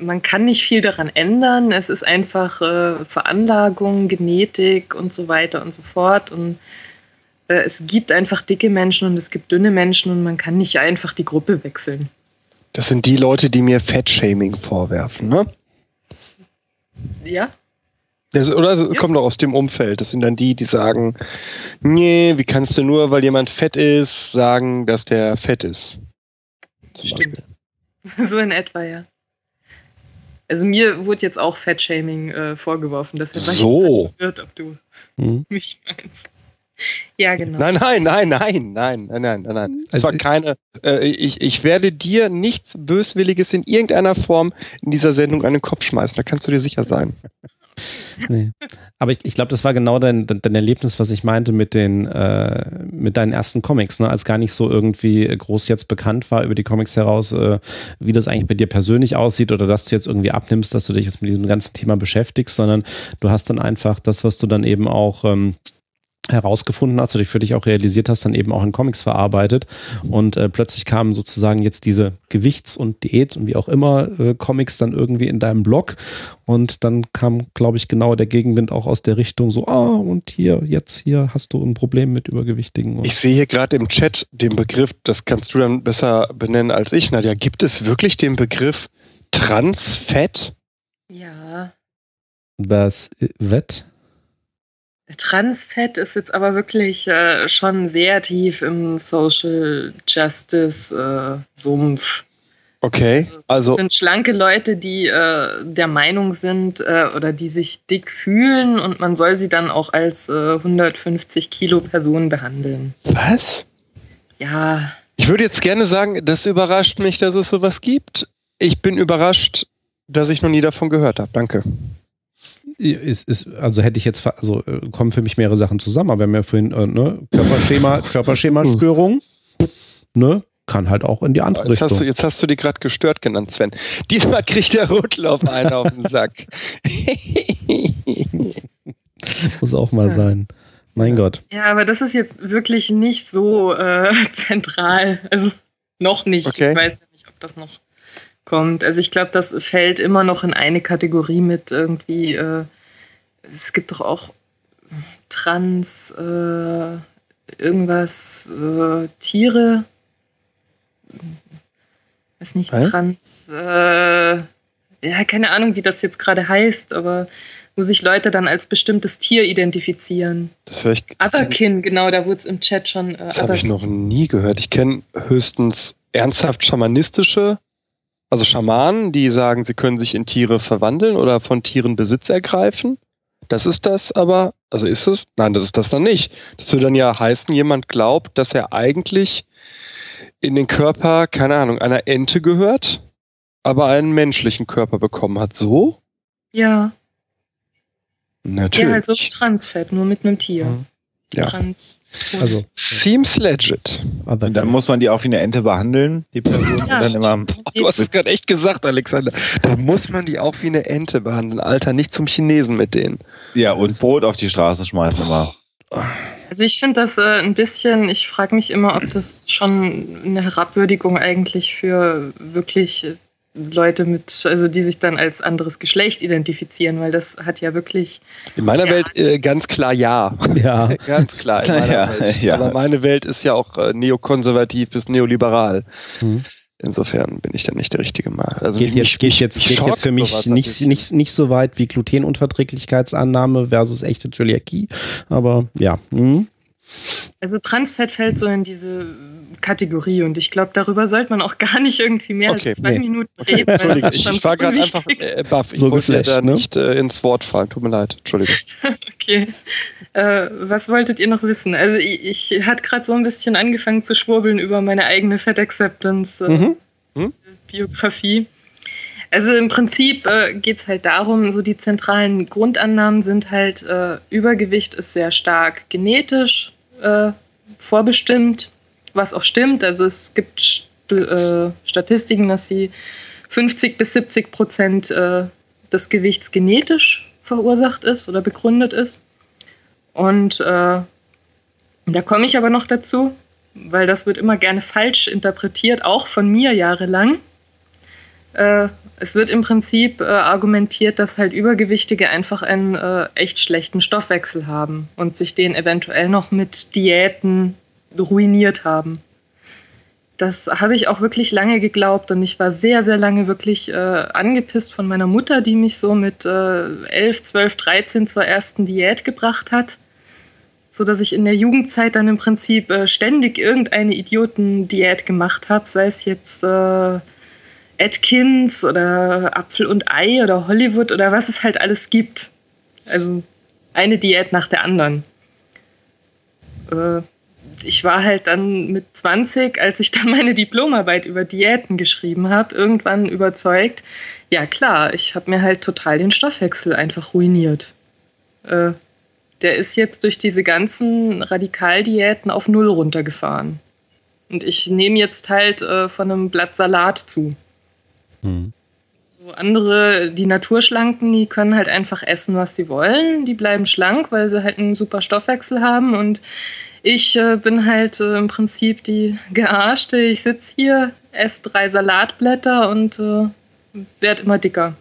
man kann nicht viel daran ändern. Es ist einfach äh, Veranlagung, Genetik und so weiter und so fort. Und äh, es gibt einfach dicke Menschen und es gibt dünne Menschen und man kann nicht einfach die Gruppe wechseln. Das sind die Leute, die mir Fettshaming vorwerfen, ne? Ja? Das, oder das Ja. kommt doch aus dem Umfeld. Das sind dann die, die sagen, nee, wie kannst du nur, weil jemand fett ist, sagen, dass der fett ist. Zum Stimmt. [LAUGHS] So in etwa, ja. Also mir wurde jetzt auch Fettshaming äh, vorgeworfen, deshalb war So. ich verwirrt, ob du Hm. mich meinst. Ja, genau. Nein, nein, nein, nein, nein, nein, nein, nein. nein. Es also war keine, äh, ich, ich werde dir nichts Böswilliges in irgendeiner Form in dieser Sendung an den Kopf schmeißen, da kannst du dir sicher sein. [LAUGHS] Nee. Aber ich, ich glaube, das war genau dein, dein Erlebnis, was ich meinte mit, den, äh, mit deinen ersten Comics, ne? als gar nicht so irgendwie groß jetzt bekannt war über die Comics heraus, äh, wie das eigentlich bei dir persönlich aussieht oder dass du jetzt irgendwie abnimmst, dass du dich jetzt mit diesem ganzen Thema beschäftigst, sondern du hast dann einfach das, was du dann eben auch ähm, herausgefunden hast oder für dich auch realisiert hast, dann eben auch in Comics verarbeitet. Und äh, plötzlich kamen sozusagen jetzt diese Gewichts- und Diät- und wie auch immer äh, Comics dann irgendwie in deinem Blog. Und dann kam, glaube ich, genau der Gegenwind auch aus der Richtung so, ah, und hier, jetzt hier hast du ein Problem mit Übergewichtigen. Und Ich sehe hier gerade im Chat den Begriff, das kannst du dann besser benennen als ich, Nadja. Gibt es wirklich den Begriff Transfett? Ja. was, äh, wett? Transfett ist jetzt aber wirklich äh, schon sehr tief im Social Justice äh, Sumpf. Okay, Das also sind schlanke Leute, die äh, der Meinung sind äh, oder die sich dick fühlen und man soll sie dann auch als äh, 150 Kilo Person behandeln. was? Ja, Ich würde jetzt gerne sagen, das überrascht mich, dass es sowas gibt. Ich bin überrascht, dass ich noch nie davon gehört habe. Danke. Ist, ist, also hätte ich jetzt, also äh, kommen für mich mehrere Sachen zusammen, aber wir haben ja vorhin, äh, ne, Körperschema, [LAUGHS] Körperschema-Störung, ne, kann halt auch in die andere Jetzt hast, du, Richtung. jetzt hast du die gerade gestört genannt, Sven. Diesmal kriegt der Rotlauf einen auf den Sack. [LAUGHS] Muss auch mal sein. Mein Gott. ja, aber das ist jetzt wirklich nicht so äh, [LAUGHS] zentral. Also noch nicht. Okay. Ich weiß ja nicht, ob das noch kommt. Also ich glaube, das fällt immer noch in eine Kategorie mit irgendwie. Äh, es gibt doch auch Trans, äh, irgendwas, äh, Tiere. Weiß nicht, Hä? Trans. Äh, ja, keine Ahnung, wie das jetzt gerade heißt, aber wo sich Leute dann als bestimmtes Tier identifizieren. Das höre ich. Otherkin, genau, da wurde es im Chat schon. Äh, Das habe ich noch nie gehört. Ich kenne höchstens ernsthaft schamanistische, also Schamanen, die sagen, sie können sich in Tiere verwandeln oder von Tieren Besitz ergreifen. Das ist das aber, also ist es? Nein, das ist das dann nicht. Das würde dann ja heißen, jemand glaubt, dass er eigentlich in den Körper, keine Ahnung, einer Ente gehört, aber einen menschlichen Körper bekommen hat. So? Ja, Natürlich. ja, halt so Transfett, nur mit einem Tier. Ja. Trans. Also, Seems legit. other Und dann muss man die auch wie eine Ente behandeln, die Person. Ja. Und dann immer, Du hast es gerade echt gesagt, Alexander. Da muss man die auch wie eine Ente behandeln. Alter, nicht zum Chinesen mit denen. ja, und Brot auf die Straße schmeißen immer. Also ich finde das äh, ein bisschen, ich frage mich immer, ob das schon eine Herabwürdigung eigentlich für wirklich Leute mit, also die sich dann als anderes Geschlecht identifizieren, weil das hat ja wirklich, In meiner Ja. Welt äh, ganz klar ja. [LAUGHS] ja. [LAUGHS] ganz klar in meiner Ja, Welt. ja. Aber meine Welt ist ja auch äh, neokonservativ bis neoliberal. Hm. Insofern bin ich dann nicht der richtige Mal. Also Geht mich- jetzt, geht mich- jetzt, geht jetzt für mich sowas nicht, nicht, nicht so weit wie Glutenunverträglichkeitsannahme versus echte Zöliakie. Aber ja. Hm. Also Transfett fällt so in diese Kategorie und ich glaube, darüber sollte man auch [LAUGHS] gar nicht irgendwie mehr Okay, als zwei nee. Minuten Okay, reden. weil Entschuldigung, ich, ich war gerade einfach äh, baff. Ich So wollte geflasht, da ne? nicht äh, ins Wort fallen. Tut mir leid. Entschuldigung. [LAUGHS] Okay. Äh, was wolltet ihr noch wissen? Also ich, ich hatte gerade so ein bisschen angefangen zu schwurbeln über meine eigene Fat Acceptance äh, Mhm. Hm? Biografie. Also im Prinzip äh, geht es halt darum, so die zentralen Grundannahmen sind halt, äh, Übergewicht ist sehr stark genetisch äh, vorbestimmt, was auch stimmt. Also es gibt St äh, Statistiken, dass sie 50 bis 70 Prozent äh, des Gewichts genetisch verursacht ist oder begründet ist. Und äh, da komme ich aber noch dazu, weil das wird immer gerne falsch interpretiert, auch von mir jahrelang. Äh, es wird im Prinzip äh, argumentiert, dass halt Übergewichtige einfach einen äh, echt schlechten Stoffwechsel haben und sich den eventuell noch mit Diäten ruiniert haben. Das habe ich auch wirklich lange geglaubt und ich war sehr, sehr lange wirklich äh, angepisst von meiner Mutter, die mich so mit äh, 11, 12, 13 zur ersten Diät gebracht hat. So dass ich in der Jugendzeit dann im Prinzip äh, ständig irgendeine Idioten-Diät gemacht habe, sei es jetzt äh, Atkins oder Apfel und Ei oder Hollywood oder was es halt alles gibt. Also eine Diät nach der anderen. äh, ich war halt dann mit 20, als ich [LAUGHS] dann meine Diplomarbeit über Diäten geschrieben habe, irgendwann überzeugt, ja klar, ich habe mir halt total den Stoffwechsel einfach ruiniert. Äh, der ist jetzt durch diese ganzen Radikaldiäten auf Null runtergefahren. Und ich nehme jetzt halt äh, von einem Blatt Salat zu. Mhm. So andere, die Naturschlanken, die können halt einfach essen, was sie wollen. Die bleiben schlank, weil sie halt einen super Stoffwechsel haben. Und ich äh, bin halt äh, im Prinzip die Gearschte. Ich sitze hier, esse drei Salatblätter und äh, werde immer dicker.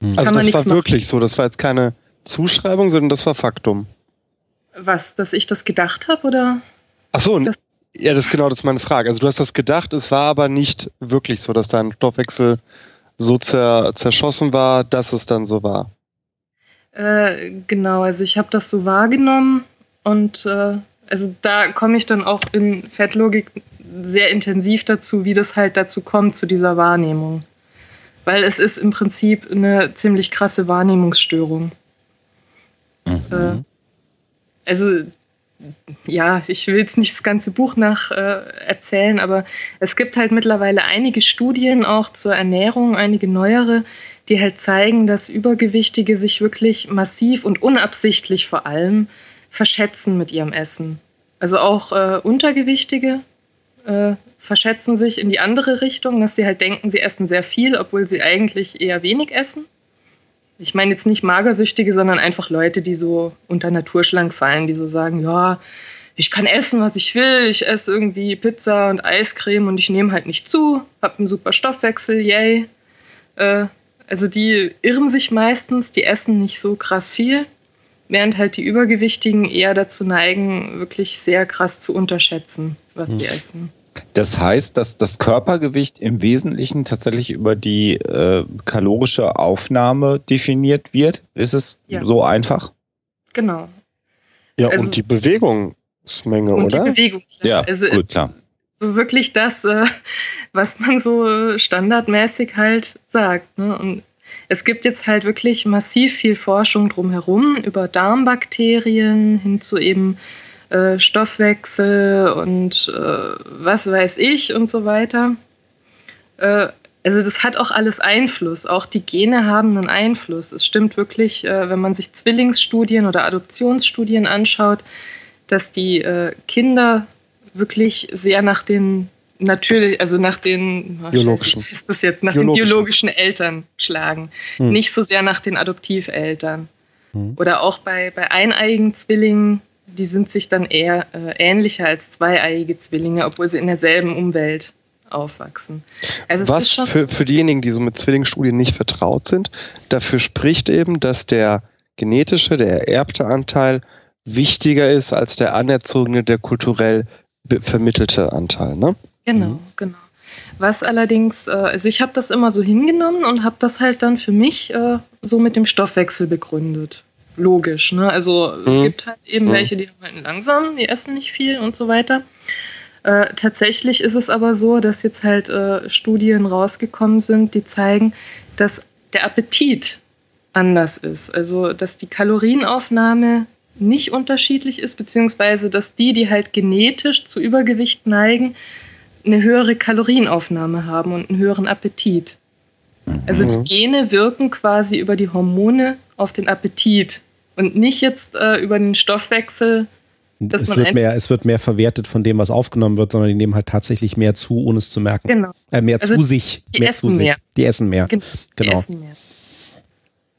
Mhm. Also das war machen. wirklich so. Das war jetzt keine Zuschreibung, sondern das war Faktum. Was, dass ich das gedacht habe, oder? Ach so, das, ja, das ist genau das ist meine Frage. Also du hast das gedacht, es war aber nicht wirklich so, dass dein Stoffwechsel so zer, zerschossen war, dass es dann so war. Äh, genau, also ich habe das so wahrgenommen und äh, also da komme ich dann auch in Fettlogik sehr intensiv dazu, wie das halt dazu kommt, zu dieser Wahrnehmung. Weil es ist im Prinzip eine ziemlich krasse Wahrnehmungsstörung. Mhm. Äh, also ja, ich will jetzt nicht das ganze Buch nach äh, erzählen, aber es gibt halt mittlerweile einige Studien auch zur Ernährung, einige neuere, die halt zeigen, dass Übergewichtige sich wirklich massiv und unabsichtlich vor allem verschätzen mit ihrem Essen. Also auch äh, Untergewichtige äh, verschätzen sich in die andere Richtung, dass sie halt denken, sie essen sehr viel, obwohl sie eigentlich eher wenig essen. Ich meine jetzt nicht Magersüchtige, sondern einfach Leute, die so unter Naturschlank fallen, die so sagen, ja, ich kann essen, was ich will, ich esse irgendwie Pizza und Eiscreme und ich nehme halt nicht zu, habe einen super Stoffwechsel, yay. Äh, also die irren sich meistens, die essen nicht so krass viel, während halt die Übergewichtigen eher dazu neigen, wirklich sehr krass zu unterschätzen, was hm. sie essen. Das heißt, dass das Körpergewicht im Wesentlichen tatsächlich über die äh, kalorische Aufnahme definiert wird. Ist es ja. so einfach? Genau. Ja, also, und die Bewegungsmenge, und oder? Die Bewegung, ja, also gut, klar. So wirklich das, äh, was man so standardmäßig halt sagt. Ne? Und es gibt jetzt halt wirklich massiv viel Forschung drumherum über Darmbakterien hin zu eben äh, Stoffwechsel und äh, was weiß ich und so weiter. Äh, also das hat auch alles Einfluss. Auch die Gene haben einen Einfluss. Es stimmt wirklich, äh, wenn man sich Zwillingsstudien oder Adoptionsstudien anschaut, dass die äh, Kinder wirklich sehr nach den natürlich, also nach den biologischen, ist das jetzt nach biologischen. den biologischen Eltern schlagen, hm. nicht so sehr nach den Adoptiveltern. Hm. Oder auch bei, bei eineiigen Zwillingen die sind sich dann eher äh, ähnlicher als zweieiige Zwillinge, obwohl sie in derselben Umwelt aufwachsen. Also Was für, für diejenigen, die so mit Zwillingsstudien nicht vertraut sind, dafür spricht eben, dass der genetische, der ererbte Anteil wichtiger ist als der anerzogene, der kulturell vermittelte Anteil. Ne? Genau, mhm. genau. Was allerdings, äh, also ich habe das immer so hingenommen und habe das halt dann für mich äh, so mit dem Stoffwechsel begründet logisch. Ne? Also es mhm. gibt halt eben mhm. welche, die arbeiten langsam, die essen nicht viel und so weiter. Äh, tatsächlich ist es aber so, dass jetzt halt äh, Studien rausgekommen sind, die zeigen, dass der Appetit anders ist. Also dass die Kalorienaufnahme nicht unterschiedlich ist, beziehungsweise dass die, die halt genetisch zu Übergewicht neigen, eine höhere Kalorienaufnahme haben und einen höheren Appetit. Also die mhm. Gene wirken quasi über die Hormone auf den Appetit und nicht jetzt äh, über den Stoffwechsel. es, wird mehr, es wird mehr verwertet von dem, was aufgenommen wird, sondern die nehmen halt tatsächlich mehr zu, ohne es zu merken. Genau. Äh, mehr also zu sich. Die mehr essen zu mehr. Die essen mehr. Gen genau. Die essen mehr.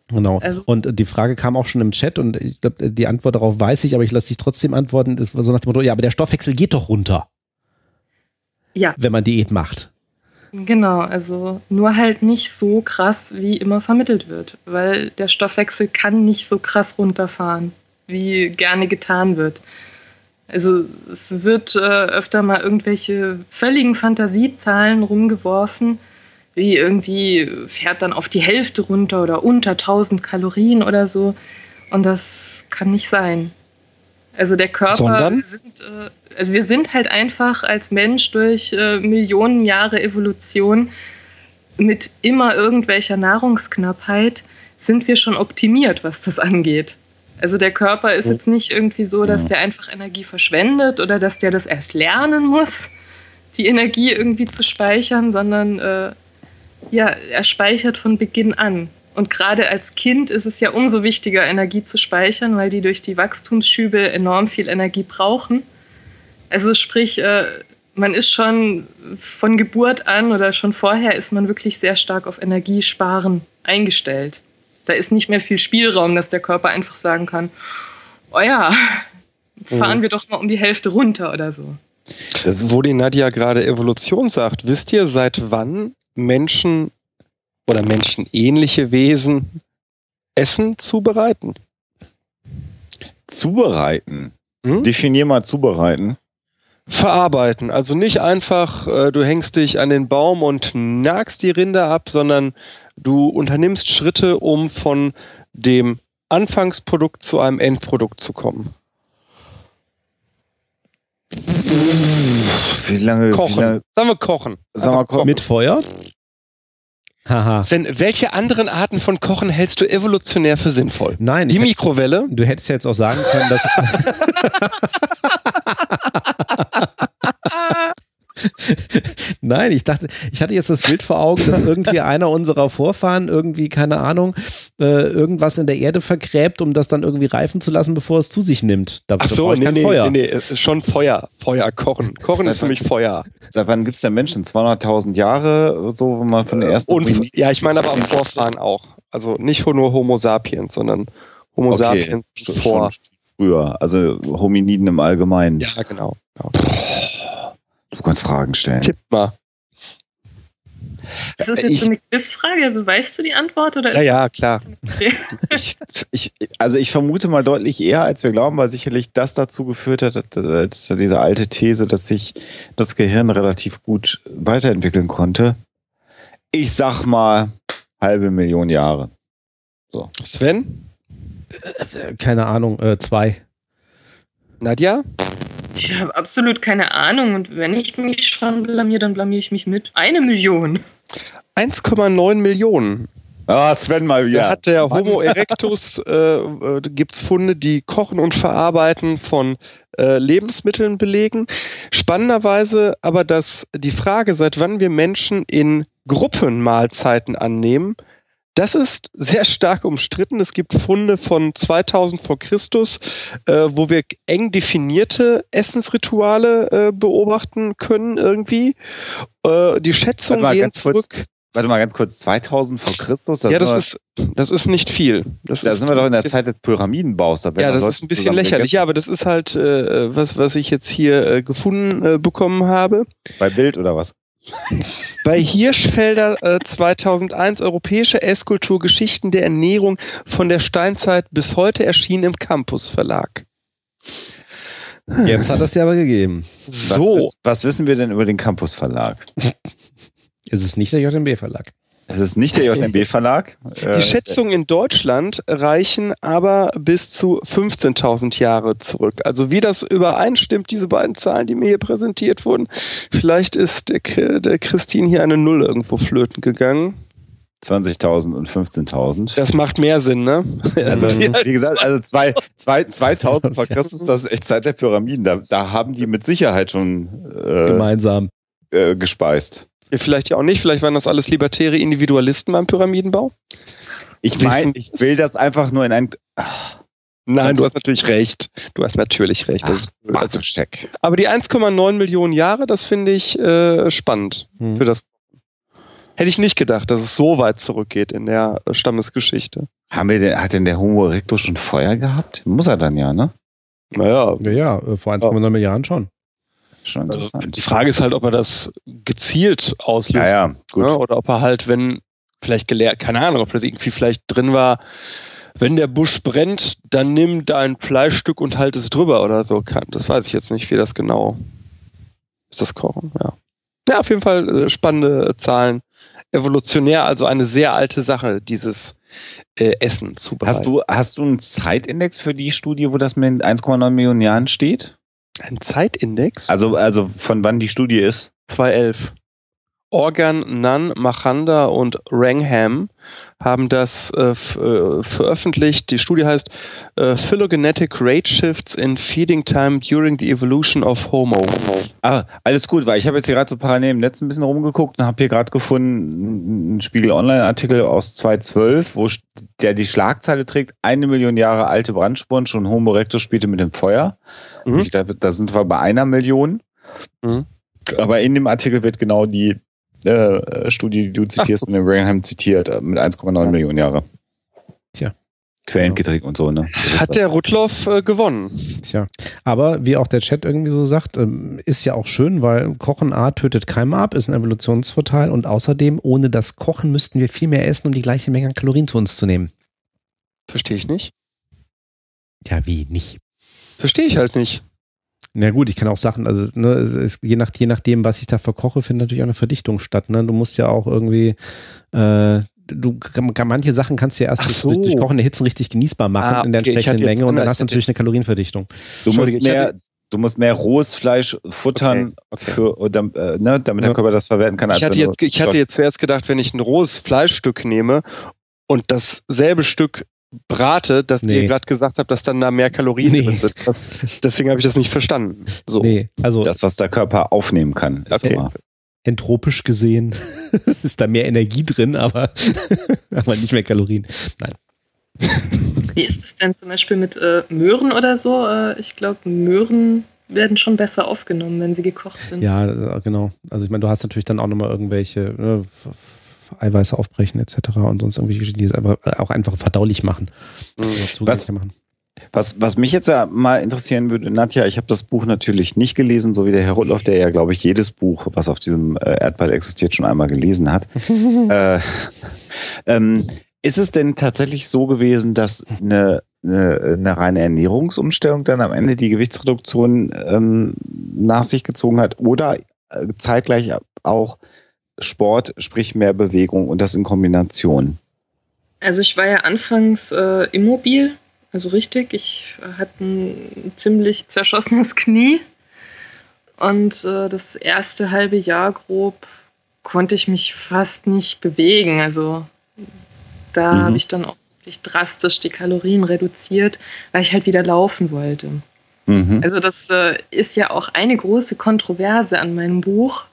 Genau. Also, und die Frage kam auch schon im Chat und ich glaube, die Antwort darauf weiß ich, aber ich lasse dich trotzdem antworten. Das war so nach dem Motto, ja, aber der Stoffwechsel geht doch runter. Ja. Wenn man Diät macht. Genau, also nur halt nicht so krass, wie immer vermittelt wird, weil der Stoffwechsel kann nicht so krass runterfahren, wie gerne getan wird. Also es wird äh, öfter mal irgendwelche völligen Fantasiezahlen rumgeworfen, wie irgendwie fährt dann auf die Hälfte runter oder unter 1000 Kalorien oder so. Und das kann nicht sein. Also der Körper, Sondern? Sind, äh, also wir sind halt einfach als Mensch durch äh, Millionen Jahre Evolution mit immer irgendwelcher Nahrungsknappheit sind wir schon optimiert, was das angeht. Also der Körper ist jetzt nicht irgendwie so, dass der einfach Energie verschwendet oder dass der das erst lernen muss, die Energie irgendwie zu speichern, sondern äh, ja, er speichert von Beginn an. Und gerade als Kind ist es ja umso wichtiger, Energie zu speichern, weil die durch die Wachstumsschübe enorm viel Energie brauchen. Also sprich, äh, man ist schon von Geburt an oder schon vorher ist man wirklich sehr stark auf Energiesparen eingestellt. Da ist nicht mehr viel Spielraum, dass der Körper einfach sagen kann, oh ja, fahren wir doch mal um die Hälfte runter oder so. Das ist, wo die Nadja gerade Evolution sagt. Wisst ihr, seit wann Menschen oder menschenähnliche Wesen Essen zubereiten? Zubereiten. Hm? Definier mal zubereiten. Verarbeiten. Also nicht einfach, äh, du hängst dich an den Baum und nagst die Rinde ab, sondern du unternimmst Schritte, um von dem Anfangsprodukt zu einem Endprodukt zu kommen. Wie lange? Kochen. Wie lange Sagen wir kochen. sag mal, kochen. Mit Feuer? Haha. Sven, welche anderen Arten von Kochen hältst du evolutionär für sinnvoll? Nein, Die ich hätte, Mikrowelle? du hättest ja jetzt auch sagen können, dass. [LAUGHS] [LAUGHS] Nein, ich dachte, ich hatte jetzt das Bild vor Augen, dass irgendwie [LAUGHS] einer unserer Vorfahren irgendwie, keine Ahnung, äh, irgendwas in der Erde vergräbt, um das dann irgendwie reifen zu lassen, bevor es zu sich nimmt. Da Ach so, nee, nee, Feuer. nee, nee, es ist schon Feuer. Feuer, kochen. Kochen Seit ist für mich Feuer. Seit wann gibt es denn Menschen? 200.000 Jahre, so, wo man von der ersten Und, ja, ich meine aber am Vorfahren auch. Also nicht nur Homo sapiens, sondern Homo Okay, sapiens vor. schon früher. Also Hominiden im Allgemeinen. Ja, genau. genau. Du kannst Fragen stellen. Tipp mal. Ist das jetzt Ich- so eine Quizfrage? Also weißt du die Antwort? Oder Ja, ist ja, klar. [LAUGHS] Ich, ich, also ich vermute mal deutlich eher, als wir glauben, weil sicherlich das dazu geführt hat, dass, dass diese alte These, dass sich das Gehirn relativ gut weiterentwickeln konnte. Ich sag mal halbe Million Jahre. Sven? Keine Ahnung, äh, zwei. Nadja? Ich habe absolut keine Ahnung. Und wenn ich mich schon blamier, dann blamier ich mich mit. Eine Million. 1,9 Millionen. Ah, Sven mal Da wieder. hat der Homo erectus, äh, äh, gibt es Funde, die Kochen und Verarbeiten von äh, Lebensmitteln belegen. Spannenderweise aber, dass die Frage, seit wann wir Menschen in Gruppenmahlzeiten annehmen, das ist sehr stark umstritten. Es gibt Funde von 2000 vor Christus, äh, wo wir eng definierte Essensrituale äh, beobachten können irgendwie. Äh, die Schätzungen mal, gehen ganz kurz. zurück. Warte mal ganz kurz, 2000 vor Christus? ja, das ist, das ist nicht viel. Das da sind wir doch in der Zeit des Pyramidenbaus. Da Ja, das Leute ist ein bisschen lächerlich. Ja, aber das ist halt, äh, was, was ich jetzt hier äh, gefunden äh, bekommen habe. Bei Bild oder was? [LAUGHS] Bei Hirschfelder äh, 2001 Europäische Esskultur Geschichten der Ernährung von der Steinzeit bis heute erschienen im Campus Verlag. Jetzt hat es ja aber gegeben. So, Was, ist, was wissen wir denn über den Campus Verlag? [LAUGHS] Es ist nicht der JMB-Verlag. Es ist nicht der [LAUGHS] JMB Verlag. die Schätzungen in Deutschland reichen aber bis zu 15.000 Jahre zurück. Also wie das übereinstimmt, diese beiden Zahlen, die mir hier präsentiert wurden, vielleicht ist der, der Christine hier eine Null irgendwo flöten gegangen. 20.000 und 15.000. Das macht mehr Sinn, ne? [LAUGHS] Also, [LAUGHS] wie gesagt, also zwei, zwei, 2000 vor Christus, das ist echt Zeit der Pyramiden. Da, da haben die mit Sicherheit schon äh, Gemeinsam. äh, gespeist. Vielleicht ja auch nicht, vielleicht waren das alles libertäre Individualisten beim Pyramidenbau. Ich meine, ich will das einfach nur in ein. Ach, Nein, du hast natürlich recht. Du hast natürlich recht. Das ach ist, also, aber die 1,9 Millionen Jahre, das finde ich äh, spannend Hm. für das. Hätte ich nicht gedacht, dass es so weit zurückgeht in der äh, Stammesgeschichte. Haben wir denn, hat denn der Homo erectus schon Feuer gehabt? Muss er dann ja, ne? Naja, Ja, ja, äh, vor 1,9 Milliarden schon. Schon also interessant. die Frage ist halt, ob er das gezielt auslöst. ja, ja, gut. Ne? Oder ob er halt, wenn vielleicht gelehrt, keine Ahnung, ob das irgendwie vielleicht drin war, wenn der Busch brennt, dann nimm dein Fleischstück und halt es drüber oder so. Kann- Das weiß ich jetzt nicht, wie das genau ist. Das Kochen, ja. Ja, auf jeden Fall äh, spannende Zahlen. Evolutionär, also eine sehr alte Sache, dieses äh, Essen zubereiten. Hast du, hast du einen Zeitindex für die Studie, wo das mit 1,9 Millionen Jahren steht? Einen Zeitindex? Also, also von wann die Studie ist? 211. Organ Nunn, Machanda und Rangham haben das äh, äh, veröffentlicht. Die Studie heißt äh, Phylogenetic Rate Shifts in Feeding Time During the Evolution of Homo. Ah, alles gut, weil ich habe jetzt hier gerade so parallel im Netz ein bisschen rumgeguckt und habe hier gerade gefunden einen Spiegel Online-Artikel aus 2012, wo der die Schlagzeile trägt, eine Million Jahre alte Brandspuren, schon Homo erectus spielte mit dem Feuer. Mhm. Ich dachte, da sind zwar bei einer Million, mhm. aber in dem Artikel wird genau die äh, Studie, die du zitierst, Ach, und den Brangham zitiert, äh, mit 1,9 ja. Millionen Jahre. Tja. Quellenkritik und so, ne? Hat der Rudloff äh, gewonnen. Tja, aber wie auch der Chat irgendwie so sagt, ähm, ist ja auch schön, weil Kochen A tötet Keime ab, ist ein Evolutionsvorteil und außerdem, ohne das Kochen müssten wir viel mehr essen, um die gleiche Menge an Kalorien zu uns zu nehmen. Verstehe ich nicht. Ja, wie nicht? Verstehe ich halt nicht. Na gut, ich kann auch Sachen, also ne, es, je, nach, je nachdem, was ich da verkoche, findet natürlich auch eine Verdichtung statt. Ne? Du musst ja auch irgendwie, äh, du kann, manche Sachen kannst du ja erst so. durch, durch Kochen der Hitzen richtig genießbar machen ah, okay. in der entsprechenden Menge und dann hast du natürlich eine Kalorienverdichtung. Du musst mehr, du musst mehr rohes Fleisch futtern, okay, okay. Für, äh, ne, damit der Körper das verwerten kann. ich hatte, jetzt, ich hatte jetzt zuerst gedacht, wenn ich ein rohes Fleischstück nehme und dasselbe Stück brate, dass nee. ihr gerade gesagt habt, dass dann da mehr Kalorien nee. drin sind. Das, deswegen habe ich das nicht verstanden. So. Nee, also das, was der Körper aufnehmen kann. Okay. Entropisch gesehen [LAUGHS] ist da mehr Energie drin, aber, [LAUGHS] aber nicht mehr Kalorien. Nein. Wie ist es denn zum Beispiel mit äh, Möhren oder so? Äh, ich glaube, Möhren werden schon besser aufgenommen, wenn sie gekocht sind. Ja, genau. Also ich meine, du hast natürlich dann auch nochmal irgendwelche ne, Eiweiß aufbrechen etc. und sonst irgendwie die es einfach, auch einfach verdaulich machen. Mhm. Was, machen. Was, was mich jetzt ja mal interessieren würde, Nadja, ich habe das Buch natürlich nicht gelesen, so wie der Herr Rudloff, der ja, glaube ich, jedes Buch, was auf diesem äh, Erdball existiert, schon einmal gelesen hat. [LAUGHS] äh, ähm, ist es denn tatsächlich so gewesen, dass eine, eine, eine, reine Ernährungsumstellung dann am Ende die Gewichtsreduktion ähm, nach sich gezogen hat oder äh, zeitgleich auch Sport, sprich mehr Bewegung und das in Kombination? Also ich war ja anfangs äh, immobil, also richtig. Ich äh, hatte ein ziemlich zerschossenes [LAUGHS] Knie und äh, das erste halbe Jahr grob konnte ich mich fast nicht bewegen. Also da mhm. habe ich dann auch wirklich drastisch die Kalorien reduziert, weil ich halt wieder laufen wollte. Mhm. Also das äh, ist ja auch eine große Kontroverse an meinem Buch,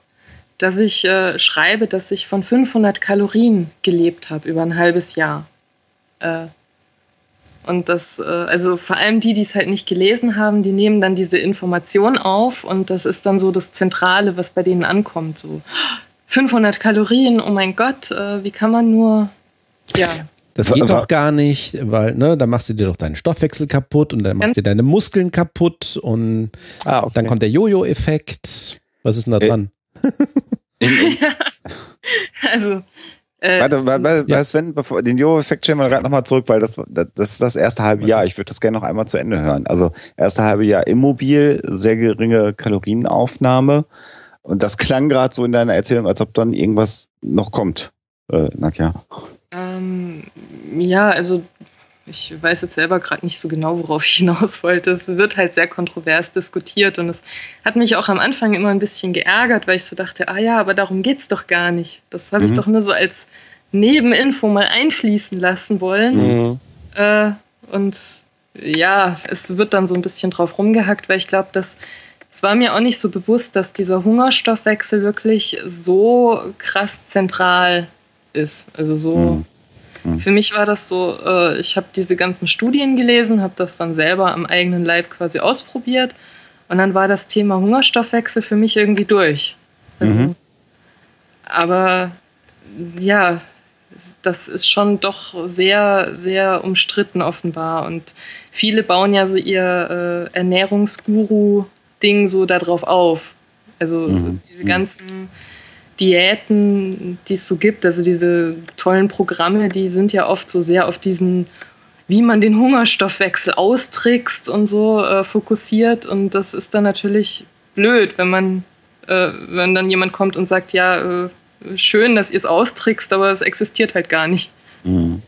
dass ich äh, schreibe, dass ich von 500 Kalorien gelebt habe über ein halbes Jahr. Äh, und das, äh, also vor allem die, die es halt nicht gelesen haben, die nehmen dann diese Information auf und das ist dann so das Zentrale, was bei denen ankommt. So 500 Kalorien, oh mein Gott, äh, wie kann man nur, ja. Das geht doch gar nicht, weil, ne, dann machst du dir doch deinen Stoffwechsel kaputt und dann machst du deine Muskeln kaputt und ah, okay. dann kommt der Jojo-Effekt. Was ist denn da dran? [LAUGHS] also. Äh, warte, warte, ja. Sven, bevor, den Jo-Effekt stellen wir gerade nochmal zurück, weil das, das ist das erste halbe Jahr. Ich würde das gerne noch einmal zu Ende hören. Also, erste halbe Jahr immobil, sehr geringe Kalorienaufnahme. Und das klang gerade so in deiner Erzählung, als ob dann irgendwas noch kommt, äh, Nadja. Ähm, ja, also ich weiß jetzt selber gerade nicht so genau, worauf ich hinaus wollte. Es wird halt sehr kontrovers diskutiert und es hat mich auch am Anfang immer ein bisschen geärgert, weil ich so dachte, ah ja, aber darum geht es doch gar nicht. Das habe mhm. ich doch nur so als Nebeninfo mal einfließen lassen wollen. Mhm. Äh, und ja, es wird dann so ein bisschen drauf rumgehackt, weil ich glaube, dass es war mir auch nicht so bewusst, dass dieser Hungerstoffwechsel wirklich so krass zentral ist. Also so. Mhm Mhm. Für mich war das so, äh, ich habe diese ganzen Studien gelesen, habe das dann selber am eigenen Leib quasi ausprobiert und dann war das Thema Hungerstoffwechsel für mich irgendwie durch. Also, mhm. Aber ja, das ist schon doch sehr, sehr umstritten offenbar. Und viele bauen ja so ihr äh, Ernährungsguru-Ding so darauf auf. Also mhm. diese ganzen Diäten, die es so gibt, also diese tollen Programme, die sind ja oft so sehr auf diesen, wie man den Hungerstoffwechsel austrickst und so äh, fokussiert. Und das ist dann natürlich blöd, wenn man, äh, wenn dann jemand kommt und sagt, ja, äh, schön, dass ihr es austrickst, aber es existiert halt gar nicht. Mhm.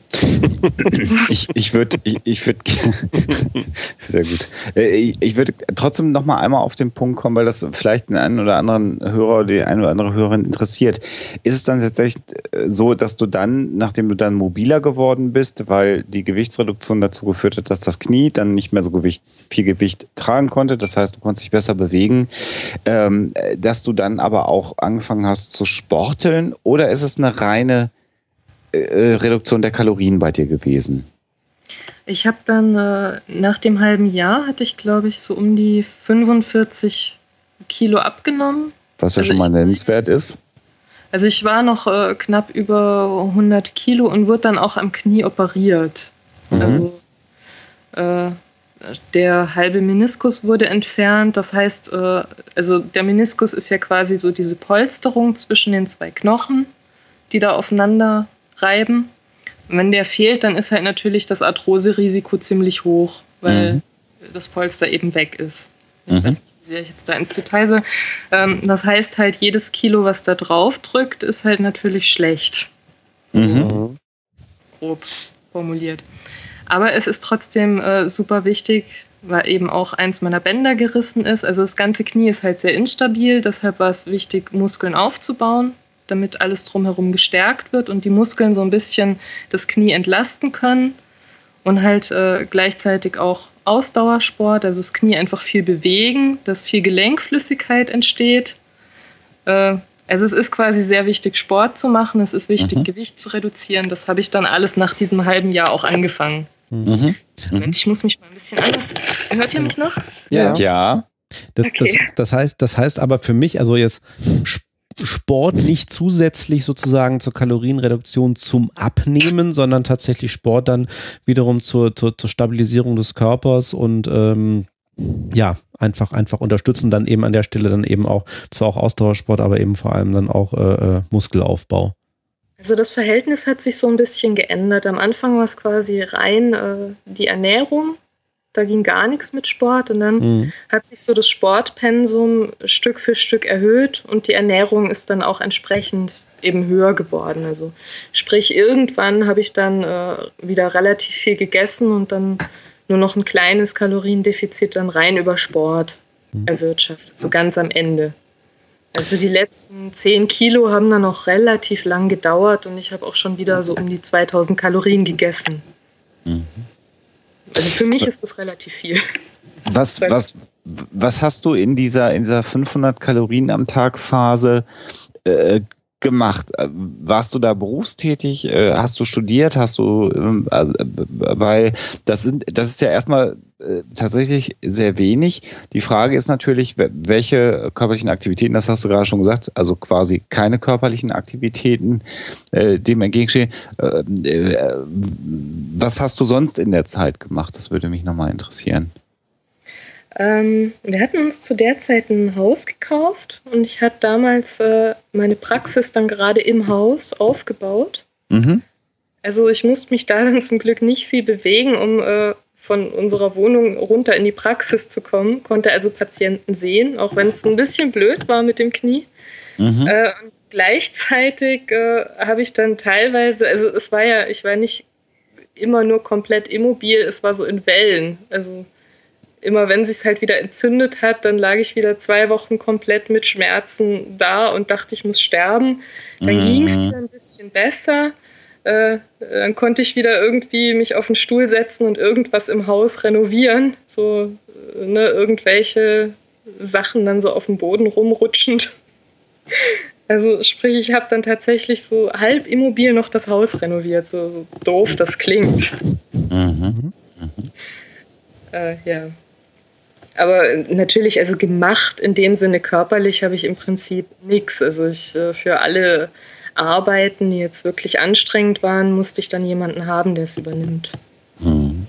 ich ich würde, ich, ich würde, [LAUGHS] sehr gut. Äh, ich, würde trotzdem noch mal einmal auf den Punkt kommen, weil das vielleicht den einen oder anderen Hörer oder die eine oder andere Hörerin interessiert. Ist es dann tatsächlich äh, so, dass du dann, nachdem du dann mobiler geworden bist, weil die Gewichtsreduktion dazu geführt hat, dass das Knie dann nicht mehr so Gewicht, viel Gewicht tragen konnte, das heißt, du konntest dich besser bewegen, ähm, dass du dann aber auch angefangen hast zu sporteln oder ist es eine reine äh, Reduktion der Kalorien bei dir gewesen? Ich habe dann äh, nach dem halben Jahr hatte ich, glaube ich, so um die 45 Kilo abgenommen. Was ja also schon mal nennenswert ist. Also ich war noch äh, knapp über 100 Kilo und wurde dann auch am Knie operiert. Mhm. Also äh, der halbe Meniskus wurde entfernt. Das heißt, äh, also der Meniskus ist ja quasi so diese Polsterung zwischen den zwei Knochen, die da aufeinander reiben. Und wenn der fehlt, dann ist halt natürlich das Arthrose-Risiko ziemlich hoch, weil mhm. das Polster eben weg ist. Ich mhm. weiß nicht, wie sehr ich jetzt da ins Detail soll. Ähm, das heißt halt, jedes Kilo, was da drauf drückt, ist halt natürlich schlecht. Mhm. Grob formuliert. Aber es ist trotzdem äh, super wichtig, weil eben auch eins meiner Bänder gerissen ist. Also das ganze Knie ist halt sehr instabil, deshalb war es wichtig, Muskeln aufzubauen damit alles drumherum gestärkt wird und die Muskeln so ein bisschen das Knie entlasten können und halt äh, gleichzeitig auch Ausdauersport, also das Knie einfach viel bewegen, dass viel Gelenkflüssigkeit entsteht. Äh, also es ist quasi sehr wichtig, Sport zu machen, es ist wichtig, mhm. Gewicht zu reduzieren. Das habe ich dann alles nach diesem halben Jahr auch angefangen. Mhm. Moment, ich muss mich mal ein bisschen anders. Hört ihr mich noch? Ja. Ja. Das, okay. das, das, heißt, das heißt aber für mich, also jetzt Sport nicht zusätzlich sozusagen zur Kalorienreduktion zum Abnehmen, sondern tatsächlich Sport dann wiederum zur, zur, zur Stabilisierung des Körpers und ähm, ja, einfach, einfach unterstützen, dann eben an der Stelle dann eben auch, zwar auch Ausdauersport, aber eben vor allem dann auch äh, äh Muskelaufbau. Also das Verhältnis hat sich so ein bisschen geändert. Am Anfang war es quasi rein äh, die Ernährung da ging gar nichts mit Sport und dann mhm. hat sich so das Sportpensum Stück für Stück erhöht und die Ernährung ist dann auch entsprechend eben höher geworden. Also sprich, irgendwann habe ich dann äh, wieder relativ viel gegessen und dann nur noch ein kleines Kaloriendefizit dann rein über Sport mhm. erwirtschaftet, so ganz am Ende. Also die letzten 10 Kilo haben dann noch relativ lang gedauert und ich habe auch schon wieder so um die 2000 Kalorien gegessen. Mhm. Also für mich ist das relativ viel. Was, was, was hast du in dieser, in dieser 500 Kalorien am Tag Phase äh, gemacht? Warst du da berufstätig? Äh, hast du studiert? Hast du, ähm, also, weil das sind, das ist ja erstmal äh, tatsächlich sehr wenig. Die Frage ist natürlich, welche körperlichen Aktivitäten, das hast du gerade schon gesagt, also quasi keine körperlichen Aktivitäten äh, dem entgegenstehen. Äh, äh, was hast du sonst in der Zeit gemacht? Das würde mich nochmal interessieren. Ähm, wir hatten uns zu der Zeit ein Haus gekauft und ich hatte damals äh, meine Praxis dann gerade im Haus aufgebaut. Mhm. Also ich musste mich da dann zum Glück nicht viel bewegen, um äh, von unserer Wohnung runter in die Praxis zu kommen, konnte also Patienten sehen, auch wenn es ein bisschen blöd war mit dem Knie. Mhm. Äh, und gleichzeitig äh, habe ich dann teilweise, also es war ja, ich war nicht immer nur komplett immobil, es war so in Wellen. Also immer wenn sich halt wieder entzündet hat, dann lag ich wieder zwei Wochen komplett mit Schmerzen da und dachte, ich muss sterben. Dann mhm. ging es wieder ein bisschen besser. Äh, dann konnte ich wieder irgendwie mich auf den Stuhl setzen und irgendwas im Haus renovieren. So, äh, ne, irgendwelche Sachen dann so auf dem Boden rumrutschend. [LAUGHS] Also sprich, ich habe dann tatsächlich so halb immobil noch das Haus renoviert, so, so doof das klingt. Mhm. Mhm. Äh, ja. Aber natürlich, also gemacht in dem Sinne körperlich habe ich im Prinzip nichts. Also ich äh, für alle Arbeiten, die jetzt wirklich anstrengend waren, musste ich dann jemanden haben, der es übernimmt. Hm.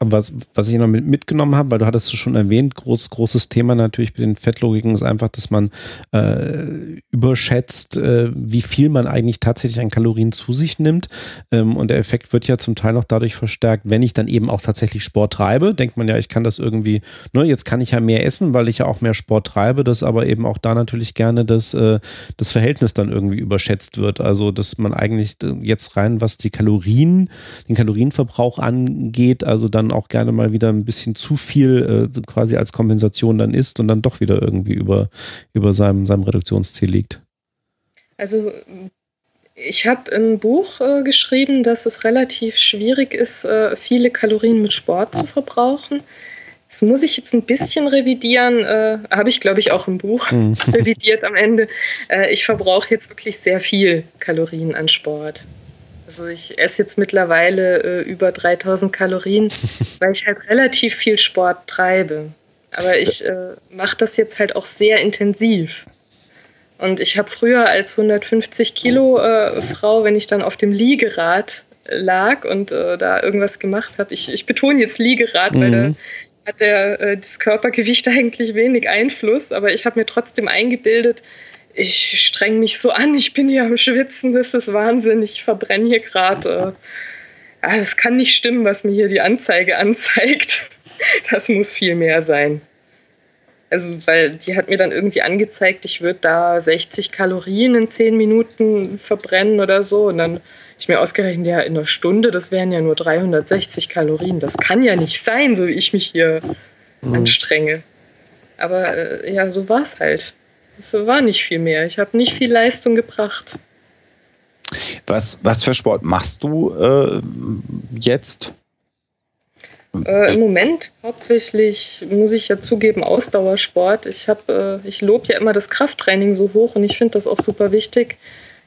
Was, was ich noch mit, mitgenommen habe, weil du hattest es schon erwähnt, groß, großes Thema natürlich bei den Fettlogiken ist einfach, dass man äh, überschätzt, äh, wie viel man eigentlich tatsächlich an Kalorien zu sich nimmt. Ähm, und der Effekt wird ja zum Teil noch dadurch verstärkt, wenn ich dann eben auch tatsächlich Sport treibe. Denkt man ja, ich kann das irgendwie, ne, jetzt kann ich ja mehr essen, weil ich ja auch mehr Sport treibe, dass aber eben auch da natürlich gerne das, äh, das Verhältnis dann irgendwie überschätzt wird. Also, dass man eigentlich äh, jetzt rein, was die Kalorien, den Kalorienverbrauch angeht, also dann auch gerne mal wieder ein bisschen zu viel äh, quasi als Kompensation dann isst und dann doch wieder irgendwie über, über seinem, seinem Reduktionsziel liegt. Also ich habe im Buch äh, geschrieben, dass es relativ schwierig ist, äh, viele Kalorien mit Sport zu verbrauchen. Das muss ich jetzt ein bisschen revidieren. Äh, Habe ich, glaube ich, auch im Buch mhm. [LAUGHS] revidiert am Ende. Äh, ich verbrauche jetzt wirklich sehr viel Kalorien an Sport. Also ich esse jetzt mittlerweile äh, über 3000 Kalorien, [LAUGHS] weil ich halt relativ viel Sport treibe. Aber ich äh, mache das jetzt halt auch sehr intensiv. Und ich habe früher als 150 Kilo äh, Frau, wenn ich dann auf dem Liegerad lag und äh, da irgendwas gemacht habe, ich, ich betone jetzt Liegerad, mhm. weil da hat der, äh, das Körpergewicht [LAUGHS] eigentlich wenig Einfluss, aber ich habe mir trotzdem eingebildet, ich streng mich so an, ich bin hier am Schwitzen, das ist Wahnsinn, ich verbrenne hier gerade. Äh, ja, das kann nicht stimmen, was mir hier die Anzeige anzeigt. Das muss viel mehr sein. Also, weil die hat mir dann irgendwie angezeigt, ich würde da 60 Kalorien in 10 Minuten verbrennen oder so. Und dann habe ich mir ausgerechnet, ja, in einer Stunde, das wären ja nur 360 Kalorien. Das kann ja nicht sein, so wie ich mich hier mhm. anstrenge. Aber äh, ja, so war es halt. Es war nicht viel mehr. Ich habe nicht viel Leistung gebracht. Was, was für Sport machst du äh, jetzt? Äh, Im Moment hauptsächlich, muss ich ja zugeben, Ausdauersport. Ich, äh, ich lobe ja immer das Krafttraining so hoch und ich finde das auch super wichtig.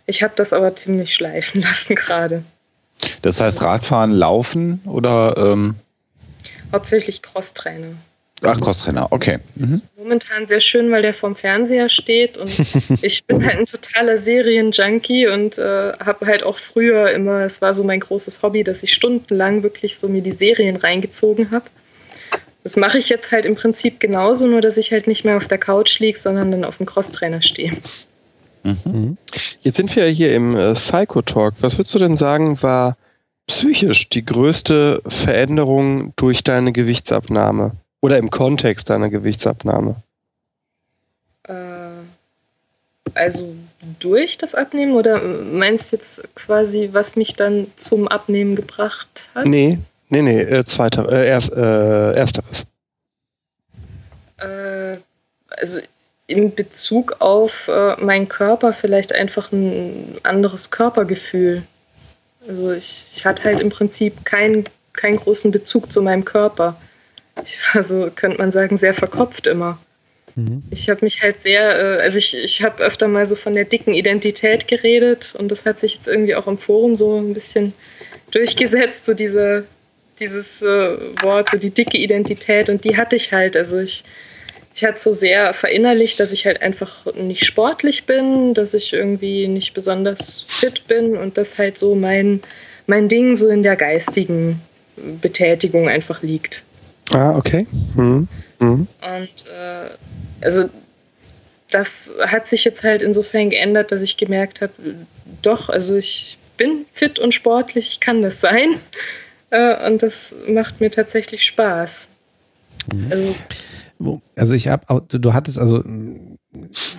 Ich habe das aber ziemlich schleifen [LAUGHS] lassen gerade. Das heißt Radfahren, Laufen oder? Ähm Hauptsächlich Crosstrainer. Ach, Crosstrainer, okay. Mhm. ist momentan sehr schön, weil der vorm Fernseher steht und [LAUGHS] ich bin halt ein totaler Serienjunkie und äh, habe halt auch früher immer, es war so mein großes Hobby, dass ich stundenlang wirklich so mir die Serien reingezogen habe. Das mache ich jetzt halt im Prinzip genauso, nur dass ich halt nicht mehr auf der Couch liege, sondern dann auf dem Crosstrainer stehe. Mhm. Jetzt sind wir ja hier im äh, Psychotalk. Was würdest du denn sagen, war psychisch die größte Veränderung durch deine Gewichtsabnahme? Oder im Kontext deiner Gewichtsabnahme? Äh, also durch das Abnehmen oder meinst du jetzt quasi, was mich dann zum Abnehmen gebracht hat? Nee, nee, nee, äh, zweiter, äh, erst, äh, ersteres. Äh, also in Bezug auf äh, meinen Körper vielleicht einfach ein anderes Körpergefühl. Also ich, ich hatte halt im Prinzip keinen keinen großen Bezug zu meinem Körper ich [LAUGHS] war so, könnte man sagen, sehr verkopft immer. Mhm. Ich habe mich halt sehr, äh, also ich, ich habe öfter mal so von der dicken Identität geredet und das hat sich jetzt irgendwie auch im Forum so ein bisschen durchgesetzt, so diese, dieses äh, Wort, so die dicke Identität und die hatte ich halt. Also ich, ich hatte so sehr verinnerlicht, dass ich halt einfach nicht sportlich bin, dass ich irgendwie nicht besonders fit bin und dass halt so mein, mein Ding so in der geistigen Betätigung einfach liegt. Ah, okay. Mhm. Mhm. Und äh, also das hat sich jetzt halt insofern geändert, dass ich gemerkt habe, doch, also ich bin fit und sportlich, ich kann das sein. [LAUGHS] Äh, und das macht mir tatsächlich Spaß. Mhm. Also, also ich habe, du hattest also,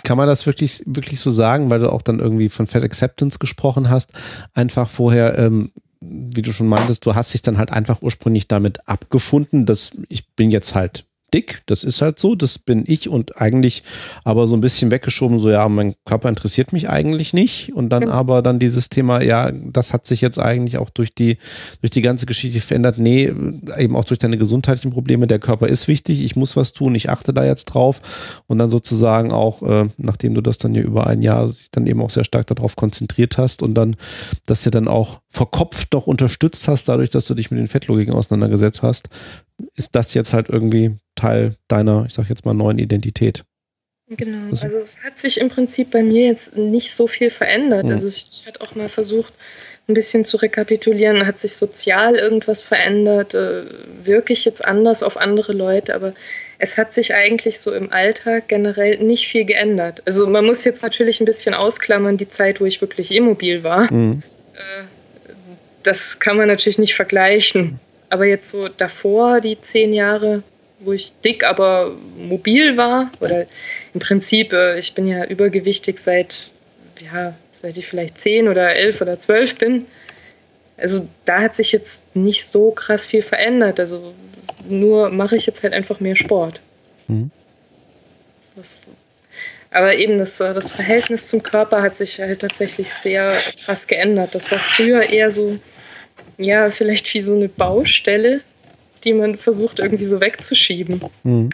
kann man das wirklich, wirklich so sagen, weil du auch dann irgendwie von Fat Acceptance gesprochen hast, einfach vorher ähm, wie du schon meintest, du hast dich dann halt einfach ursprünglich damit abgefunden, dass ich bin jetzt halt dick, das ist halt so, das bin ich und eigentlich aber so ein bisschen weggeschoben, so ja, mein Körper interessiert mich eigentlich nicht. Und dann genau. aber dann dieses Thema, ja, das hat sich jetzt eigentlich auch durch die, durch die ganze Geschichte verändert, nee, eben auch durch deine gesundheitlichen Probleme, der Körper ist wichtig, ich muss was tun, ich achte da jetzt drauf. Und dann sozusagen auch, äh, nachdem du das dann ja über ein Jahr sich dann eben auch sehr stark darauf konzentriert hast und dann, dass du dann auch verkopft doch unterstützt hast, dadurch, dass du dich mit den Fettlogiken auseinandergesetzt hast, ist das jetzt halt irgendwie Teil deiner, ich sag jetzt mal, neuen Identität. Genau, also es hat sich im Prinzip bei mir jetzt nicht so viel verändert. Mhm. Also ich, ich hatte auch mal versucht, ein bisschen zu rekapitulieren, hat sich sozial irgendwas verändert, äh, wirke ich jetzt anders auf andere Leute, aber es hat sich eigentlich so im Alltag generell nicht viel geändert. Also man muss jetzt natürlich ein bisschen ausklammern, die Zeit, wo ich wirklich immobil war. Mhm. Äh, das kann man natürlich nicht vergleichen. Aber jetzt so davor, die zehn Jahre, wo ich dick, aber mobil war, oder im Prinzip, äh, ich bin ja übergewichtig seit, ja, seit ich vielleicht zehn oder elf oder zwölf bin. Also da hat sich jetzt nicht so krass viel verändert. Also nur mache ich jetzt halt einfach mehr Sport. Mhm. Das, aber eben das, das Verhältnis zum Körper hat sich halt tatsächlich sehr krass geändert. Das war früher eher so, ja, vielleicht wie so eine Baustelle, die man versucht irgendwie so wegzuschieben. Mhm.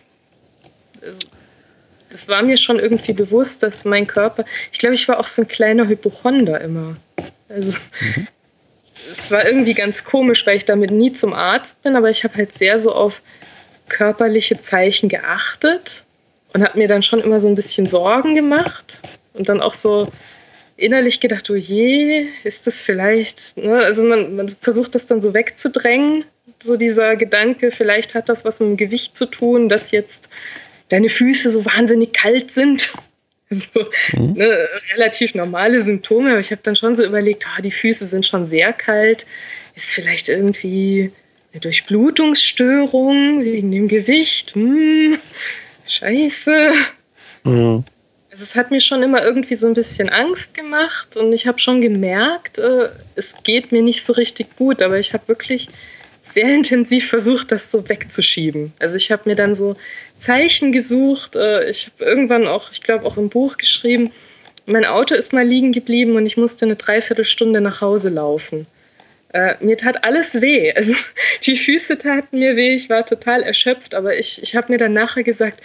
Es war mir schon irgendwie bewusst, dass mein Körper, ich glaube, ich war auch so ein kleiner Hypochonder immer. Also mhm es war irgendwie ganz komisch, weil ich damit nie zum Arzt bin, aber ich habe halt sehr so auf körperliche Zeichen geachtet und habe mir dann schon immer so ein bisschen Sorgen gemacht und dann auch so innerlich gedacht, oh je, ist das vielleicht, ne? also man, man versucht das dann so wegzudrängen, so dieser Gedanke, vielleicht hat das was mit dem Gewicht zu tun, dass jetzt deine Füße so wahnsinnig kalt sind [LAUGHS] so, mhm. ne, relativ normale Symptome, aber ich habe dann schon so überlegt, oh, die Füße sind schon sehr kalt. Ist vielleicht irgendwie eine Durchblutungsstörung wegen dem Gewicht? Hm, scheiße. Mhm. Also es hat mir schon immer irgendwie so ein bisschen Angst gemacht und ich habe schon gemerkt, äh, es geht mir nicht so richtig gut, aber ich habe wirklich sehr [LAUGHS] intensiv versucht, das so wegzuschieben. Also ich habe mir dann so Zeichen gesucht. Äh, ich habe irgendwann auch, ich glaube, auch im Buch geschrieben, mein Auto ist mal liegen geblieben und ich musste eine Dreiviertelstunde nach Hause laufen. Äh, mir tat alles weh. [LAUGHS] Also die Füße taten mir weh, ich war total erschöpft, aber ich, ich habe mir dann nachher gesagt,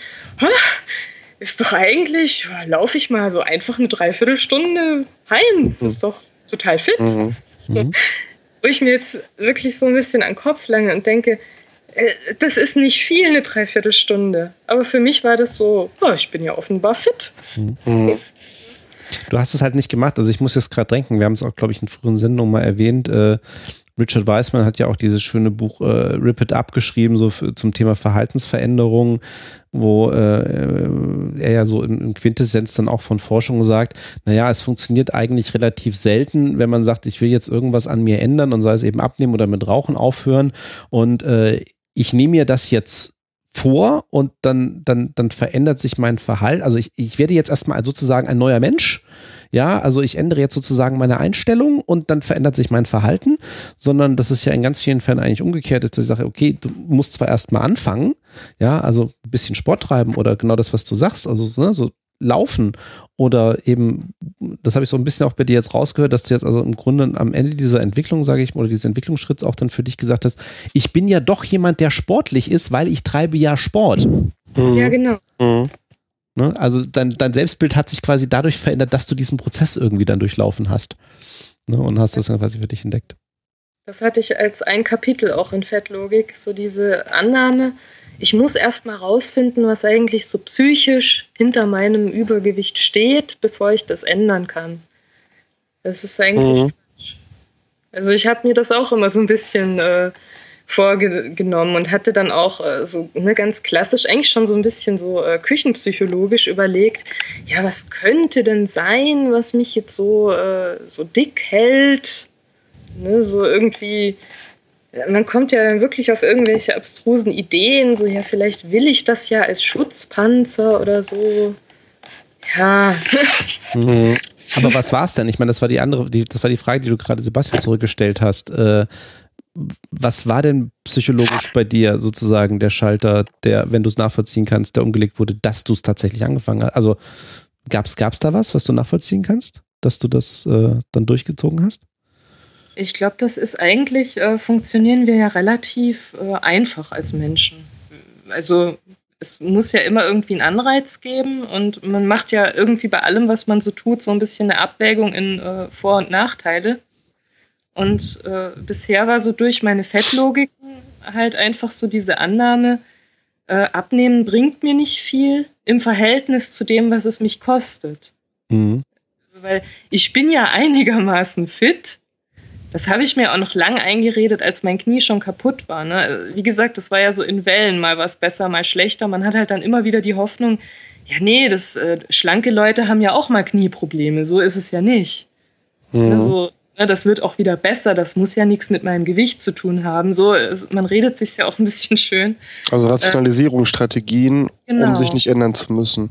ist doch eigentlich, laufe ich mal so einfach eine Dreiviertelstunde heim. Das ist doch total fit. Mhm. Mhm. Wo ich mir jetzt wirklich so ein bisschen an den Kopf lange und denke, äh, das ist nicht viel, eine Dreiviertelstunde. Aber für mich war das so, oh, ich bin ja offenbar fit. Mhm. Du hast es halt nicht gemacht. Also ich muss jetzt gerade denken, wir haben es auch, glaube ich, in früheren Sendungen mal erwähnt. Äh, Richard Weissman hat ja auch dieses schöne Buch äh, Rip It Up geschrieben, so für, zum Thema Verhaltensveränderung, wo äh, er ja so in Quintessenz dann auch von Forschung sagt, naja, es funktioniert eigentlich relativ selten, wenn man sagt, ich will jetzt irgendwas an mir ändern und sei es eben abnehmen oder mit Rauchen aufhören. Und äh, ich nehme mir das jetzt vor und dann, dann, dann verändert sich mein Verhalten. Also ich, ich werde jetzt erstmal sozusagen ein neuer Mensch. Ja, also ich ändere jetzt sozusagen meine Einstellung und dann verändert sich mein Verhalten, sondern das ist ja in ganz vielen Fällen eigentlich umgekehrt, dass ich sage, okay, du musst zwar erstmal anfangen, ja, also ein bisschen Sport treiben oder genau das, was du sagst, also ne, so laufen oder eben, das habe ich so ein bisschen auch bei dir jetzt rausgehört, dass du jetzt also im Grunde am Ende dieser Entwicklung, sage ich mal, oder dieses Entwicklungsschritts auch dann für dich gesagt hast, ich bin ja doch jemand, der sportlich ist, weil ich treibe ja Sport. Mhm. Ja, genau. Mhm. Ne? Also dein, dein Selbstbild hat sich quasi dadurch verändert, dass du diesen Prozess irgendwie dann durchlaufen hast. Ne? Und hast das dann quasi für dich entdeckt. Das hatte ich als ein Kapitel auch in Fettlogik, so diese Annahme, ich muss erst mal rausfinden, was eigentlich so psychisch hinter meinem Übergewicht steht, bevor ich das ändern kann. Das ist eigentlich. Mhm. Also ich habe mir das auch immer so ein bisschen äh, vorgenommen und hatte dann auch äh, so ne, ganz klassisch, eigentlich schon so ein bisschen so äh, küchenpsychologisch überlegt, ja, was könnte denn sein, was mich jetzt so, äh, so dick hält? Ne, so irgendwie man kommt ja dann wirklich auf irgendwelche abstrusen Ideen, so ja, vielleicht will ich das ja als Schutzpanzer oder so. Ja. [LAUGHS] Mhm. Aber was war es denn? Ich meine, das war die andere, die, das war die Frage, die du gerade Sebastian zurückgestellt hast. Äh, was war denn psychologisch bei dir sozusagen der Schalter, der, wenn du es nachvollziehen kannst, der umgelegt wurde, dass du es tatsächlich angefangen hast? Also gab es da was, was du nachvollziehen kannst, dass du das äh, dann durchgezogen hast? Ich glaube, das ist eigentlich, äh, funktionieren wir ja relativ äh, einfach als Menschen. Also es muss ja immer irgendwie einen Anreiz geben und man macht ja irgendwie bei allem, was man so tut, so ein bisschen eine Abwägung in äh, Vor- und Nachteile. Und äh, bisher war so durch meine Fettlogiken halt einfach so diese Annahme, äh, abnehmen bringt mir nicht viel im Verhältnis zu dem, was es mich kostet. Mhm. Weil ich bin ja einigermaßen fit das habe ich mir auch noch lange eingeredet, als mein Knie schon kaputt war. Ne? Wie gesagt, das war ja so in Wellen, mal was besser, mal schlechter. Man hat halt dann immer wieder die Hoffnung, ja, nee, das, äh, schlanke Leute haben ja auch mal Knieprobleme. So ist es ja nicht. Mhm. Also, ne, das wird auch wieder besser. Das muss ja nichts mit meinem Gewicht zu tun haben. So, man redet sich ja auch ein bisschen schön. Also Rationalisierungsstrategien, genau. um sich nicht ändern zu müssen.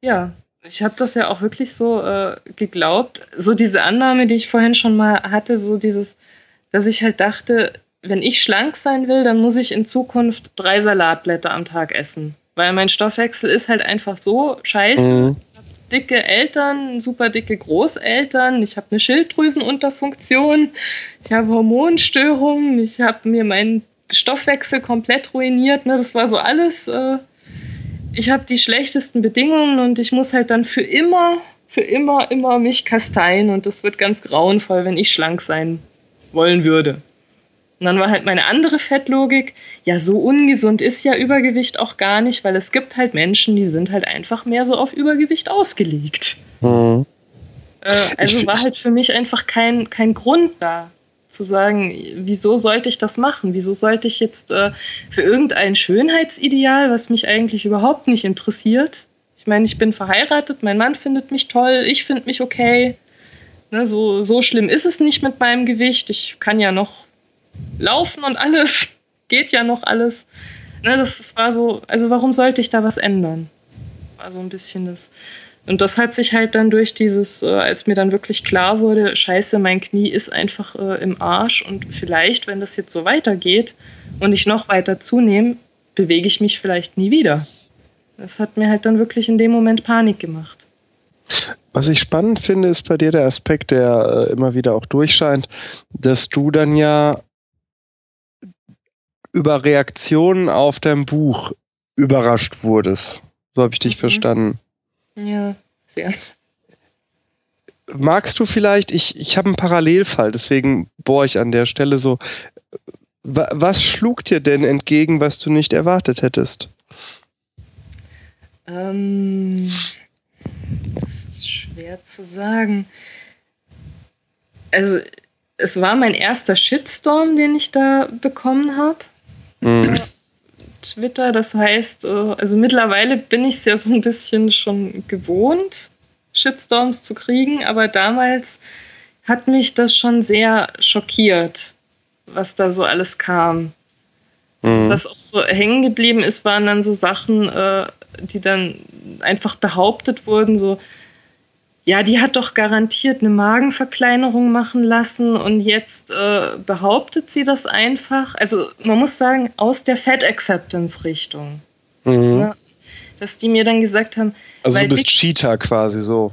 Ja, ich habe das ja auch wirklich so äh, geglaubt. So diese Annahme, die ich vorhin schon mal hatte, so dieses, dass ich halt dachte, wenn ich schlank sein will, dann muss ich in Zukunft drei Salatblätter am Tag essen. Weil mein Stoffwechsel ist halt einfach so scheiße. Mhm. Dicke Eltern, super dicke Großeltern, ich habe eine Schilddrüsenunterfunktion, ich habe Hormonstörungen, ich habe mir meinen Stoffwechsel komplett ruiniert. Ne? Das war so alles. Äh, ich habe die schlechtesten Bedingungen und ich muss halt dann für immer, für immer, immer mich kasteien und das wird ganz grauenvoll, wenn ich schlank sein wollen würde. Und dann war halt meine andere Fettlogik, ja, so ungesund ist ja Übergewicht auch gar nicht, weil es gibt halt Menschen, die sind halt einfach mehr so auf Übergewicht ausgelegt. Mhm. Äh, also war halt für mich einfach kein, kein Grund da zu sagen, wieso sollte ich das machen? Wieso sollte ich jetzt äh, für irgendein Schönheitsideal, was mich eigentlich überhaupt nicht interessiert, ich meine, ich bin verheiratet, mein Mann findet mich toll, ich finde mich okay. Ne, so, so schlimm ist es nicht mit meinem Gewicht. Ich kann ja noch laufen und alles. [LAUGHS] Geht ja noch alles. Ne, das, das war so, also warum sollte ich da was ändern? War so ein bisschen das. Und das hat sich halt dann durch dieses, äh, als mir dann wirklich klar wurde, scheiße, mein Knie ist einfach äh, im Arsch und vielleicht, wenn das jetzt so weitergeht und ich noch weiter zunehme, bewege ich mich vielleicht nie wieder. Das hat mir halt dann wirklich in dem Moment Panik gemacht. Was ich spannend finde, ist bei dir der Aspekt, der äh, immer wieder auch durchscheint, dass du dann ja über Reaktionen auf dein Buch überrascht wurdest. So habe ich dich mhm. verstanden. Ja, sehr. Magst du vielleicht, ich, ich habe einen Parallelfall, deswegen bohre ich an der Stelle so. Was schlug dir denn entgegen, was du nicht erwartet hättest? Ähm, das ist schwer zu sagen. Also, es war mein erster Shitstorm, den ich da bekommen habe. Mhm. Twitter. Das heißt, äh, also mittlerweile bin ich es ja so ein bisschen schon gewohnt, Shitstorms zu kriegen, aber damals hat mich das schon sehr schockiert, was da so alles kam. Also, mhm. was auch so hängen geblieben ist, waren dann so Sachen, äh, die dann einfach behauptet wurden, so, ja, die hat doch garantiert eine Magenverkleinerung machen lassen und jetzt äh, behauptet sie das einfach. Also man muss sagen, aus der Fat Acceptance Richtung. Mhm. Ja, dass die mir dann gesagt haben. Also du bist Cheater quasi so.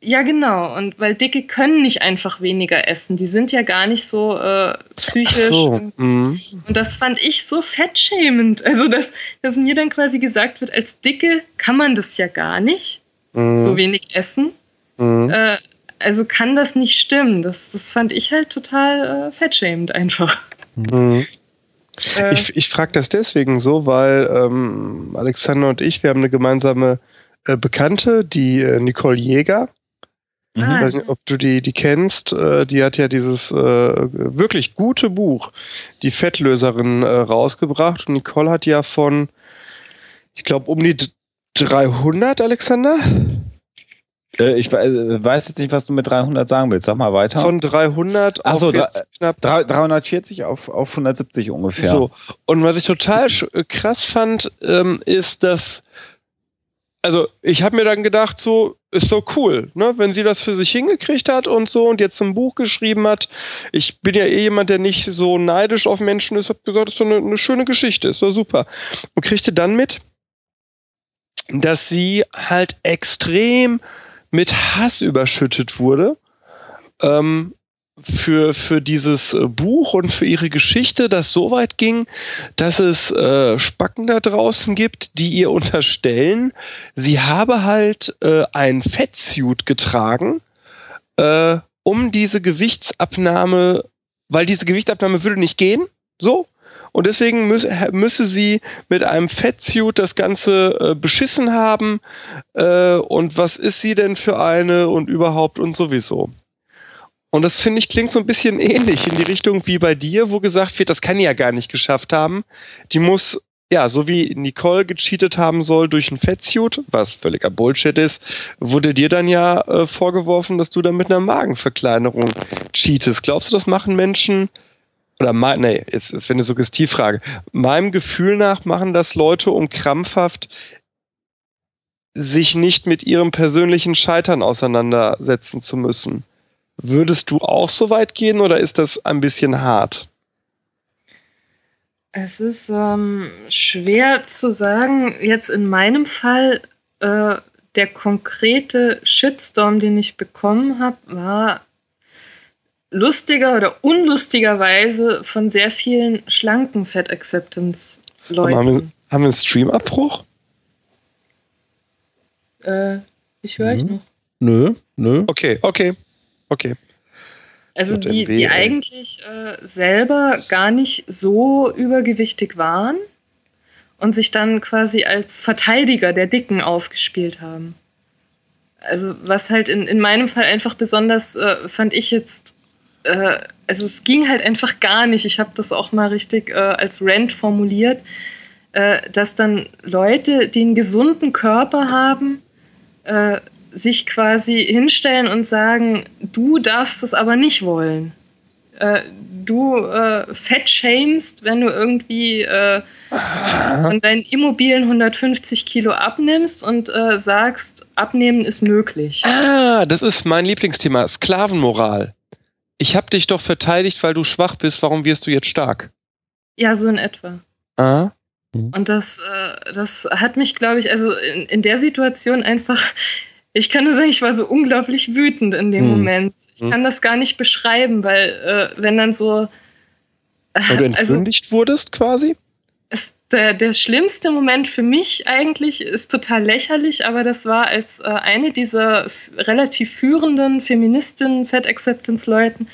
Ja, genau. Und weil Dicke können nicht einfach weniger essen. Die sind ja gar nicht so äh, psychisch. So. Mhm. Und das fand ich so fettschämend. Also, dass, dass mir dann quasi gesagt wird, als Dicke kann man das ja gar nicht mhm. so wenig essen. Mhm. Äh, also kann das nicht stimmen. Das, das fand ich halt total äh, fettschämend einfach. Mhm. Äh, ich ich frage das deswegen so, weil ähm, Alexander und ich, wir haben eine gemeinsame äh, Bekannte, die äh, Nicole Jäger. Ich ah. weiß nicht, ob du die, die kennst. Äh, die hat ja dieses äh, wirklich gute Buch, Die Fettlöserin, rausgebracht. Und Nicole hat ja von, ich glaube, um die 300, Alexander? Äh, ich weiß jetzt nicht, was du mit 300 sagen willst. Sag mal weiter. Von 300 Ach so, auf knapp 340 auf, auf 170 ungefähr. So. Und was ich total äh, krass fand, ähm, ist, dass also ich habe mir dann gedacht, so ist doch cool, ne? wenn sie das für sich hingekriegt hat und so und jetzt ein Buch geschrieben hat. Ich bin ja eh jemand, der nicht so neidisch auf Menschen ist, habe gesagt, das ist doch eine, eine schöne Geschichte, ist doch super. Und kriegte dann mit, dass sie halt extrem mit Hass überschüttet wurde. Ähm, für, für dieses äh, Buch und für ihre Geschichte, das so weit ging, dass es äh, Spacken da draußen gibt, die ihr [LAUGHS] unterstellen, sie habe halt äh, ein Fettsuit getragen, äh, um diese Gewichtsabnahme, weil diese Gewichtsabnahme würde nicht gehen, so, und deswegen müß, müsse sie mit einem Fettsuit das Ganze äh, beschissen haben. Äh, und was ist sie denn für eine und überhaupt und sowieso? Und das finde ich klingt so ein bisschen [LAUGHS] ähnlich in die Richtung wie bei dir, wo gesagt wird, das kann die ja gar nicht geschafft haben. Die muss, ja, so wie Nicole gecheatet haben soll durch ein Fettsuit, was völliger Bullshit ist, wurde dir dann ja äh, vorgeworfen, dass du dann mit einer Magenverkleinerung cheatest. Glaubst du, das machen Menschen, oder mein, nee, jetzt ist eine Suggestivfrage. Meinem Gefühl nach machen das Leute, um krampfhaft sich nicht mit ihrem persönlichen Scheitern auseinandersetzen zu müssen. Würdest du auch so weit gehen oder ist das ein bisschen hart? Es ist ähm, schwer zu sagen. Jetzt in meinem Fall, äh, der konkrete Shitstorm, den ich bekommen habe, war lustiger oder unlustigerweise von sehr vielen schlanken Fat Acceptance Leuten. Haben wir, haben wir einen Streamabbruch? Äh, ich höre mhm. euch noch. Nö, nö. Okay, okay. Okay. Also die, die eigentlich äh, selber gar nicht so übergewichtig waren und sich dann quasi als Verteidiger der Dicken aufgespielt haben. Also was halt in, in meinem Fall einfach besonders äh, fand ich jetzt, äh, also es ging halt einfach gar nicht. Ich habe das auch mal richtig äh, als Rant formuliert, äh, dass dann Leute, die einen gesunden Körper haben, äh, sich quasi hinstellen und sagen, du darfst es aber nicht wollen. Äh, du äh, fett shamest, wenn du irgendwie äh, an deinen Immobilien 150 Kilo abnimmst und sagst, abnehmen ist möglich. Ah, das ist mein Lieblingsthema, Sklavenmoral. Ich habe dich doch verteidigt, weil du schwach bist, warum wirst du jetzt stark? Ja, so in etwa. Ah. Und das, äh, das hat mich, glaube ich, also in, in der Situation einfach ich kann nur sagen, ich war so unglaublich wütend in dem hm. Moment. Ich hm. kann das gar nicht beschreiben, weil äh, wenn dann so. Äh, weil du also entmündigt also, wurdest quasi? Ist der, der schlimmste Moment für mich eigentlich ist total lächerlich, aber das war, als äh, eine dieser relativ führenden Feministinnen, Fat Acceptance Leuten,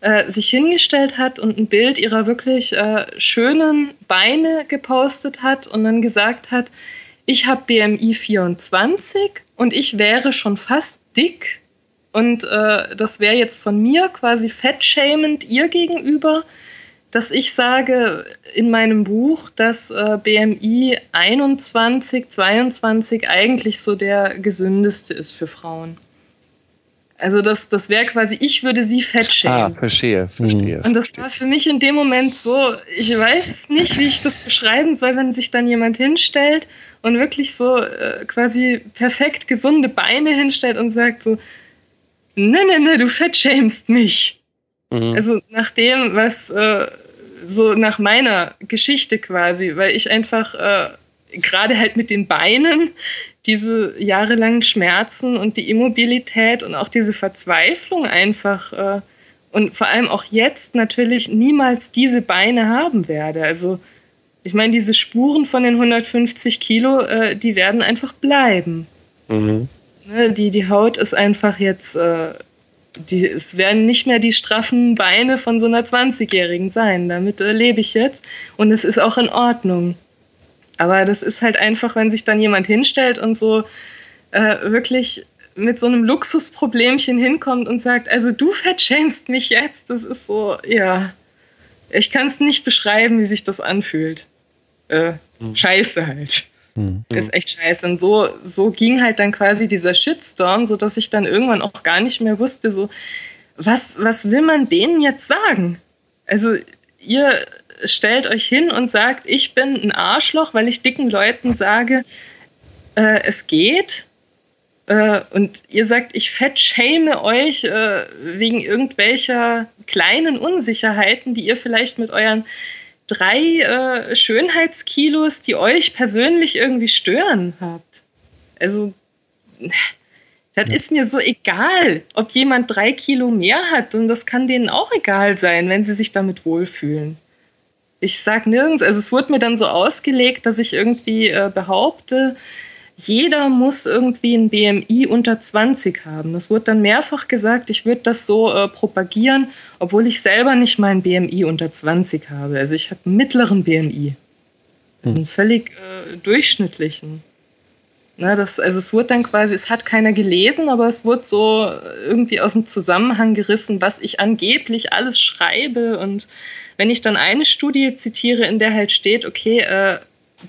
äh, sich hingestellt hat und ein Bild ihrer wirklich äh, schönen Beine gepostet hat und dann gesagt hat, ich habe BMI 24 und ich wäre schon fast dick. Und äh, das wäre jetzt von mir quasi fettschämend ihr gegenüber, dass ich sage in meinem Buch, dass äh, BMI 21, 22 eigentlich so der gesündeste ist für Frauen. Also das, das wäre quasi, ich würde sie fett schämen. Ah, verstehe, verstehe. Und das war für mich in dem Moment so, ich weiß nicht, wie ich das beschreiben soll, wenn sich dann jemand hinstellt und wirklich so äh, quasi perfekt gesunde Beine hinstellt und sagt so, ne, ne, ne, du fettschämst mich. Mhm. Also nach dem, was äh, so nach meiner Geschichte quasi, weil ich einfach äh, gerade halt mit den Beinen diese jahrelangen Schmerzen und die Immobilität und auch diese Verzweiflung einfach äh, und vor allem auch jetzt natürlich niemals diese Beine haben werde. Also ich meine, diese Spuren von den 150 Kilo, äh, die werden einfach bleiben. Mhm. Ne, die, die Haut ist einfach jetzt, äh, die, es werden nicht mehr die straffen Beine von so einer 20-Jährigen sein. Damit äh, lebe ich jetzt und es ist auch in Ordnung. Aber das ist halt einfach, wenn sich dann jemand hinstellt und so äh, wirklich mit so einem Luxusproblemchen hinkommt und sagt, also du fettschämst mich jetzt, das ist so, ja, ich kann es nicht beschreiben, wie sich das anfühlt. Äh, mhm. Scheiße halt. Mhm. Ist echt scheiße. Und so, so ging halt dann quasi dieser Shitstorm, sodass ich dann irgendwann auch gar nicht mehr wusste, so, was, was will man denen jetzt sagen? Also, ihr stellt euch hin und sagt, ich bin ein Arschloch, weil ich dicken Leuten sage, äh, es geht. Äh, und ihr sagt, ich fettschäme euch äh, wegen irgendwelcher kleinen Unsicherheiten, die ihr vielleicht mit euren drei äh, Schönheitskilos, die euch persönlich irgendwie stören habt. Also, das ist mir so egal, ob jemand drei Kilo mehr hat. Und das kann denen auch egal sein, wenn sie sich damit wohlfühlen ich sag nirgends, also es wurde mir dann so ausgelegt, dass ich irgendwie äh, behaupte, jeder muss irgendwie ein BMI unter 20 haben. Das wurde dann mehrfach gesagt, ich würde das so äh, propagieren, obwohl ich selber nicht mein BMI unter 20 habe. Also ich habe einen mittleren BMI. Hm. Einen völlig äh, durchschnittlichen. Na, das, also es wurde dann quasi, es hat keiner gelesen, aber es wurde so irgendwie aus dem Zusammenhang gerissen, was ich angeblich alles schreibe. Und wenn ich dann eine Studie zitiere, in der halt steht, okay, äh,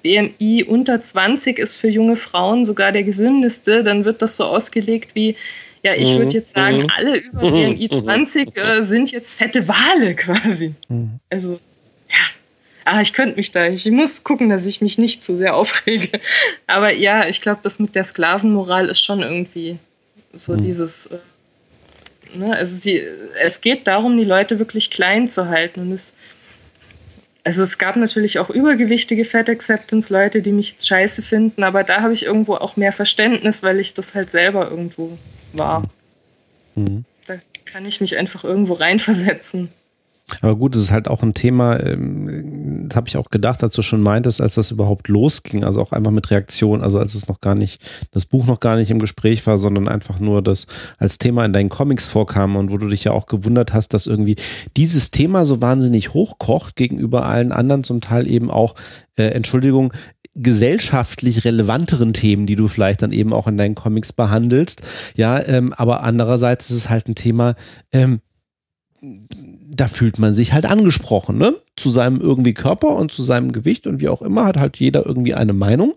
BMI unter 20 ist für junge Frauen sogar der gesündeste, dann wird das so ausgelegt wie, ja, ich würde jetzt sagen, Mhm. alle über BMI 20 äh, sind jetzt fette Wale quasi. Mhm. Also, ja. Ah, ich könnte mich da, ich muss gucken, dass ich mich nicht zu sehr aufrege. Aber ja, ich glaube, das mit der Sklavenmoral ist schon irgendwie so dieses. Äh, ne? also sie, es geht darum, die Leute wirklich klein zu halten. Und es, also es gab natürlich auch übergewichtige Fat Acceptance Leute, die mich jetzt scheiße finden, aber da habe ich irgendwo auch mehr Verständnis, weil ich das halt selber irgendwo war. Mhm. Da kann ich mich einfach irgendwo reinversetzen. Aber gut, es ist halt auch ein Thema, ähm, das habe ich auch gedacht, als du schon meintest, als das überhaupt losging, also auch einfach mit Reaktion, also als es noch gar nicht, das Buch noch gar nicht im Gespräch war, sondern einfach nur das als Thema in deinen Comics vorkam und wo du dich ja auch gewundert hast, dass irgendwie dieses Thema so wahnsinnig hochkocht gegenüber allen anderen, zum Teil eben auch, äh, Entschuldigung, gesellschaftlich relevanteren Themen, die du vielleicht dann eben auch in deinen Comics behandelst. Ja, ähm, aber andererseits ist es halt ein Thema, ähm, da fühlt man sich halt angesprochen, ne? Zu seinem irgendwie Körper und zu seinem Gewicht und wie auch immer hat halt jeder irgendwie eine Meinung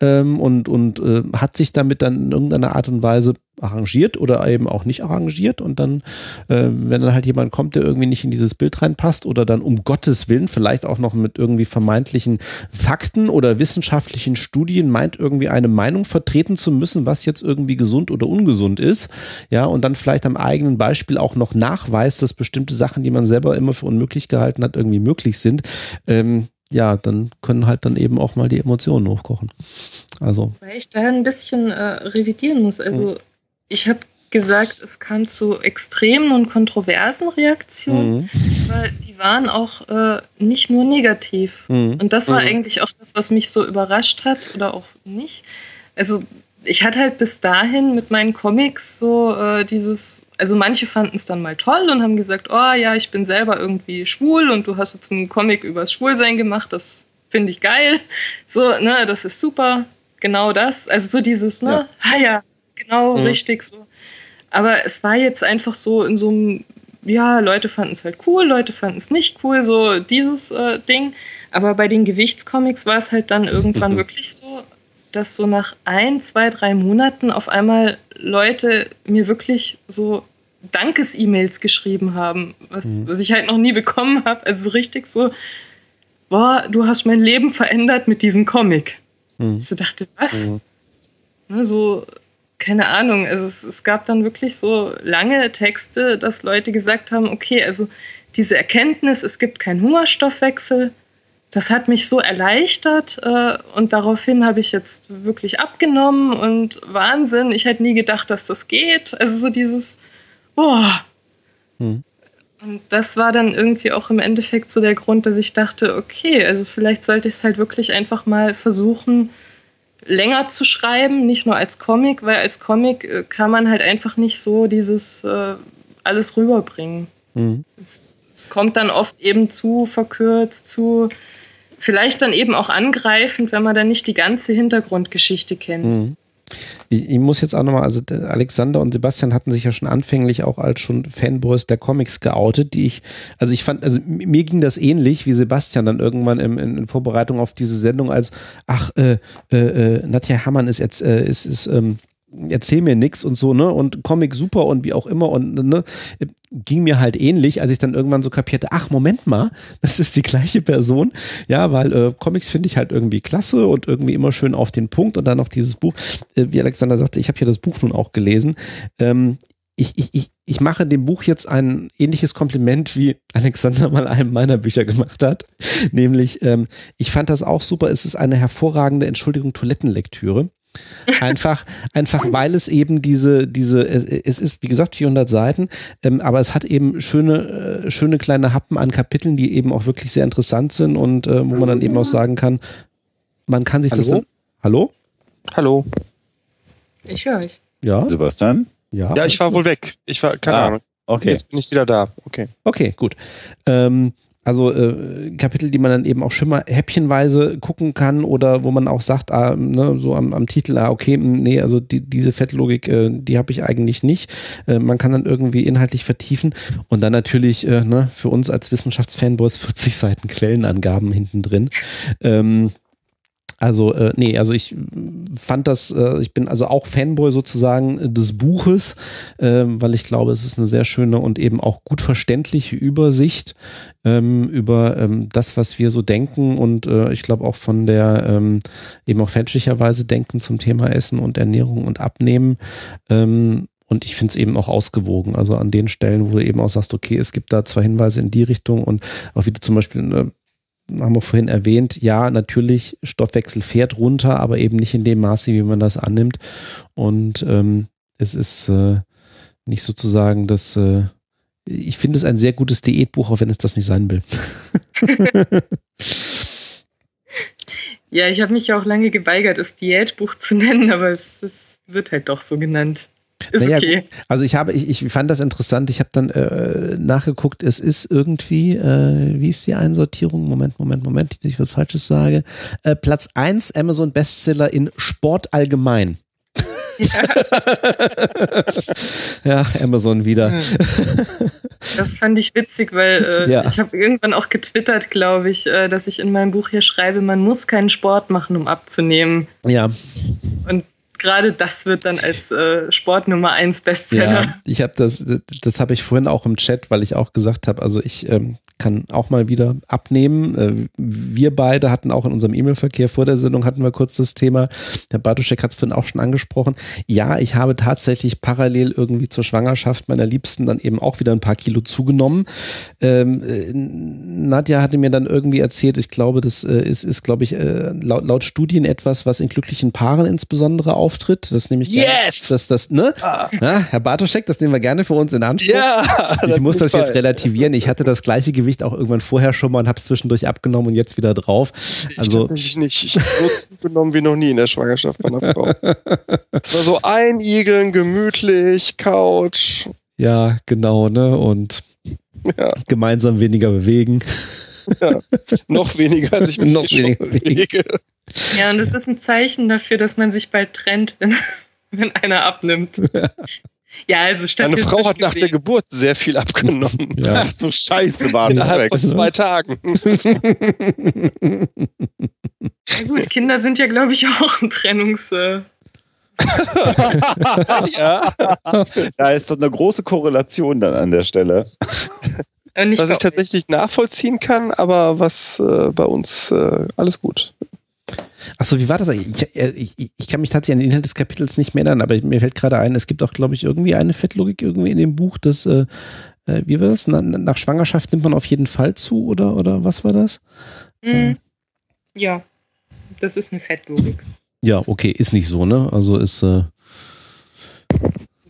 ähm, und, und äh, hat sich damit dann in irgendeiner Art und Weise arrangiert oder eben auch nicht arrangiert und dann, äh, wenn dann halt jemand kommt, der irgendwie nicht in dieses Bild reinpasst oder dann um Gottes Willen vielleicht auch noch mit irgendwie vermeintlichen Fakten oder wissenschaftlichen Studien meint, irgendwie eine Meinung vertreten zu müssen, was jetzt irgendwie gesund oder ungesund ist, ja, und dann vielleicht am eigenen Beispiel auch noch nachweist, dass bestimmte Sachen, die man selber immer für unmöglich gehalten hat, irgendwie möglich sind, ähm, ja, dann können halt dann eben auch mal die Emotionen hochkochen. Also, Weil ich da ein bisschen äh, revidieren muss. Also ich habe gesagt, es kam zu extremen und kontroversen Reaktionen, mhm. aber die waren auch äh, nicht nur negativ. Mhm. Und das war Mhm. eigentlich auch das, was mich so überrascht hat oder auch nicht. Also ich hatte halt bis dahin mit meinen Comics so äh, dieses, also manche fanden es dann mal toll und haben gesagt, oh ja, ich bin selber irgendwie schwul und du hast jetzt einen Comic übers Schwulsein gemacht, das finde ich geil. So, ne, das ist super, genau das. Also so dieses, ne, Ja. ah ja, genau, Mhm. richtig so. Aber es war jetzt einfach so in so einem, ja, Leute fanden es halt cool, Leute fanden es nicht cool, so dieses äh, Ding. Aber bei den Gewichtscomics war es halt dann irgendwann wirklich so, dass so nach ein, zwei, drei Monaten auf einmal Leute mir wirklich so Dankes-E-Mails geschrieben haben, was, was ich halt noch nie bekommen habe. Also so richtig so, boah, du hast mein Leben verändert mit diesem Comic. Mhm. Ich so dachte, was? Mhm. Ne, so, keine Ahnung. Also es, es gab dann wirklich so lange Texte, dass Leute gesagt haben, okay, also diese Erkenntnis, es gibt keinen Hungerstoffwechsel, das hat mich so erleichtert äh, und daraufhin habe ich jetzt wirklich abgenommen und Wahnsinn, ich hätte nie gedacht, dass das geht. Also so dieses, boah. Mhm. Und das war dann irgendwie auch im Endeffekt so der Grund, dass ich dachte, okay, also vielleicht sollte ich es halt wirklich einfach mal versuchen, länger zu schreiben, nicht nur als Comic, weil als Comic äh, kann man halt einfach nicht so dieses äh, alles rüberbringen. Mhm. Es kommt dann oft eben zu verkürzt, zu vielleicht dann eben auch angreifend, wenn man dann nicht die ganze Hintergrundgeschichte kennt. Mhm. Ich, ich muss jetzt auch nochmal, also der Alexander und Sebastian hatten sich ja schon anfänglich auch als schon Fanboys der Comics geoutet, die ich, also ich fand, also mir ging das ähnlich wie Sebastian dann irgendwann im, in, in Vorbereitung auf diese Sendung als, ach, äh, äh, äh, Nadja Hammann ist jetzt, äh, ist, ist, ähm, erzähl mir nix und so, ne? Und Comic super und wie auch immer und ne, ging mir halt ähnlich, als ich dann irgendwann so kapierte, ach, Moment mal, [LAUGHS] das ist die gleiche Person. Ja, weil äh, Comics finde ich halt irgendwie klasse und irgendwie immer schön auf den Punkt und dann noch dieses Buch, äh, wie Alexander sagte, ich habe hier das Buch nun auch gelesen. Ähm, ich, ich, ich, ich mache dem Buch jetzt ein ähnliches Kompliment, wie [LAUGHS] Alexander mal einem meiner Bücher gemacht hat. Nämlich, ähm, ich fand das auch super. Es ist eine hervorragende, Entschuldigung, Toilettenlektüre. [LAUGHS] Einfach, einfach, weil es eben diese, diese, es, ist, wie gesagt, 400 Seiten, ähm, aber es hat eben schöne, äh, schöne kleine Happen an Kapiteln, die eben auch wirklich sehr interessant sind und äh, wo man dann eben auch sagen kann, man kann sich das Hallo? dann, Hallo? Hallo. Ich höre euch. Ja? Sebastian? Ja, Ja, ich war wohl weg. Ich war, keine Ah, Ahnung. Okay. Jetzt bin ich wieder da. Okay. Okay, gut. Ähm, also äh, Kapitel, die man dann eben auch schon mal häppchenweise gucken kann oder wo man auch sagt, ah, ne, so am, am Titel, ah, okay, nee, also die, diese Fettlogik, äh, die habe ich eigentlich nicht. Äh, man kann dann irgendwie inhaltlich vertiefen und dann natürlich äh, ne, für uns als Wissenschaftsfanboys [LAUGHS] 40 Seiten Quellenangaben hinten drin. Ähm, also, äh, nee, also ich fand das, äh, ich bin also auch Fanboy sozusagen des Buches, äh, weil ich glaube, es ist eine sehr schöne und eben auch gut verständliche Übersicht ähm, über ähm, das, was wir so denken und äh, ich glaube auch von der ähm, eben auch fälschlicherweise denken zum Thema Essen und Ernährung und Abnehmen. Ähm, und ich finde es eben auch ausgewogen. Also an den Stellen, wo du eben auch sagst, okay, es gibt da zwei Hinweise in die Richtung und auch wieder zum Beispiel eine haben wir vorhin erwähnt, ja, natürlich, Stoffwechsel fährt runter, aber eben nicht in dem Maße, wie man das annimmt. Und ähm, es ist äh, nicht sozusagen das, äh, ich finde es ein sehr gutes Diätbuch, auch wenn es das nicht sein will. [LAUGHS] ja, ich habe mich ja auch lange geweigert, es Diätbuch zu nennen, aber es, es wird halt doch so genannt. Ist naja, okay. Also ich habe, ich, ich fand das interessant. Ich habe dann äh, nachgeguckt. Es ist irgendwie, äh, wie ist die Einsortierung? Moment, Moment, Moment, nicht, ich was Falsches sage. Äh, Platz 1 Amazon Bestseller in Sport allgemein. [LAUGHS] ja, Amazon wieder. Das fand ich witzig, weil äh, ja. ich habe irgendwann auch getwittert, glaube ich, äh, dass ich in meinem Buch hier schreibe, man muss keinen Sport machen, um abzunehmen. Ja. Und gerade das wird dann als äh, Sport Nummer 1 Bestseller. Ja, ich habe das, das habe ich vorhin auch im Chat, weil ich auch gesagt habe, also ich ähm, kann auch mal wieder abnehmen. Äh, wir beide hatten auch in unserem E-Mail-Verkehr vor der Sendung hatten wir kurz das Thema. Herr Bartuschek hat es vorhin auch schon angesprochen. Ja, ich habe tatsächlich parallel irgendwie zur Schwangerschaft meiner Liebsten dann eben auch wieder ein paar Kilo zugenommen. Ähm, äh, Nadja hatte mir dann irgendwie erzählt, ich glaube, das äh, ist, ist glaube ich, laut, laut Studien etwas, was in glücklichen Paaren insbesondere auftritt. Das nehme ich yes! das, das, ne? Ah. Ja, Herr Bartoschek, das nehmen wir gerne für uns in Anspruch. Ja, ich muss das jetzt relativieren. Ich hatte das gleiche Gewicht Gewicht auch irgendwann vorher schon mal und habe es zwischendurch abgenommen und jetzt wieder drauf. Also ich tatsächlich nicht. Ich habe so [LAUGHS] genommen wie noch nie in der Schwangerschaft meiner Frau. Es [LAUGHS] war so einigeln, gemütlich, Couch. Ja, genau, ne? Und ja. gemeinsam weniger bewegen. Ja, noch weniger, als ich [LAUGHS] mich noch weniger bewege. Ja, und das ist ein Zeichen dafür, dass man sich bald trennt, wenn, wenn einer abnimmt. Ja. Ja, also Meine Frau hat nach der Geburt sehr viel abgenommen. [LAUGHS] Ja. Ach du Scheiße, war Innerhalb von zwei Tagen. [LAUGHS] Na gut, Kinder sind ja, glaube ich, auch ein Trennungs... Äh [LAUGHS] ja. Da ist doch eine große Korrelation dann an der Stelle. was ich tatsächlich nachvollziehen kann, aber was äh, bei uns äh, alles gut. Achso, wie war das? Ich, äh, ich, ich, kann mich tatsächlich an den Inhalt des Kapitels nicht mehr erinnern, aber mir fällt gerade ein, es gibt auch, glaube ich, irgendwie eine Fettlogik irgendwie in dem Buch, dass, äh, äh wie war das? Na, nach Schwangerschaft nimmt man auf jeden Fall zu, oder, oder was war das? Mhm. Ja, das ist eine Fettlogik. Ja, okay, ist nicht so, ne? Also ist. Äh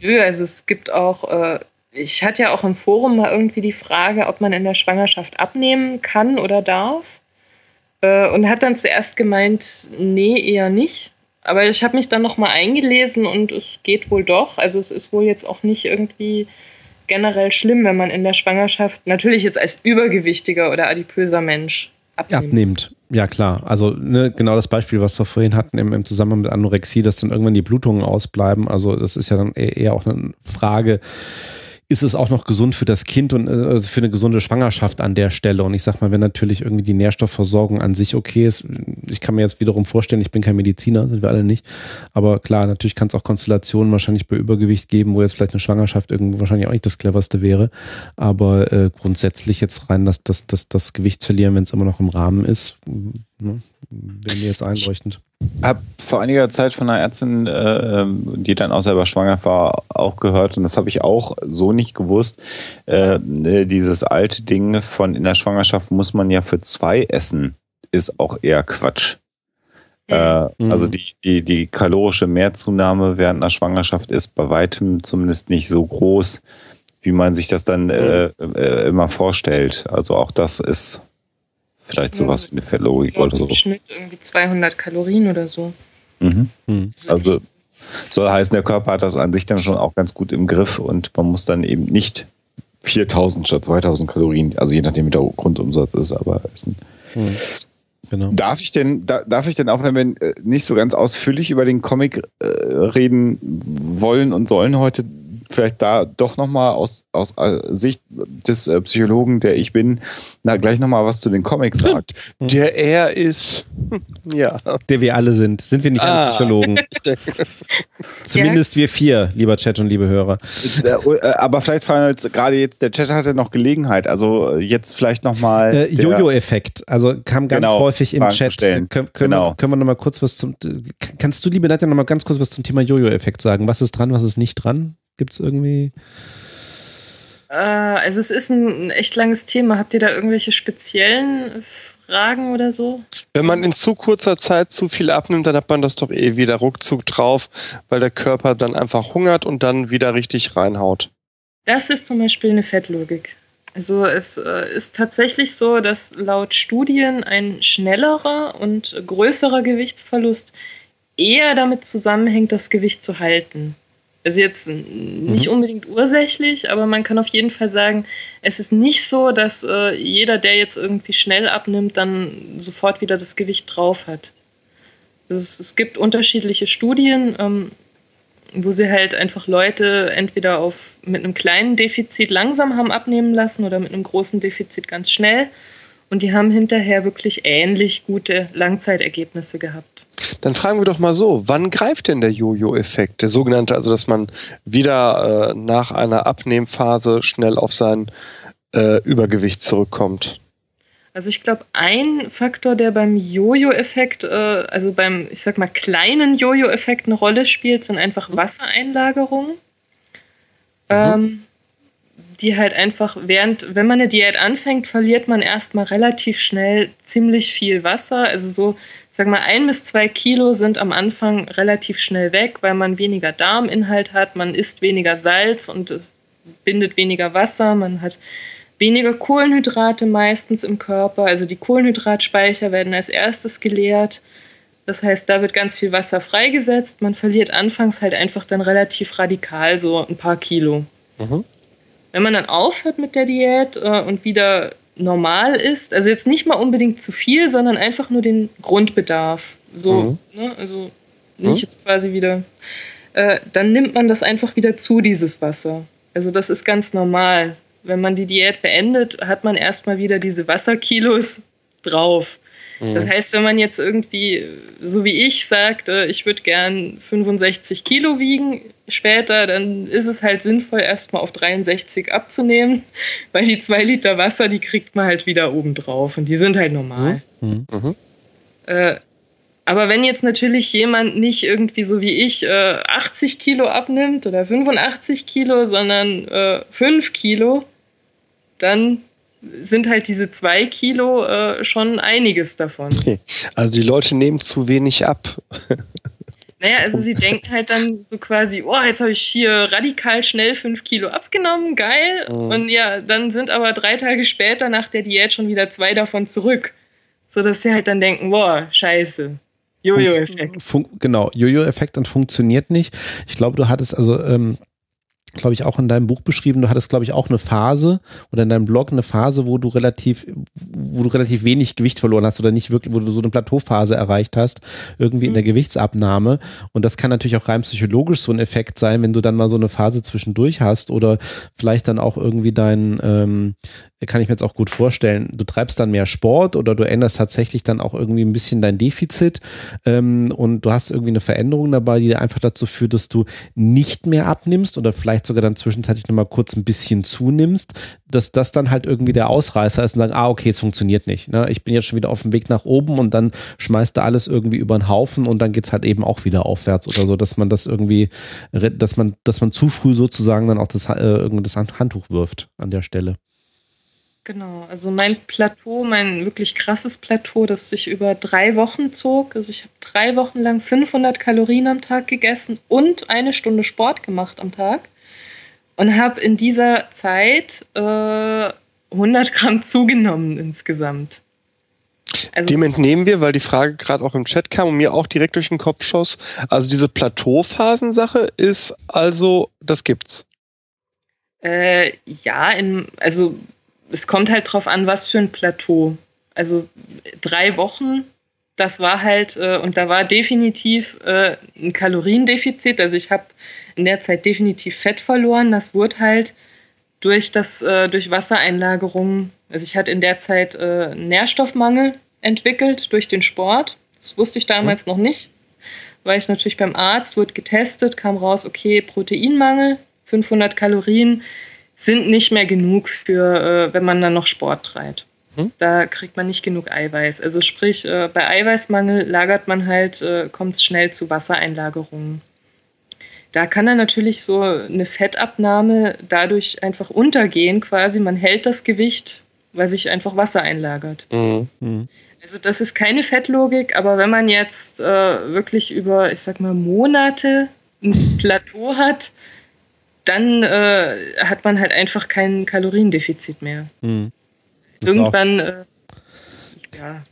Nö, also es gibt auch, äh, ich hatte ja auch im Forum mal irgendwie die Frage, ob man in der Schwangerschaft abnehmen kann oder darf. Äh, und hat dann zuerst gemeint, nee, eher nicht. Aber ich habe mich dann nochmal eingelesen und es geht wohl doch. Also es ist wohl jetzt auch nicht irgendwie generell schlimm, wenn man in der Schwangerschaft natürlich jetzt als übergewichtiger oder adipöser Mensch abnimmt. abnimmt. Ja, klar. Also ne, genau das Beispiel, was wir vorhin hatten im, im Zusammenhang mit Anorexie, dass dann irgendwann die Blutungen ausbleiben. Also das ist ja dann eher auch eine Frage, ist es auch noch gesund für das Kind und äh, für eine gesunde Schwangerschaft an der Stelle. Und ich sag mal, wenn natürlich irgendwie die Nährstoffversorgung an sich okay ist, ich kann mir jetzt wiederum vorstellen, ich bin kein Mediziner, sind wir alle nicht. Aber klar, natürlich kann es auch Konstellationen wahrscheinlich bei Übergewicht geben, wo jetzt vielleicht eine Schwangerschaft irgendwie wahrscheinlich auch nicht das cleverste wäre. Aber äh, grundsätzlich jetzt rein, dass das, das, das Gewicht verlieren, wenn es immer noch im Rahmen ist, ne, wäre mir jetzt einleuchtend habe vor einiger Zeit von einer Ärztin, äh, ähm, die dann auch selber schwanger war, auch gehört und das habe ich auch so nicht gewusst. Äh, ne, dieses alte Ding von in der Schwangerschaft muss man ja für zwei essen, ist auch eher Quatsch. Äh, mhm. Also die, die, die kalorische Mehrzunahme während einer Schwangerschaft ist bei weitem zumindest nicht so groß, wie man sich das dann äh, äh, immer vorstellt. Also auch das ist Vielleicht sowas wie eine Fettlogik oder so. Im Schnitt irgendwie 200 Kalorien oder so. Mhm. Mhm. Also soll heißen, der Körper hat das an sich dann schon auch ganz gut im Griff und man muss dann eben nicht 4000 statt 2000 Kalorien, also je nachdem wie der Grundumsatz ist, aber essen. Hm. Genau. Darf ich denn, da, darf ich denn auch, wenn wir äh, nicht so ganz ausführlich über den Comic äh, reden wollen und sollen heute, vielleicht da doch nochmal aus, aus äh, Sicht des äh, Psychologen, der ich bin, na, gleich nochmal was zu den Comics [LAUGHS] sagt. Der er ist. [LAUGHS] Ja. Der wir alle sind. Sind wir nicht alle Ah. Psychologen? [LAUGHS] Zumindest wir vier, lieber Chat und liebe Hörer. Äh, äh, Aber vielleicht fallen jetzt gerade jetzt, der Chat hatte noch Gelegenheit, also jetzt vielleicht nochmal. Äh, Jojo-Effekt, also kam ganz Genau, häufig im Fragen Chat. Können, können, Genau. wir, können wir noch mal kurz was zum. Kannst du, liebe Nadja, noch mal ganz kurz was zum Thema Jojo-Effekt sagen? Was ist dran, was ist nicht dran? Gibt es irgendwie. Äh, also es ist ein, ein echt langes Thema. Habt ihr da irgendwelche speziellen Fragen oder so? Wenn man in zu kurzer Zeit zu viel abnimmt, dann hat man das doch eh wieder ruckzuck drauf, weil der Körper dann einfach hungert und dann wieder richtig reinhaut. Das ist zum Beispiel eine Fettlogik. Also es äh, ist tatsächlich so, dass laut Studien ein schnellerer und größerer Gewichtsverlust eher damit zusammenhängt, das Gewicht zu halten. Also jetzt nicht unbedingt ursächlich, aber man kann auf jeden Fall sagen, es ist nicht so, dass äh, jeder, der jetzt irgendwie schnell abnimmt, dann sofort wieder das Gewicht drauf hat. Also es, es gibt unterschiedliche Studien. Ähm, wo sie halt einfach Leute entweder auf mit einem kleinen Defizit langsam haben abnehmen lassen oder mit einem großen Defizit ganz schnell. Und die haben hinterher wirklich ähnlich gute Langzeitergebnisse gehabt. Dann fragen wir doch mal so, wann greift denn der Jojo-Effekt? Der sogenannte, also dass man wieder äh, nach einer Abnehmphase schnell auf sein äh, Übergewicht zurückkommt. Also ich glaube, ein Faktor, der beim Jojo-Effekt, äh, also beim, ich sag mal, kleinen Jojo-Effekt eine Rolle spielt, sind einfach Wassereinlagerungen. Ähm, die halt einfach während, wenn man eine Diät anfängt, verliert man erstmal relativ schnell ziemlich viel Wasser. Also so, sag mal, ein bis zwei Kilo sind am Anfang relativ schnell weg, weil man weniger Darminhalt hat, man isst weniger Salz und es bindet weniger Wasser, man hat weniger Kohlenhydrate meistens im Körper. Also die Kohlenhydratspeicher werden als erstes geleert. Das heißt, da wird ganz viel Wasser freigesetzt. Man verliert anfangs halt einfach dann relativ radikal so ein paar Kilo. Mhm. Wenn man dann aufhört mit der Diät äh, und wieder normal ist, also jetzt nicht mal unbedingt zu viel, sondern einfach nur den Grundbedarf. So, ne? also nicht Mhm. jetzt quasi wieder. Äh, dann nimmt man das einfach wieder zu, dieses Wasser. Also das ist ganz normal. Wenn man die Diät beendet, hat man erstmal wieder diese Wasserkilos drauf. Das heißt, wenn man jetzt irgendwie, so wie ich, sagt, äh, ich würde gern 65 Kilo wiegen später, dann ist es halt sinnvoll, erstmal auf 63 abzunehmen, [LAUGHS] weil die zwei Liter Wasser, die kriegt man halt wieder oben drauf und die sind halt normal. Mhm. Mhm. Äh, aber wenn jetzt natürlich jemand nicht irgendwie so wie ich äh, 80 Kilo abnimmt oder 85 Kilo, sondern äh, 5 Kilo, dann sind halt diese 2 Kilo äh, schon einiges davon. Also die Leute nehmen zu wenig ab. [LAUGHS] Naja, also sie denken halt dann so quasi, oh, jetzt habe ich hier radikal schnell 5 Kilo abgenommen, geil. Mhm. Und ja, dann sind aber drei Tage später nach der Diät schon wieder zwei davon zurück. So dass sie halt dann denken, boah, scheiße. Jojo-Effekt. Genau, Jojo-Effekt und funktioniert nicht. Ich glaube, du hattest also, ähm, glaube ich, auch in deinem Buch beschrieben, du hattest, glaube ich, auch eine Phase oder in deinem Blog eine Phase, wo du relativ, wo du relativ wenig Gewicht verloren hast oder nicht wirklich, wo du so eine Plateauphase erreicht hast, irgendwie in der Gewichtsabnahme. Und das kann natürlich auch rein psychologisch so ein Effekt sein, wenn du dann mal so eine Phase zwischendurch hast oder vielleicht dann auch irgendwie dein, ähm, kann ich mir jetzt auch gut vorstellen, du treibst dann mehr Sport oder du änderst tatsächlich dann auch irgendwie ein bisschen dein Defizit ähm, und du hast irgendwie eine Veränderung dabei, die einfach dazu führt, dass du nicht mehr abnimmst oder vielleicht sogar dann zwischenzeitlich nochmal kurz ein bisschen zunimmst, dass das dann halt irgendwie der Ausreißer ist und sagen, ah, okay, es funktioniert nicht. Ne? Ich bin jetzt schon wieder auf dem Weg nach oben und dann schmeißt du alles irgendwie über den Haufen und dann geht's halt eben auch wieder aufwärts oder so, dass man das irgendwie, dass man, dass man zu früh sozusagen dann auch das, äh, das Handtuch wirft an der Stelle. Genau, also mein Plateau, mein wirklich krasses Plateau, das sich über drei Wochen zog. Also ich habe drei Wochen lang 500 Kalorien am Tag gegessen und eine Stunde Sport gemacht am Tag und habe in dieser Zeit äh, 100 Gramm [LAUGHS] zugenommen insgesamt. Also, Dem entnehmen wir, weil die Frage gerade auch im Chat kam und mir auch direkt durch den Kopf schoss. Also diese Plateauphasensache ist also, das gibt's. Äh, ja, in, also es kommt halt drauf an, was für ein Plateau. Also drei Wochen, das war halt, äh, und da war definitiv äh, ein Kaloriendefizit. Also ich habe in der Zeit definitiv Fett verloren. Das wurde halt durch das, äh, durch Wassereinlagerung, also ich hatte in der Zeit äh, Nährstoffmangel entwickelt durch den Sport. Das wusste ich damals mhm. noch nicht. War ich natürlich beim Arzt, wurde getestet, kam raus, okay, Proteinmangel, 500 Kalorien sind nicht mehr genug für, äh, wenn man dann noch Sport treibt. Hm? Da kriegt man nicht genug Eiweiß. Also sprich, äh, bei Eiweißmangel lagert man halt, äh, kommt es schnell zu Wassereinlagerungen. Da kann dann natürlich so eine Fettabnahme dadurch einfach untergehen, quasi. Man hält das Gewicht, weil sich einfach Wasser einlagert. Mhm. mhm. Also das ist keine Fettlogik, aber wenn man jetzt äh, wirklich über, ich sag mal, Monate ein Plateau hat, dann äh, hat man halt einfach kein Kaloriendefizit mehr. Mhm. Irgendwann, äh, ja.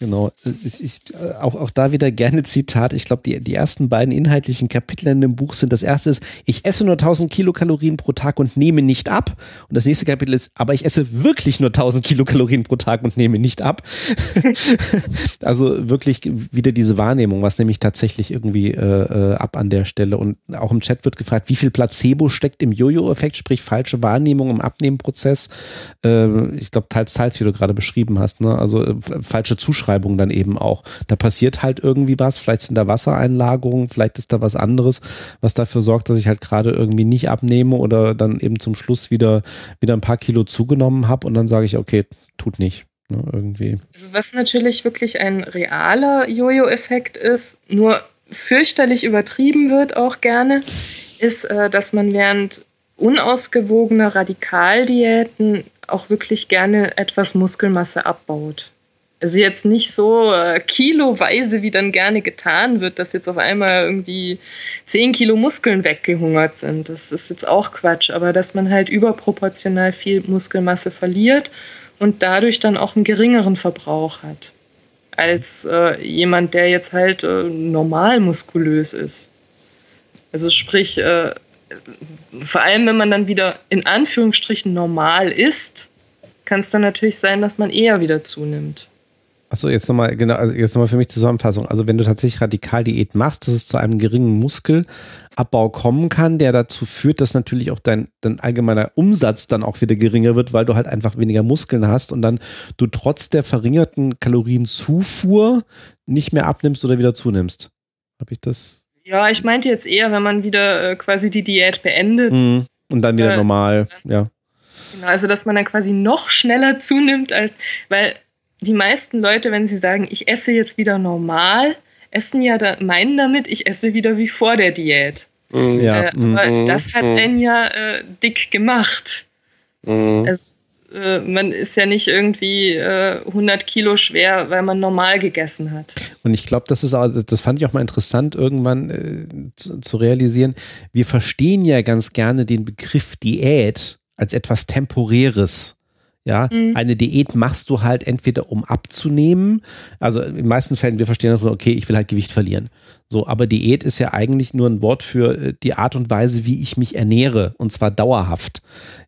Genau. Ich, auch, auch da wieder gerne Zitat. Ich glaube, die, die ersten beiden inhaltlichen Kapitel in dem Buch sind, das erste ist, ich esse nur 1000 Kilokalorien pro Tag und nehme nicht ab. Und das nächste Kapitel ist, aber ich esse wirklich nur 1000 Kilokalorien pro Tag und nehme nicht ab. [LAUGHS] also wirklich wieder diese Wahrnehmung, was nämlich tatsächlich irgendwie äh, äh, ab an der Stelle. Und auch im Chat wird gefragt, wie viel Placebo steckt im Jojo-Effekt, sprich falsche Wahrnehmung im Abnehmenprozess. Äh, ich glaube, teils, teils, wie du gerade beschrieben hast. Ne? Also äh, falsche Zuschreibung Ausschreibung dann eben auch. Da passiert halt irgendwie was, vielleicht sind da Wassereinlagerungen, vielleicht ist da was anderes, was dafür sorgt, dass ich halt gerade irgendwie nicht abnehme oder dann eben zum Schluss wieder, wieder ein paar Kilo zugenommen habe und dann sage ich, okay, tut nicht. Ne, irgendwie. Also was natürlich wirklich ein realer Jojo-Effekt ist, nur fürchterlich übertrieben wird auch gerne, ist, äh, dass man während unausgewogener Radikaldiäten auch wirklich gerne etwas Muskelmasse abbaut. Also jetzt nicht so äh, kiloweise, wie dann gerne getan wird, dass jetzt auf einmal irgendwie 10 Kilo Muskeln weggehungert sind. Das ist jetzt auch Quatsch, aber dass man halt überproportional viel Muskelmasse verliert und dadurch dann auch einen geringeren Verbrauch hat als äh, jemand, der jetzt halt äh, normal muskulös ist. Also sprich, äh, vor allem wenn man dann wieder in Anführungsstrichen normal ist, kann es dann natürlich sein, dass man eher wieder zunimmt. Achso, jetzt nochmal, genau, also jetzt nochmal für mich Zusammenfassung. Also wenn du tatsächlich Radikaldiät machst, dass es zu einem geringen Muskelabbau kommen kann, der dazu führt, dass natürlich auch dein, dein allgemeiner Umsatz dann auch wieder geringer wird, weil du halt einfach weniger Muskeln hast und dann du trotz der verringerten Kalorienzufuhr nicht mehr abnimmst oder wieder zunimmst. Habe ich das? Ja, ich meinte jetzt eher, wenn man wieder äh, quasi die Diät beendet. Mhm. Und dann wieder äh, normal, ja. Genau, also dass man dann quasi noch schneller zunimmt, als, weil die meisten Leute, wenn sie sagen, ich esse jetzt wieder normal, essen ja da, meinen damit, ich esse wieder wie vor der Diät. Mhm. Ja. Äh, aber mhm. das hat mhm. einen ja äh, dick gemacht. Mhm. Es, äh, man ist ja nicht irgendwie 100 äh, Kilo schwer, weil man normal gegessen hat. Und ich glaube, das ist auch, das fand ich auch mal interessant, irgendwann äh, zu, zu realisieren. Wir verstehen ja ganz gerne den Begriff Diät als etwas Temporäres. Ja, mhm. eine Diät machst du halt entweder um abzunehmen. Also in den meisten Fällen, wir verstehen, okay, ich will halt Gewicht verlieren. So, aber Diät ist ja eigentlich nur ein Wort für äh, die Art und Weise, wie ich mich ernähre und zwar dauerhaft.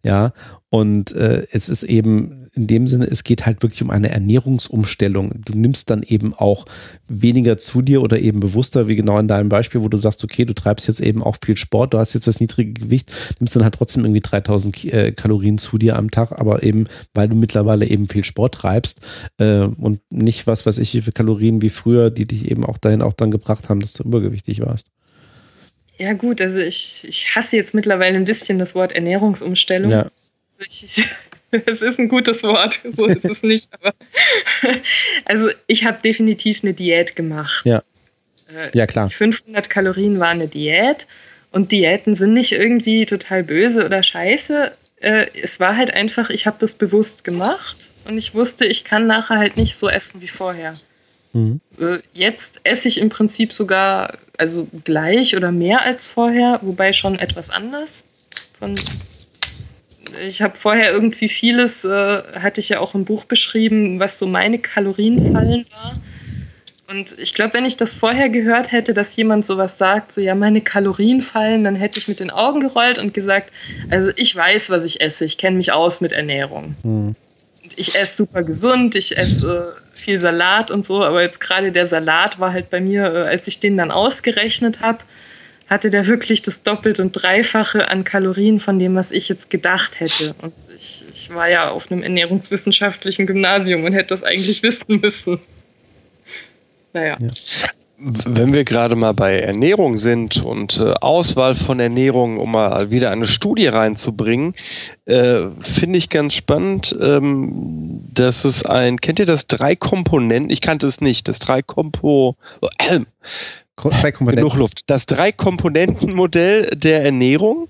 Ja, und äh, es ist eben in dem Sinne, es geht halt wirklich um eine Ernährungsumstellung. Du nimmst dann eben auch weniger zu dir oder eben bewusster, wie genau in deinem Beispiel, wo du sagst, okay, du treibst jetzt eben auch viel Sport, du hast jetzt das niedrige Gewicht, nimmst dann halt trotzdem irgendwie 3000 äh, Kalorien zu dir am Tag, aber eben, weil du mittlerweile eben viel Sport treibst äh, und nicht was weiß ich, wie viele Kalorien wie früher, die dich eben auch dahin auch dann gebracht haben, dass du übergewichtig warst. Ja gut, also ich, ich hasse jetzt mittlerweile ein bisschen das Wort Ernährungsumstellung. Ja. Also ich, [LAUGHS] es ist ein gutes Wort, [LAUGHS] so ist es nicht. Aber [LAUGHS] also ich habe definitiv eine Diät gemacht. Ja. Äh, ja, klar. 500 Kalorien war eine Diät und Diäten sind nicht irgendwie total böse oder scheiße. Äh, es war halt einfach, ich habe das bewusst gemacht und ich wusste, ich kann nachher halt nicht so essen wie vorher. Mhm. Äh, jetzt esse ich im Prinzip sogar also gleich oder mehr als vorher, wobei schon etwas anders. Von, ich habe vorher irgendwie vieles, äh, hatte ich ja auch im Buch beschrieben, was so meine Kalorienfallen war. Und ich glaube, wenn ich das vorher gehört hätte, dass jemand sowas sagt, so ja, meine Kalorien fallen, dann hätte ich mit den Augen gerollt und gesagt, also ich weiß, was ich esse, ich kenne mich aus mit Ernährung. Hm. Ich esse super gesund, ich esse äh, viel Salat und so, aber jetzt gerade der Salat war halt bei mir, äh, als ich den dann ausgerechnet habe, hatte der wirklich das Doppelt- und Dreifache an Kalorien von dem, was ich jetzt gedacht hätte. Und ich, ich war ja auf einem ernährungswissenschaftlichen Gymnasium und hätte das eigentlich wissen müssen. Naja. Ja. Wenn wir gerade mal bei Ernährung sind und äh, Auswahl von Ernährung, um mal wieder eine Studie reinzubringen, äh, finde ich ganz spannend, ähm, dass es ein, kennt ihr das drei Komponenten? Ich kannte es nicht, das drei Kompo, äh, [CLEARS THROAT] drei Komponenten. Genug Luft. Das drei Komponenten Modell der Ernährung.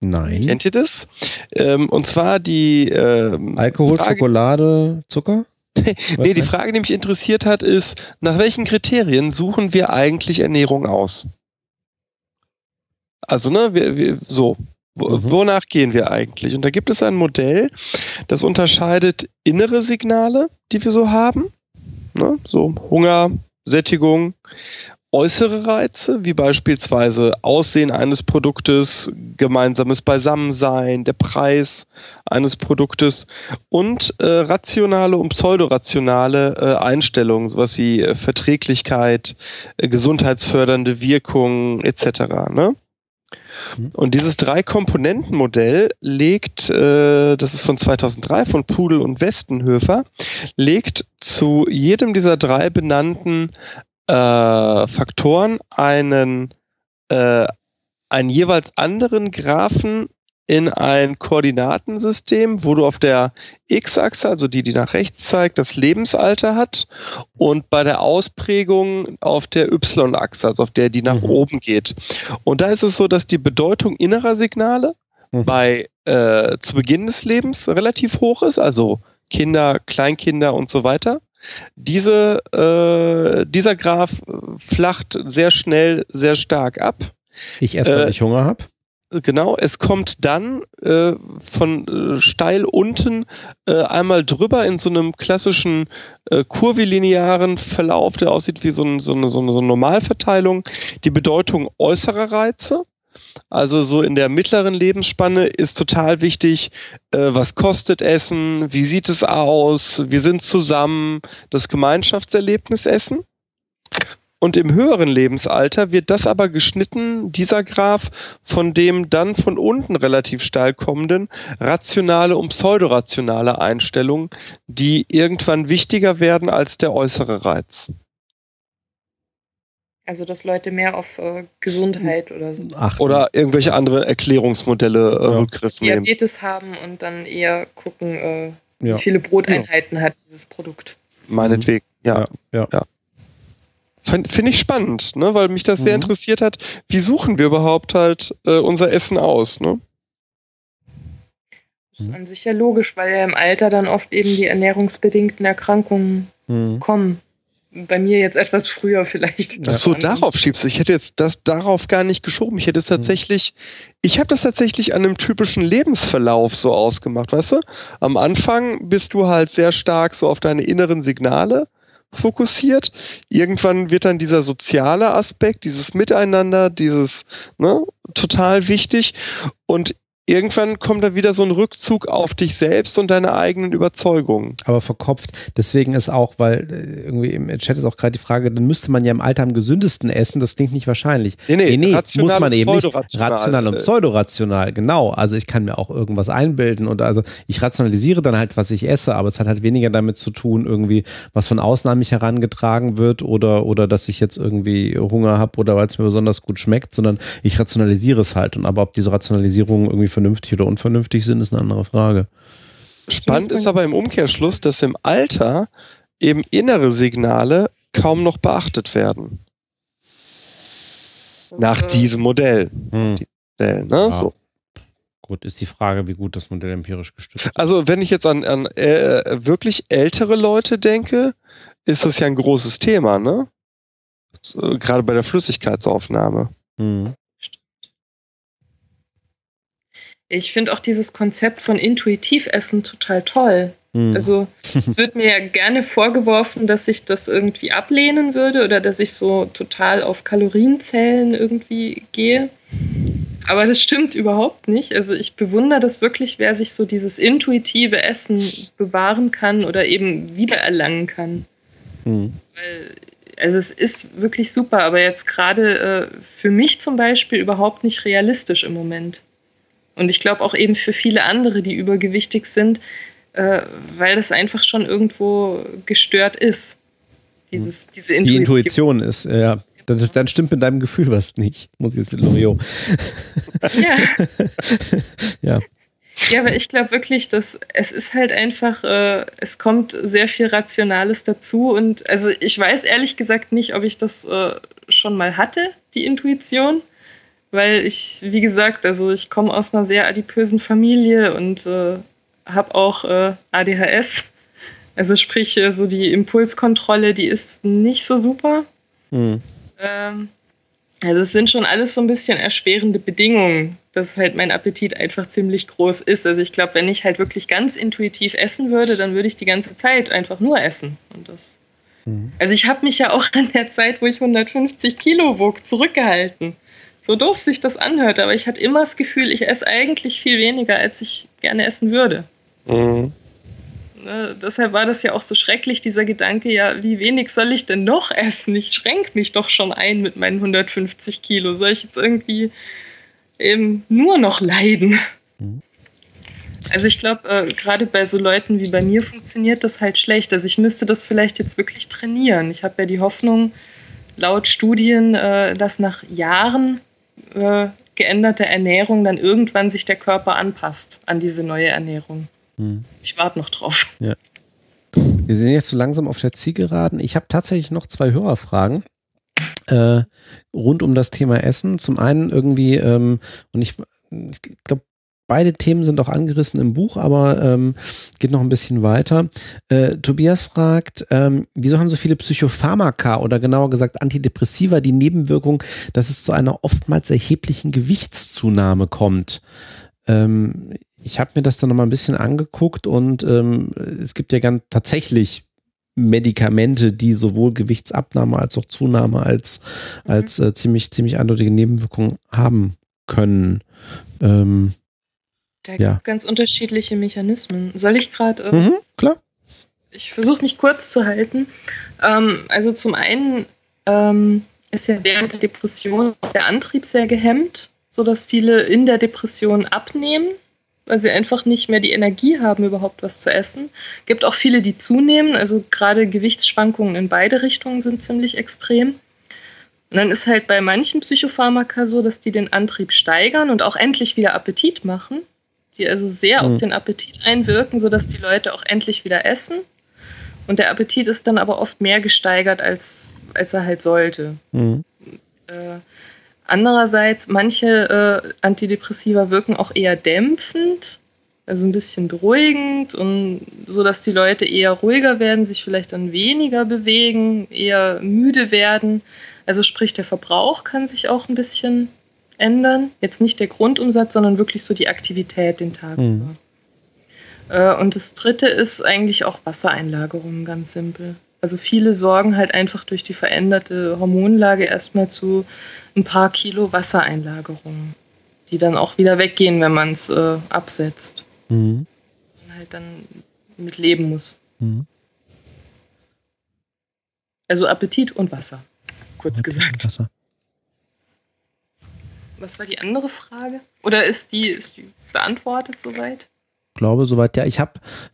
Nein. Kennt ihr das? Ähm, und zwar die ähm, Alkohol, Frage, Schokolade, Zucker? [LAUGHS] nee, die Frage, die mich interessiert hat, ist, nach welchen Kriterien suchen wir eigentlich Ernährung aus? Also, ne, wir, wir, so, mhm. wonach gehen wir eigentlich? Und da gibt es ein Modell, das unterscheidet innere Signale, die wir so haben, ne, so Hunger, Sättigung äußere Reize, wie beispielsweise Aussehen eines Produktes, gemeinsames Beisammensein, der Preis eines Produktes und äh, rationale und pseudorationale äh, Einstellungen, sowas wie äh, Verträglichkeit, äh, gesundheitsfördernde Wirkungen etc. Ne? Mhm. Und dieses Drei-Komponenten-Modell legt, äh, das ist von 2003 von Pudel und Westenhöfer, legt zu jedem dieser drei benannten äh, Faktoren einen, äh, einen jeweils anderen Graphen in ein Koordinatensystem, wo du auf der X-Achse, also die, die nach rechts zeigt, das Lebensalter hat und bei der Ausprägung auf der Y-Achse, also auf der, die nach mhm. oben geht. Und da ist es so, dass die Bedeutung innerer Signale mhm. bei äh, zu Beginn des Lebens relativ hoch ist, also Kinder, Kleinkinder und so weiter. Diese, äh, dieser Graph flacht sehr schnell, sehr stark ab. Ich esse, weil äh, ich Hunger habe. Genau, es kommt dann äh, von äh, steil unten äh, einmal drüber in so einem klassischen äh, kurvilinearen Verlauf, der aussieht wie so, ein, so, eine, so, eine, so eine Normalverteilung, die Bedeutung äußerer Reize. Also so in der mittleren Lebensspanne ist total wichtig, äh, was kostet Essen, wie sieht es aus, wir sind zusammen, das Gemeinschaftserlebnis Essen. Und im höheren Lebensalter wird das aber geschnitten, dieser Graph, von dem dann von unten relativ steil kommenden rationale und pseudorationale Einstellungen, die irgendwann wichtiger werden als der äußere Reiz. Also, dass Leute mehr auf äh, Gesundheit oder so. Ach, oder irgendwelche andere Erklärungsmodelle äh, ja. Rückgriff nehmen. Diabetes haben und dann eher gucken, äh, ja. wie viele Broteinheiten ja. hat dieses Produkt. Meinetwegen, ja. ja. ja. Finde ich spannend, ne? weil mich das mhm. sehr interessiert hat. Wie suchen wir überhaupt halt äh, unser Essen aus? Ne? Das ist an sich ja logisch, weil ja im Alter dann oft eben die ernährungsbedingten Erkrankungen mhm. kommen bei mir jetzt etwas früher vielleicht. Ach so, darauf schiebst du. Ich hätte jetzt das darauf gar nicht geschoben. Ich hätte es hm. tatsächlich, ich habe das tatsächlich an einem typischen Lebensverlauf so ausgemacht, weißt du? Am Anfang bist du halt sehr stark so auf deine inneren Signale fokussiert. Irgendwann wird dann dieser soziale Aspekt, dieses Miteinander, dieses, ne, total wichtig. Und irgendwann kommt da wieder so ein Rückzug auf dich selbst und deine eigenen Überzeugungen. Aber verkopft. Deswegen ist auch, weil äh, irgendwie im Chat ist auch gerade die Frage, dann müsste man ja im Alter am gesündesten essen. Das klingt nicht wahrscheinlich. Nee, nee, nee, nee muss man eben nicht. Rational und pseudorational, genau. Also ich kann mir auch irgendwas einbilden und also ich rationalisiere dann halt, was ich esse, aber es hat halt weniger damit zu tun, irgendwie, was von außen an mich herangetragen wird oder, oder dass ich jetzt irgendwie Hunger habe oder weil es mir besonders gut schmeckt, sondern ich rationalisiere es halt. Und aber ob diese Rationalisierung irgendwie vernünftig oder unvernünftig sind, ist eine andere Frage. Spannend ist aber im Umkehrschluss, dass im Alter eben innere Signale kaum noch beachtet werden. Nach äh, diesem Modell. Hm. Modell ne? ja. so. Gut, ist die Frage, wie gut das Modell empirisch gestützt ist. Also, wenn ich jetzt an, an äh, wirklich ältere Leute denke, ist das ja ein großes Thema, ne? Gerade bei der Flüssigkeitsaufnahme. Hm. Ich finde auch dieses Konzept von Intuitivessen total toll. Mhm. Also [LAUGHS] es wird mir ja gerne vorgeworfen, dass ich das irgendwie ablehnen würde oder dass ich so total auf Kalorienzellen irgendwie gehe. Aber das stimmt überhaupt nicht. Also ich bewundere das wirklich, wer sich so dieses intuitive Essen bewahren kann oder eben wiedererlangen kann. Mhm. Weil, also es ist wirklich super, aber jetzt gerade äh, für mich zum Beispiel überhaupt nicht realistisch im Moment. Und ich glaube auch eben für viele andere, die übergewichtig sind, äh, weil das einfach schon irgendwo gestört ist. Dieses, diese Intuition. Die Intuition ist, ja. Dann, dann, stimmt mit deinem Gefühl was nicht, muss ich jetzt mit Loriot. Ja. [LAUGHS] ja. Ja, aber ich glaube wirklich, dass es ist halt einfach, äh, es kommt sehr viel Rationales dazu und also ich weiß ehrlich gesagt nicht, ob ich das äh, schon mal hatte, die Intuition, weil ich, wie gesagt, also ich komme aus einer sehr adipösen Familie und äh, habe auch äh, ADHS. Also sprich, äh, so die Impulskontrolle, die ist nicht so super. Mhm. Ähm, also es sind schon alles so ein bisschen erschwerende Bedingungen, dass halt mein Appetit einfach ziemlich groß ist. Also ich glaube, wenn ich halt wirklich ganz intuitiv essen würde, dann würde ich die ganze Zeit einfach nur essen. Und das. Mhm. Also ich habe mich ja auch an der Zeit, wo ich 150 Kilo wog, zurückgehalten. So doof sich das anhört, aber ich hatte immer das Gefühl, ich esse eigentlich viel weniger, als ich gerne essen würde. Mhm. Ne, deshalb war das ja auch so schrecklich, dieser Gedanke, ja, wie wenig soll ich denn noch essen? Ich schränke mich doch schon ein mit meinen 150 Kilo. Soll ich jetzt irgendwie eben nur noch leiden? Mhm. Also ich glaube, äh, gerade bei so Leuten wie bei mir funktioniert das halt schlecht. Also ich müsste das vielleicht jetzt wirklich trainieren. Ich habe ja die Hoffnung, laut Studien, äh, dass nach Jahren äh, geänderter Ernährung dann irgendwann sich der Körper anpasst an diese neue Ernährung. Hm. Ich warte noch drauf. Ja. Wir sind jetzt so langsam auf der Zielgeraden. Ich habe tatsächlich noch zwei Hörerfragen äh, rund um das Thema Essen. Zum einen irgendwie, ähm, und ich, ich glaube, beide Themen sind auch angerissen im Buch, aber ähm, geht noch ein bisschen weiter. Äh, Tobias fragt, ähm, wieso haben so viele Psychopharmaka oder genauer gesagt Antidepressiva die Nebenwirkung, dass es zu einer oftmals erheblichen Gewichtszunahme kommt? Ähm, ich habe mir das dann nochmal ein bisschen angeguckt und ähm, es gibt ja ganz tatsächlich Medikamente, die sowohl Gewichtsabnahme als auch Zunahme als, mhm. als äh, ziemlich, ziemlich eindeutige Nebenwirkungen haben können. Ähm, da gibt ja. ganz unterschiedliche Mechanismen. Soll ich gerade. Äh, mhm, klar. Ich versuche mich kurz zu halten. Ähm, also zum einen ähm, ist ja während der Depression der Antrieb sehr gehemmt, sodass viele in der Depression abnehmen weil sie einfach nicht mehr die Energie haben, überhaupt was zu essen. Gibt auch viele, die zunehmen, also gerade Gewichtsschwankungen in beide Richtungen sind ziemlich extrem. Und dann ist halt bei manchen Psychopharmaka so, dass die den Antrieb steigern und auch endlich wieder Appetit machen, die also sehr mhm. auf den Appetit einwirken, sodass die Leute auch endlich wieder essen. Und der Appetit ist dann aber oft mehr gesteigert, als, als er halt sollte. Mhm. Äh, Andererseits, manche äh, Antidepressiva wirken auch eher dämpfend, also ein bisschen beruhigend und so, dass die Leute eher ruhiger werden, sich vielleicht dann weniger bewegen, eher müde werden. Also sprich, der Verbrauch kann sich auch ein bisschen ändern. Jetzt nicht der Grundumsatz, sondern wirklich so die Aktivität den Tag mhm. über. Äh, und das dritte ist eigentlich auch Wassereinlagerung, ganz simpel. Also viele sorgen halt einfach durch die veränderte Hormonlage erstmal zu ein paar Kilo Wassereinlagerungen, die dann auch wieder weggehen, wenn man es äh, absetzt. Mhm. Man halt dann mit leben muss. Mhm. Also Appetit und Wasser, kurz Appetit gesagt. Wasser. Was war die andere Frage? Oder ist die, ist die beantwortet soweit? glaube, soweit. Ja, ich habe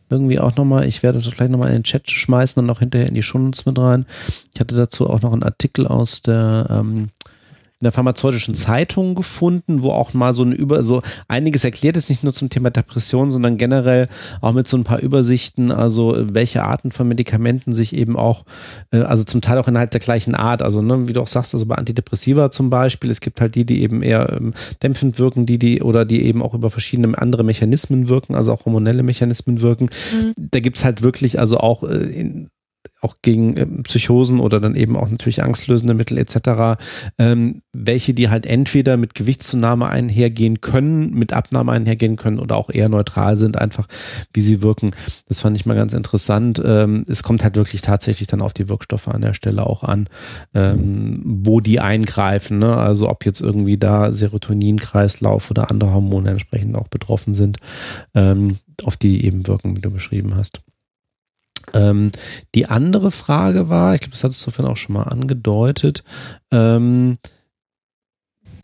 irgendwie auch nochmal, ich werde das gleich nochmal in den Chat schmeißen und auch hinterher in die Shownotes mit rein. Ich hatte dazu auch noch einen Artikel aus der ähm, in der pharmazeutischen Zeitung gefunden, wo auch mal so ein über so einiges erklärt ist, nicht nur zum Thema Depression, sondern generell auch mit so ein paar Übersichten, also welche Arten von Medikamenten sich eben auch, äh, also zum Teil auch innerhalb der gleichen Art, also ne, wie du auch sagst, also bei Antidepressiva zum Beispiel, es gibt halt die, die eben eher ähm, dämpfend wirken, die, die oder die eben auch über verschiedene andere Mechanismen wirken, also auch hormonelle Mechanismen wirken. Mhm. Da gibt's halt wirklich also auch äh, in, auch gegen äh, Psychosen oder dann eben auch natürlich angstlösende Mittel etc., ähm, welche die halt entweder mit Gewichtszunahme einhergehen können, mit Abnahme einhergehen können oder auch eher neutral sind, einfach wie sie wirken. Das fand ich mal ganz interessant. Ähm, es kommt halt wirklich tatsächlich dann auf die Wirkstoffe an der Stelle auch an, ähm, wo die eingreifen. Ne? Also ob jetzt irgendwie da Serotoninkreislauf oder andere Hormone entsprechend auch betroffen sind, ähm, auf die eben wirken, wie du beschrieben hast. Ähm, die andere Frage war, ich glaube, das hattest du vorhin auch schon mal angedeutet, ähm,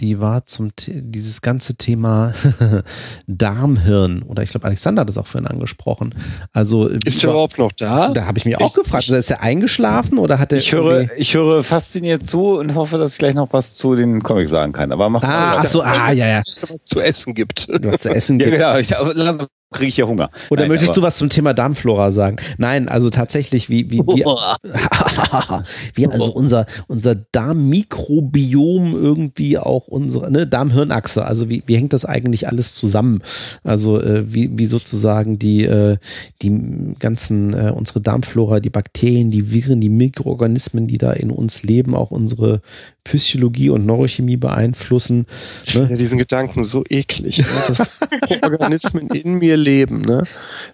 die war zum dieses ganze Thema [LAUGHS] Darmhirn oder ich glaube Alexander hat das auch vorhin angesprochen. Also ist er überhaupt noch da? Da habe ich mich auch gefragt, ist er eingeschlafen oder hat er Ich höre ich höre fasziniert zu und hoffe, dass ich gleich noch was zu den Comics sagen kann, aber mach ah, ach so, ah ja ja, dass es was zu essen gibt. Was zu essen gibt. Ja, genau, ich, langsam kriege ich ja Hunger. Oder Nein, möchtest du was zum Thema Darmflora sagen? Nein, also tatsächlich, wie, wie, wie, [LAUGHS] wie also unser, unser Darmmikrobiom irgendwie auch unsere, ne, Darmhirnachse, also wie, wie hängt das eigentlich alles zusammen? Also äh, wie, wie sozusagen die, äh, die ganzen, äh, unsere Darmflora, die Bakterien, die Viren, die Mikroorganismen, die da in uns leben, auch unsere Physiologie und Neurochemie beeinflussen. Ne? Ja, diesen Gedanken so eklig, ne? dass [LAUGHS] Organismen in mir leben. Ne?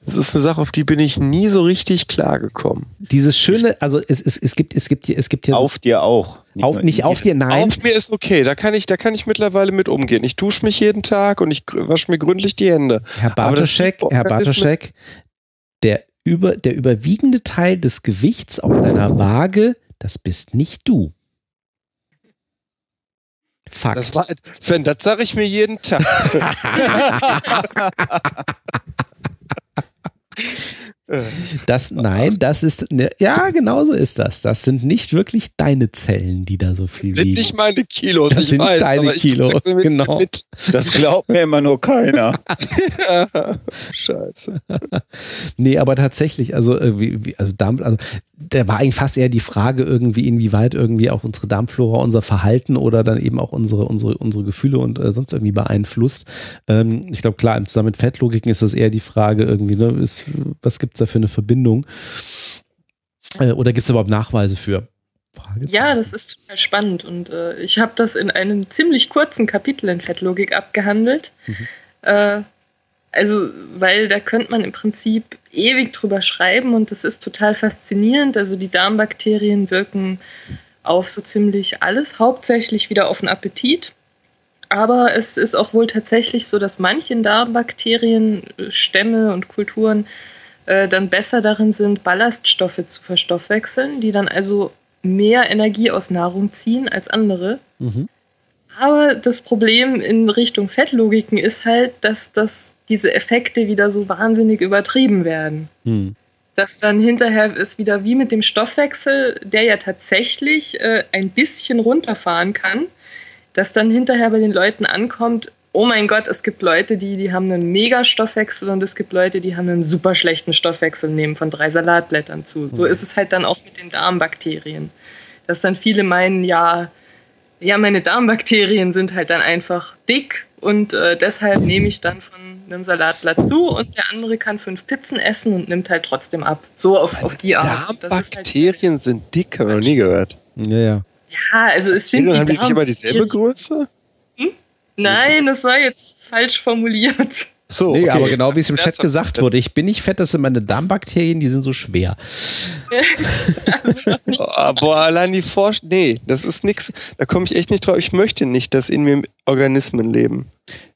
Das ist eine Sache, auf die bin ich nie so richtig klar gekommen. Dieses schöne, also es, es, es gibt, es gibt, es gibt hier auf dir auch. Nicht auf, nicht auf dir, nein. Auf mir ist okay, da kann ich, da kann ich mittlerweile mit umgehen. Ich dusche mich jeden Tag und ich wasche mir gründlich die Hände. Herr Bartoschek, Herr Bartoschek, der über, der überwiegende Teil des Gewichts auf deiner Waage, das bist nicht du. Fakt. Das war, Sven, das sage ich mir jeden Tag. [LAUGHS] Das, nein, das ist, ne, ja, genau so ist das. Das sind nicht wirklich deine Zellen, die da so viel sind wiegen. nicht meine Kilos. Das sind weiß, nicht deine Kilos. Mit, genau. Mit. Das glaubt mir immer nur keiner. [LAUGHS] Scheiße. [LAUGHS] nee, aber tatsächlich, also, äh, wie, wie, also, Darm, also, da war eigentlich fast eher die Frage irgendwie, inwieweit irgendwie auch unsere Darmflora unser Verhalten oder dann eben auch unsere, unsere, unsere Gefühle und äh, sonst irgendwie beeinflusst. Ähm, ich glaube, klar, im Zusammen mit Fettlogiken ist das eher die Frage irgendwie, ne, ist, was gibt es da für eine Verbindung? Äh, oder gibt es überhaupt Nachweise für? Ja, das ist total spannend und äh, ich habe das in einem ziemlich kurzen Kapitel in Fettlogik abgehandelt. Mhm. Äh, also, weil da könnte man im Prinzip ewig drüber schreiben und das ist total faszinierend. Also die Darmbakterien wirken auf so ziemlich alles, hauptsächlich wieder auf den Appetit. Aber es ist auch wohl tatsächlich so, dass manche Darmbakterien, Stämme und Kulturen äh, dann besser darin sind, Ballaststoffe zu verstoffwechseln, die dann also mehr Energie aus Nahrung ziehen als andere. Mhm. Aber das Problem in Richtung Fettlogiken ist halt, dass das, diese Effekte wieder so wahnsinnig übertrieben werden. Mhm. Dass dann hinterher ist wieder wie mit dem Stoffwechsel, der ja tatsächlich äh, ein bisschen runterfahren kann, dass dann hinterher bei den Leuten ankommt, oh mein Gott, es gibt Leute, die, die haben einen Mega-Stoffwechsel und es gibt Leute, die haben einen super schlechten Stoffwechsel, nehmen von drei Salatblättern zu. So mhm. ist es halt dann auch mit den Darmbakterien. Dass dann viele meinen, ja, ja, meine Darmbakterien sind halt dann einfach dick und äh, deshalb nehme ich dann von einem Salatblatt zu und der andere kann fünf Pizzen essen und nimmt halt trotzdem ab. So auf, auf die Art. Darmbakterien halt sind dick, habe ich noch nie gehört. Ja, ja. Ja, also es sind die haben die nicht immer dieselbe Größe? Nein, das war jetzt falsch formuliert. So, nee, okay. aber genau wie es im Chat gesagt wurde, ich bin nicht fett, das sind meine Darmbakterien, die sind so schwer. also [LAUGHS] [LAUGHS] boah, allein die Forschung, nee, das ist nix, da komme ich echt nicht drauf. Ich möchte nicht, dass in mir Organismen leben.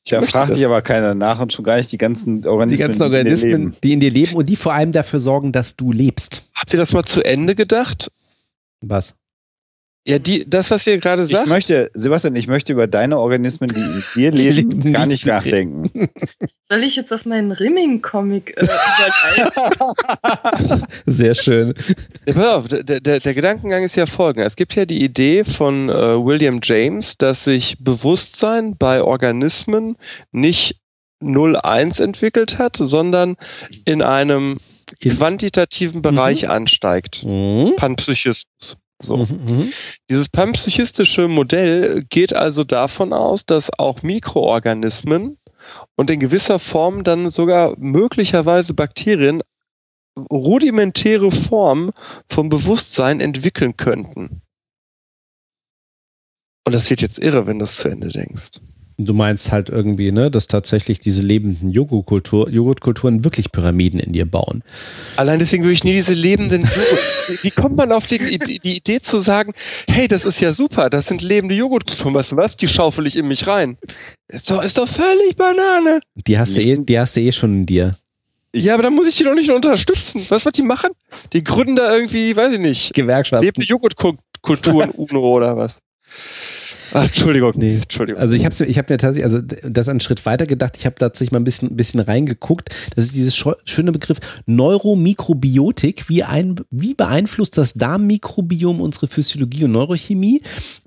Ich da fragt sich aber keiner nach und schon gar nicht die ganzen Organismen, die, ganzen Organismen, die, in die in dir leben und die vor allem dafür sorgen, dass du lebst. Habt ihr das mal zu Ende gedacht? Was? Ja, die, das, was ihr gerade sagt. Ich möchte, Sebastian, ich möchte über deine Organismen, die in dir [LAUGHS] leben, gar nicht nachdenken. Soll ich jetzt auf meinen Rimming-Comic äh, [LAUGHS] Sehr schön. Ja, pass auf, der, der, der, Gedankengang ist ja folgender. Es gibt ja die Idee von äh, William James, dass sich Bewusstsein bei Organismen nicht 0-1 entwickelt hat, sondern in einem quantitativen Bereich mhm. ansteigt. Mhm. Panpsychismus. So. Mhm, mhm, Dieses panpsychistische Modell geht also davon aus, dass auch Mikroorganismen und in gewisser Form dann sogar möglicherweise Bakterien rudimentäre Form vom Bewusstsein entwickeln könnten. Und das wird jetzt irre, wenn du es zu Ende denkst. Du meinst halt irgendwie, ne, dass tatsächlich diese lebenden Joghurtkultur, Joghurtkulturen wirklich Pyramiden in dir bauen. Allein deswegen würde ich nie diese lebenden Joghurt. Wie kommt man auf die, die, Idee zu sagen, hey, das ist ja super, das sind lebende Joghurtkulturen, weißt du was? Die schaufel ich in mich rein. Ist doch, ist doch völlig Banane. Die hast, du eh, die hast du eh schon in dir. Ich- ja, aber dann muss ich die doch nicht nur unterstützen. Was die machen? Die gründen da irgendwie, weiß ich nicht, Gewerkschaften. lebende Joghurtkulturen UNO oder was. Ach, [LAUGHS] Entschuldigung. Nee. Entschuldigung. Also ich habe ich hab mir tatsächlich, also das einen Schritt weiter gedacht, ich habe tatsächlich mal ein bisschen, ein bisschen reingeguckt. Das ist dieses schöne Begriff Neuromikrobiotik. Wie, ein, wie beeinflusst das Darmmikrobiom unsere Physiologie und Neurochemie?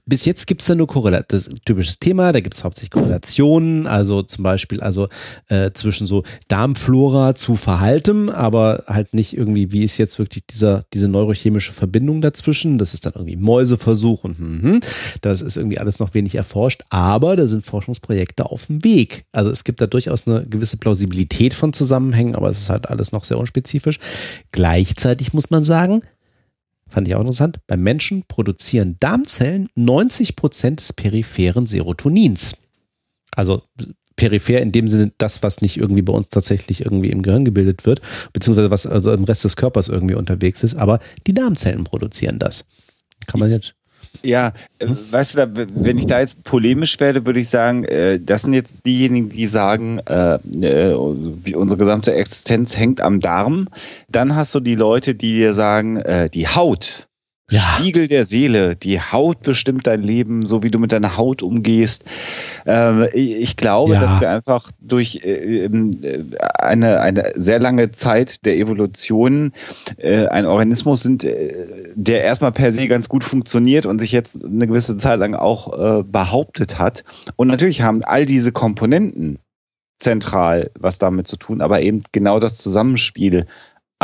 Bis jetzt gibt es da nur Korrelation. Das typisches Thema, da gibt es hauptsächlich Korrelationen, also zum Beispiel also äh, zwischen so Darmflora zu Verhalten, aber halt nicht irgendwie, wie ist jetzt wirklich dieser, diese neurochemische Verbindung dazwischen. Das ist dann irgendwie Mäuseversuch und hm, hm. das ist irgendwie alles noch wenig erforscht, aber da sind Forschungsprojekte auf dem Weg. Also es gibt da durchaus eine gewisse Plausibilität von Zusammenhängen, aber es ist halt alles noch sehr unspezifisch. Gleichzeitig muss man sagen, fand ich auch interessant, beim Menschen produzieren Darmzellen 90 Prozent des peripheren Serotonins. Also peripher in dem Sinne das, was nicht irgendwie bei uns tatsächlich irgendwie im Gehirn gebildet wird, beziehungsweise was also im Rest des Körpers irgendwie unterwegs ist, aber die Darmzellen produzieren das. Kann man jetzt. Ja, äh, weißt du, wenn ich da jetzt polemisch werde, würde ich sagen, äh, das sind jetzt diejenigen, die sagen, äh, wie unsere gesamte Existenz hängt am Darm. Dann hast du die Leute, die dir sagen, die Haut, Ja. Spiegel der Seele, die Haut bestimmt dein Leben, so wie du mit deiner Haut umgehst. Ähm, ich, glaube, Ja. dass wir einfach durch äh, ähm, äh, eine, eine sehr lange Zeit der Evolution äh, ein Organismus sind, äh, der erstmal per se ganz gut funktioniert und sich jetzt eine gewisse Zeit lang auch äh, behauptet hat. Und natürlich haben all diese Komponenten zentral was damit zu tun, aber eben genau das Zusammenspiel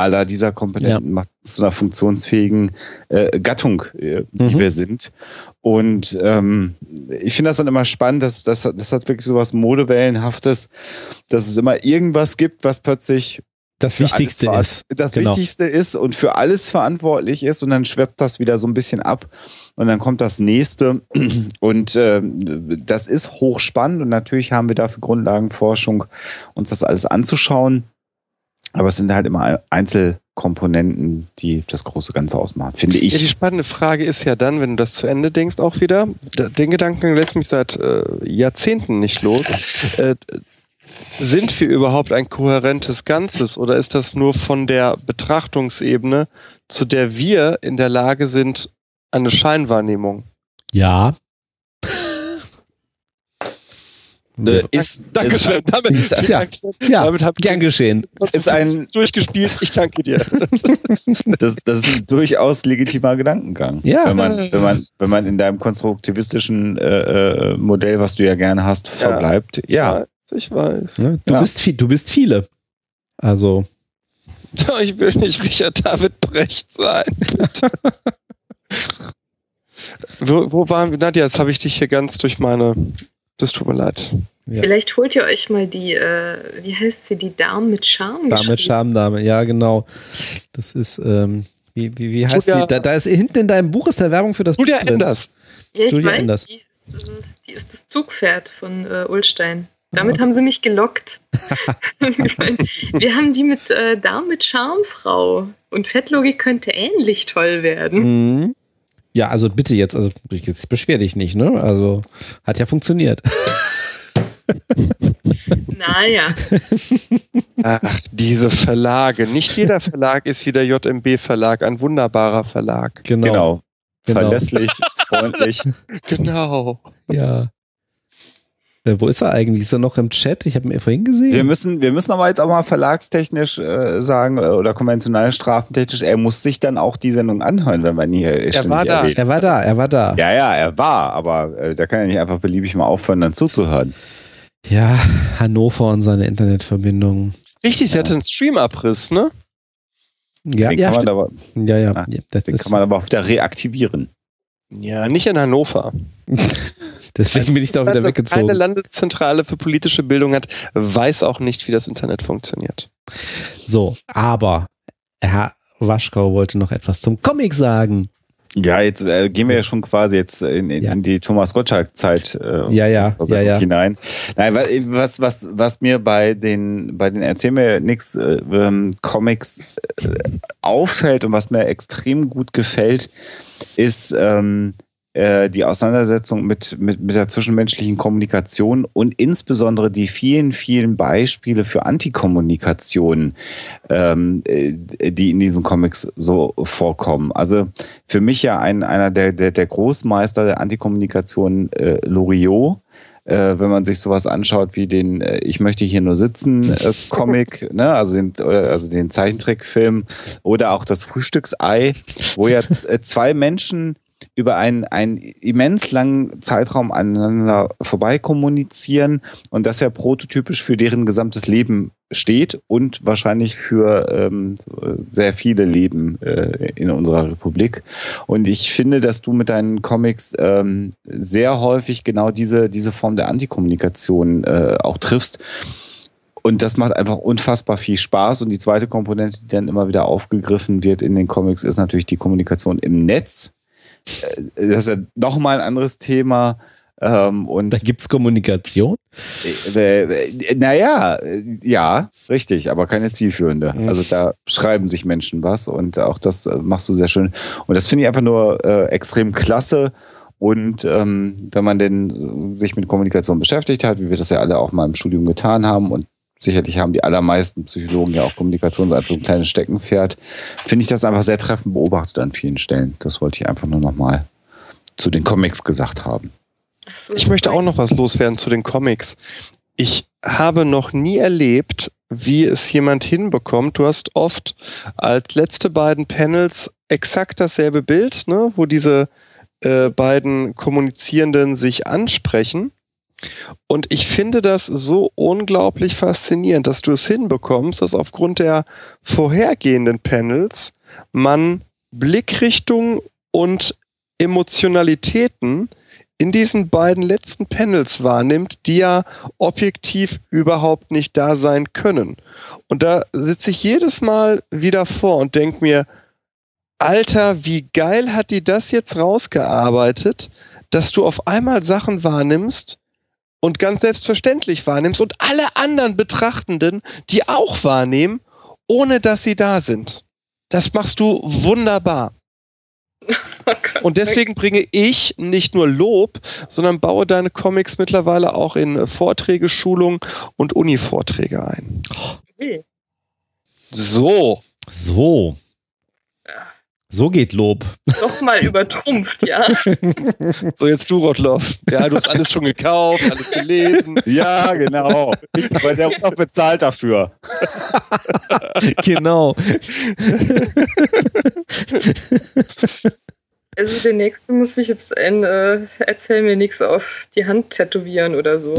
aller dieser Komponenten macht uns zu einer funktionsfähigen äh, Gattung, äh, die Mhm. wir sind. Und ähm, ich finde das dann immer spannend, dass das, das hat wirklich so was Modewellenhaftes, dass es immer irgendwas gibt, was plötzlich Das Wichtigste ist. das Genau. Wichtigste ist und für alles verantwortlich ist und dann schweppt das wieder so ein bisschen ab und dann kommt das nächste [CLEARS THROAT] und ähm, das ist hochspannend und natürlich haben wir dafür Grundlagenforschung, uns das alles anzuschauen, aber es sind halt immer Einzelkomponenten, die das große Ganze ausmachen, finde Ja, die ich. spannende Frage ist ja dann, wenn du das zu Ende denkst, auch wieder, den Gedanken lässt mich seit äh, Jahrzehnten nicht los. Äh, sind wir überhaupt ein kohärentes Ganzes oder ist das nur von der Betrachtungsebene, zu der wir in der Lage sind, eine Scheinwahrnehmung? Ja. Äh, ist, Danke ist, schön. Damit, ist- ja. Ja, damit hab ich gern geschehen. ist ein- durchgespielt. Ich danke dir. [LAUGHS] das, das ist ein durchaus legitimer Gedankengang. Ja. Wenn man, wenn man, wenn man in deinem konstruktivistischen äh, äh, Modell, was du ja gerne hast, verbleibt. Ja. Ich weiß. Ne? Du, Ja. bist, du bist viele. Also, Ja, Ich will nicht Richard David Brecht sein. bitte. [LAUGHS] wo, wo waren wir? Nadja, jetzt habe ich dich hier ganz durch meine. Das tut mir leid. Ja. Vielleicht holt ihr euch mal die, äh, wie heißt sie, die Darm mit Charme. Dame, geschrieben. Schamdame, ja, genau. Das ist, ähm, wie, wie, wie heißt Julia- die? Da, da ist hinten in deinem Buch ist der Werbung für das Julia Buch drin. Enders. Ja, ich Julia weiß, Enders. die ist, äh, die ist das Zugpferd von äh, Ulstein. Damit haben sie mich gelockt. [LAUGHS] [LAUGHS] Mein, Wir haben die mit äh, Darm mit Charme, Frau. Und Fettlogik könnte ähnlich toll werden. Mhm. Ja, also bitte jetzt, also jetzt beschwer dich nicht, ne? Also hat ja funktioniert. Naja, Ach, diese Verlage. Nicht jeder Verlag ist wie der JMB-Verlag. Ein wunderbarer Verlag. Genau. Genau. Genau. Verlässlich, freundlich. [LAUGHS] Genau. Ja. Äh, wo ist er eigentlich? Ist er noch im Chat? Ich habe ihn vorhin gesehen. Wir müssen, wir müssen aber jetzt auch mal verlagstechnisch äh, sagen äh, oder konventionell strafentechnisch, er muss sich dann auch die Sendung anhören, wenn man hier Er ständig war da. erwähnt. er war da, er war da. Ja, ja, er war, aber äh, da kann er nicht einfach beliebig mal aufhören, dann zuzuhören. Ja, Hannover und seine Internetverbindung. Richtig, der hatte einen Stream-Abriss, ne? Ja, den ja, kann man stimmt. aber, ja, ja. Ah, ja das den ist, kann man aber auch wieder reaktivieren. Ja, nicht in Hannover. [LAUGHS] deswegen bin ich da auch wieder Das keine weggezogen. Landeszentrale für politische Bildung hat, weiß auch nicht, wie das Internet funktioniert. So, aber Herr Waschkau wollte noch etwas zum Comic sagen. Ja, jetzt äh, gehen wir ja schon quasi jetzt in, in, ja. in die Thomas Gottschalk-Zeit äh, ja, ja, ja, ja. hinein. Nein, was, was, was mir bei den, bei den Erzähl mir nix äh, ähm, Comics äh, auffällt und was mir extrem gut gefällt, ist ähm, äh, die Auseinandersetzung mit, mit, mit der zwischenmenschlichen Kommunikation und insbesondere die vielen, vielen Beispiele für Antikommunikation, ähm, äh, die in diesen Comics so vorkommen. Also für mich ja ein, einer der, der, der Großmeister der Antikommunikation, äh, Loriot, äh, wenn man sich sowas anschaut wie den äh, Ich möchte hier nur sitzen äh, [LAUGHS] Comic, ne? also, den, also den Zeichentrickfilm oder auch das Frühstücksei, wo ja äh, zwei Menschen über einen, einen immens langen Zeitraum aneinander vorbei kommunizieren und das ja prototypisch für deren gesamtes Leben steht und wahrscheinlich für ähm, sehr viele Leben äh, in unserer Republik. Und ich finde, dass du mit deinen Comics ähm, sehr häufig genau diese, diese Form der Antikommunikation äh, auch triffst. Und das macht einfach unfassbar viel Spaß. Und die zweite Komponente, die dann immer wieder aufgegriffen wird in den Comics, ist natürlich die Kommunikation im Netz das ist ja nochmal ein anderes Thema. Ähm, und da gibt es Kommunikation? Äh, äh, naja, ja, richtig, aber keine zielführende. Mhm. Also da schreiben sich Menschen was und auch das machst du sehr schön. Und das finde ich einfach nur äh, extrem klasse. Und ähm, wenn man denn sich mit Kommunikation beschäftigt hat, wie wir das ja alle auch mal im Studium getan haben und sicherlich haben die allermeisten Psychologen ja auch Kommunikation als so ein kleines Steckenpferd, finde ich das einfach sehr treffend beobachtet an vielen Stellen. Das wollte ich einfach nur nochmal zu den Comics gesagt haben. Ich möchte auch noch was loswerden zu den Comics. Ich habe noch nie erlebt, wie es jemand hinbekommt. Du hast oft als letzte beiden Panels exakt dasselbe Bild, ne, wo diese äh, beiden Kommunizierenden sich ansprechen. Und ich finde das so unglaublich faszinierend, dass du es hinbekommst, dass aufgrund der vorhergehenden Panels man Blickrichtung und Emotionalitäten in diesen beiden letzten Panels wahrnimmt, die ja objektiv überhaupt nicht da sein können. Und da sitze ich jedes Mal wieder vor und denke mir, Alter, wie geil hat die das jetzt rausgearbeitet, dass du auf einmal Sachen wahrnimmst, und ganz selbstverständlich wahrnimmst und alle anderen Betrachtenden, die auch wahrnehmen, ohne dass sie da sind. Das machst du wunderbar. Und deswegen bringe ich nicht nur Lob, sondern baue deine Comics mittlerweile auch in Vorträge, Schulungen und Uni-Vorträge ein. So. So. So geht Lob. Nochmal übertrumpft, ja. [LAUGHS] so, jetzt du, Rotloff. Ja, du hast alles schon gekauft, alles gelesen. [LAUGHS] Ja, genau. Weil der Rotloff bezahlt dafür. [LAUGHS] genau. Also der nächste muss sich jetzt ein äh, Erzähl mir nichts auf die Hand tätowieren oder so.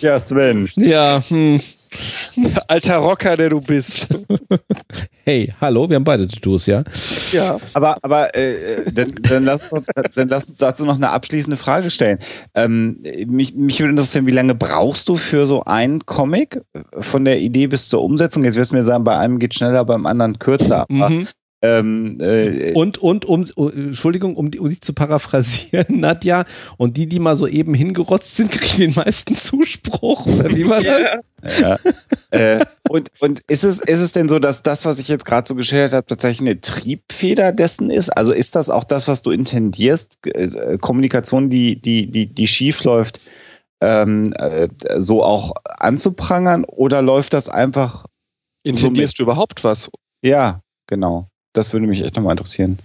Ja, Sven. Ja, hm. [LAUGHS] Alter Rocker, der du bist. [LAUGHS] Hey, hallo, wir haben beide Tattoos, ja? Ja. Aber, aber äh, dann, dann, lass uns, dann lass uns dazu noch eine abschließende Frage stellen. Ähm, mich, mich würde interessieren, wie lange brauchst du für so einen Comic von der Idee bis zur Umsetzung? Jetzt wirst du mir sagen, bei einem geht schneller, beim anderen kürzer. Aber mhm. Ähm, äh, und, und, um, oh, Entschuldigung, um, um dich zu paraphrasieren, [LAUGHS] Nadja, und die, die mal so eben hingerotzt sind, [LAUGHS] kriegen den meisten Zuspruch, oder wie war das? Ja. äh, und und ist, es, ist es denn so, dass das, was ich jetzt gerade so geschildert habe, tatsächlich eine Triebfeder dessen ist? Also ist das auch das, was du intendierst, äh, Kommunikation, die, die, die, die schief läuft, ähm, äh, so auch anzuprangern, oder läuft das einfach Intendierst so du überhaupt was? Ja, genau. Das würde mich echt nochmal interessieren.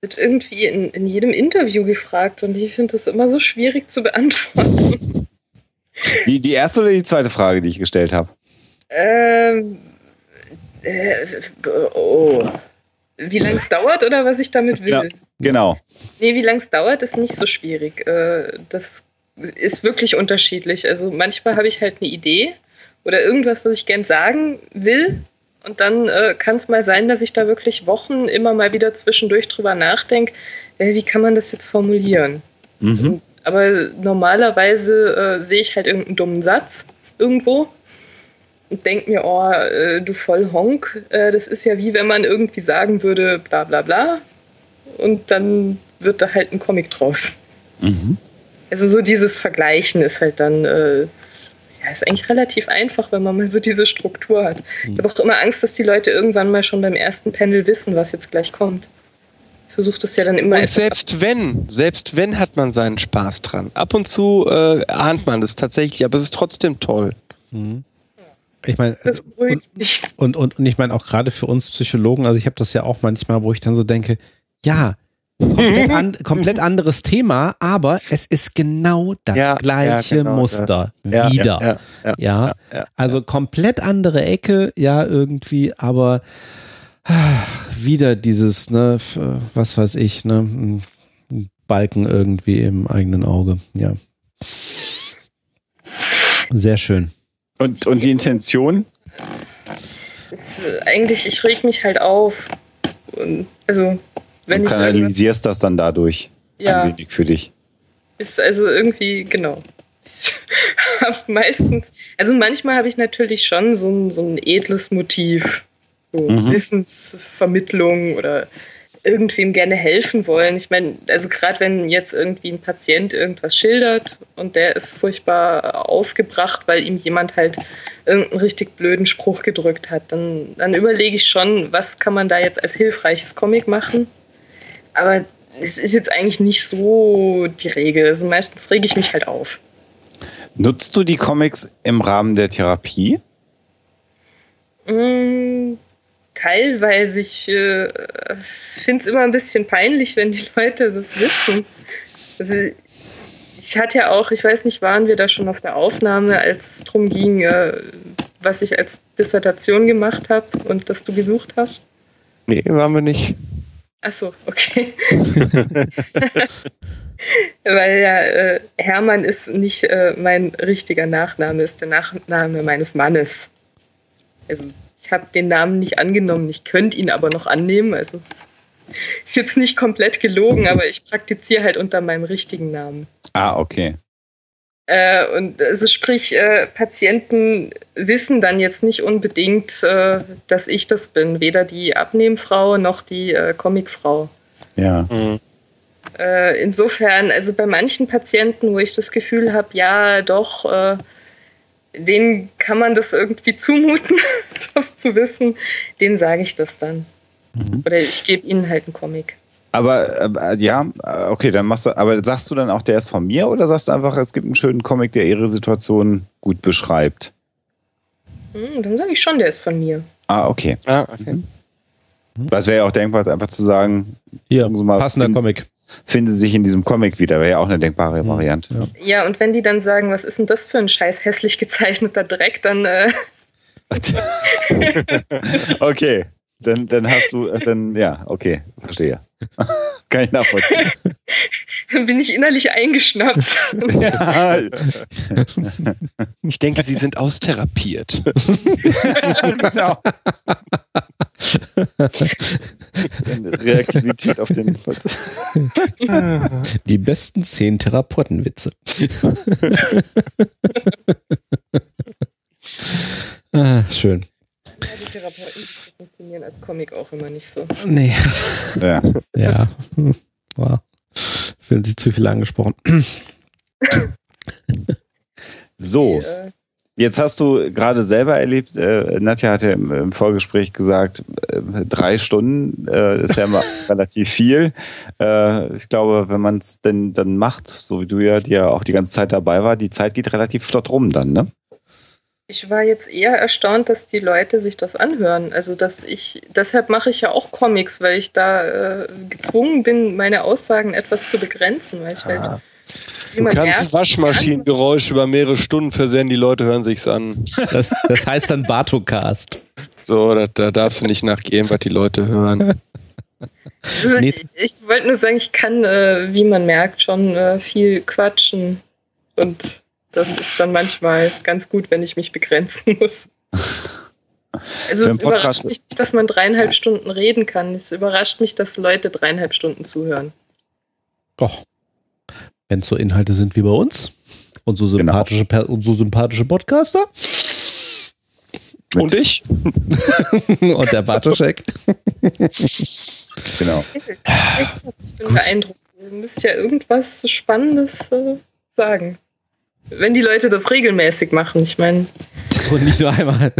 Wird irgendwie in, in jedem Interview gefragt und ich finde das immer so schwierig zu beantworten. Die, die erste oder die zweite Frage, die ich gestellt habe? Ähm, äh, oh. Wie lange es dauert oder was ich damit will? Ja, genau. Nee, wie lange es dauert, ist nicht so schwierig. Äh, das ist wirklich unterschiedlich. Also manchmal habe ich halt eine Idee oder irgendwas, was ich gern sagen will und dann äh, kann es mal sein, dass ich da wirklich Wochen immer mal wieder zwischendurch drüber nachdenke, äh, wie kann man das jetzt formulieren. Mhm. Aber normalerweise äh, sehe ich halt irgendeinen dummen Satz irgendwo denke mir, oh, äh, du voll Honk, äh, das ist ja wie wenn man irgendwie sagen würde, bla bla bla. Und dann wird da halt ein Comic draus. Mhm. Also so dieses Vergleichen ist halt dann, äh, ja, ist eigentlich relativ einfach, wenn man mal so diese Struktur hat. Ich habe auch immer Angst, dass die Leute irgendwann mal schon beim ersten Panel wissen, was jetzt gleich kommt. Ich versuche das ja dann immer Und selbst wenn, selbst wenn hat man seinen Spaß dran. Ab und zu äh, ahnt man das tatsächlich, aber es ist trotzdem toll. Ich meine, Das und, und, und, und ich meine auch gerade für uns Psychologen, also ich habe das ja auch manchmal, wo ich dann so denke, ja, komplett, an, [LAUGHS] komplett anderes Thema, aber es ist genau das Ja, gleiche ja, genau, Muster Ja, wieder. Ja, ja, Ja, ja. also komplett andere Ecke, ja, irgendwie, aber [SIGHS] wieder dieses, ne, was weiß ich, ne, ein Balken irgendwie im eigenen Auge, ja. Sehr schön. Und, und die Intention? Ist, äh, eigentlich, ich reg mich halt auf. Und, also, wenn Du kanalisierst das dann dadurch Ja. ein wenig für dich. ist also irgendwie, genau. [LAUGHS] Meistens, also manchmal habe ich natürlich schon so ein, so ein edles Motiv. So Mhm. Wissensvermittlung oder irgendwem gerne helfen wollen. Ich meine, also gerade wenn jetzt irgendwie ein Patient irgendwas schildert und der ist furchtbar aufgebracht, weil ihm jemand halt irgendeinen richtig blöden Spruch gedrückt hat, dann, dann überlege ich schon, was kann man da jetzt als hilfreiches Comic machen. Aber es ist jetzt eigentlich nicht so die Regel. Also meistens rege ich mich halt auf. Nutzt du die Comics im Rahmen der Therapie? Mm, teilweise, ich äh, finde es immer ein bisschen peinlich, wenn die Leute das wissen. Also ich hatte ja auch, ich weiß nicht, waren wir da schon auf der Aufnahme, als es darum ging, äh, was ich als Dissertation gemacht habe und das du gesucht hast? Nee, waren wir nicht. Achso, okay. [LAUGHS] Weil ja, äh, Hermann ist nicht äh, mein richtiger Nachname, ist der Nachname meines Mannes. Also ich habe den Namen nicht angenommen, ich könnte ihn aber noch annehmen. Also ist jetzt nicht komplett gelogen, aber ich praktiziere halt unter meinem richtigen Namen. Ah, okay. Äh, und also sprich, äh, Patienten wissen dann jetzt nicht unbedingt, äh, dass ich das bin. Weder die Abnehmfrau noch die äh, Comicfrau. Ja. Mhm. Äh, insofern, also bei manchen Patienten, wo ich das Gefühl habe, ja, doch, äh, denen kann man das irgendwie zumuten, [LAUGHS] das zu wissen, denen sage ich das dann. Oder ich gebe ihnen halt einen Comic. Aber äh, ja, äh, okay, dann machst du, aber sagst du dann auch, der ist von mir oder sagst du einfach, es gibt einen schönen Comic, der ihre Situation gut beschreibt? Hm, dann sage ich schon, der ist von mir. Ah, okay. Ah, okay. Das wäre ja auch denkbar, einfach zu sagen, Hier, mal, passender find's- Comic. finden sie sich in diesem Comic wieder, wäre ja auch eine denkbare Variante. Ja, und wenn die dann sagen, was ist denn das für ein scheiß hässlich gezeichneter Dreck, dann äh, [LAUGHS] okay, dann, dann hast du, äh, dann, ja, okay, verstehe. [LAUGHS] Kann ich nachvollziehen. [LAUGHS] bin ich innerlich eingeschnappt. ja, [LAUGHS] Ich denke, sie sind austherapiert. genau. Seine Reaktivität auf den Die besten zehn Therapeutenwitze. ah, schön. Ja, die Therapeuten funktionieren als Comic auch immer nicht so. Nee. ja. [LAUGHS] Ja. Wow. Fühlen sich zu viel angesprochen. So, Äh, jetzt hast du gerade selber erlebt, äh, Nadja hatte im, im Vorgespräch gesagt, äh, drei Stunden äh, ist ja immer [LAUGHS] relativ viel. Äh, ich glaube, wenn man es denn dann macht, so wie du ja, die ja auch die ganze Zeit dabei war, die Zeit geht relativ flott rum dann, ne? Ich war jetzt eher erstaunt, dass die Leute sich das anhören. Also, dass ich, deshalb mache ich ja auch Comics, weil ich da äh, gezwungen bin, meine Aussagen etwas zu begrenzen, weil ich halt. wie Du man kannst Waschmaschinengeräusche über mehrere Stunden versenden, die Leute hören sich's an. Das, das heißt dann Bartocast. So, da, da darfst du nicht nachgehen, was die Leute hören. Also, Nee. ich ich wollte nur sagen, ich kann, äh, wie man merkt, schon äh, viel quatschen. Und das ist dann manchmal ganz gut, wenn ich mich begrenzen muss. [LAUGHS] Also es überrascht mich, nicht, dass man dreieinhalb Stunden reden kann. Es überrascht mich, dass Leute dreieinhalb Stunden zuhören. Doch. Wenn es so Inhalte sind wie bei uns und so sympathische, Per- und so sympathische Podcaster. Und ich? [LAUGHS] Und der Bartoschek. Genau. Ich bin beeindruckt. Ihr müsst ja irgendwas Spannendes äh, sagen. Wenn die Leute das regelmäßig machen, ich meine. [LAUGHS] Und nicht nur einmal.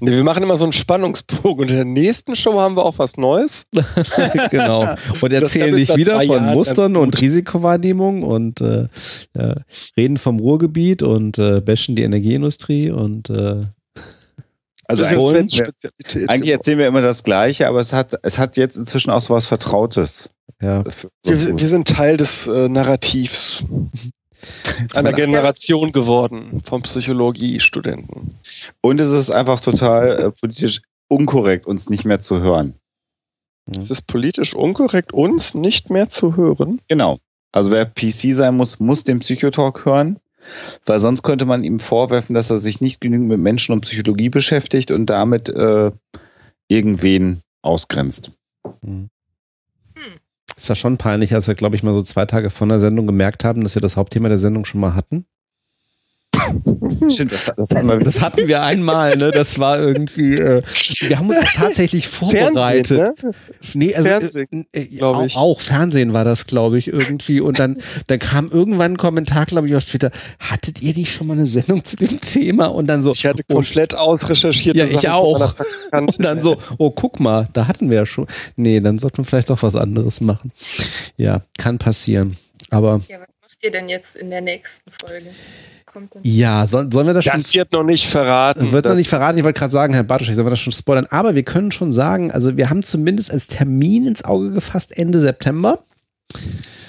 Nee, wir machen immer so einen Spannungsbogen und in der nächsten Show haben wir auch was Neues. [LAUGHS] genau. Und erzählen nicht seit wieder drei von Jahren Mustern und. Risikowahrnehmung und äh, ja, reden vom Ruhrgebiet und äh, bashen die Energieindustrie und äh, [LAUGHS] Also eigentlich, wir, eigentlich erzählen wir immer das Gleiche, aber es hat, es hat jetzt inzwischen auch so was Vertrautes. ja. Wir, wir sind Teil des äh, Narrativs einer Generation geworden von Psychologiestudenten. Und es ist einfach total äh, politisch unkorrekt, uns nicht mehr zu hören. Es ist politisch unkorrekt, uns nicht mehr zu hören. Genau. Also wer PC sein muss, muss den Psychotalk hören, weil sonst könnte man ihm vorwerfen, dass er sich nicht genügend mit Menschen und Psychologie beschäftigt und damit äh, irgendwen ausgrenzt. Es war schon peinlich, als wir, glaube ich, mal so zwei Tage vor der Sendung gemerkt haben, dass wir das Hauptthema der Sendung schon mal hatten. Stimmt, das, das hatten wir Das hatten wir einmal, ne? Das war irgendwie, äh, wir haben uns auch tatsächlich vorbereitet. Fernsehen, ne? Nee, also Fernsehen, äh, äh, glaub auch, ich. auch Fernsehen war das, glaube ich, irgendwie. Und dann, dann kam irgendwann ein Kommentar, glaube ich, auf Twitter, hattet ihr nicht schon mal eine Sendung zu dem Thema? Und dann so, Ich hatte oh, komplett ausrecherchiert. Ja, ich auch. [LAUGHS] und dann so, oh, guck mal, da hatten wir ja schon. Nee, dann sollten wir vielleicht doch was anderes machen. Ja, kann passieren. Aber Ja, was macht ihr denn jetzt in der nächsten Folge? Kommt dann ja, soll, sollen wir das, schon Das wird noch nicht verraten. Wird noch Das- nicht verraten, ich wollte gerade sagen, Herr Bartoschek, sollen wir das schon spoilern? Aber wir können schon sagen, also wir haben zumindest als Termin ins Auge gefasst Ende September.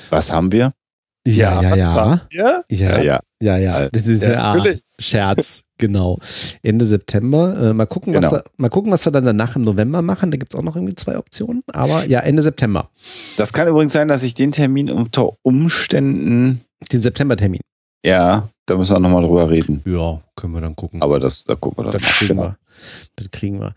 Was haben wir? Ja, ja, ja. Ja, ja, ja. ja. Das ist ja, natürlich. Scherz, genau. Ende September. Äh, mal, gucken, Genau. was wir, mal gucken, was wir dann danach im November machen. Da gibt es auch noch irgendwie zwei Optionen. Aber ja, Ende September. Das kann übrigens sein, dass ich den Termin unter Umständen, Den September-Termin. ja, da müssen wir nochmal drüber reden. Ja, können wir dann gucken. Aber das, da gucken wir dann. Das kriegen wir. Das kriegen wir.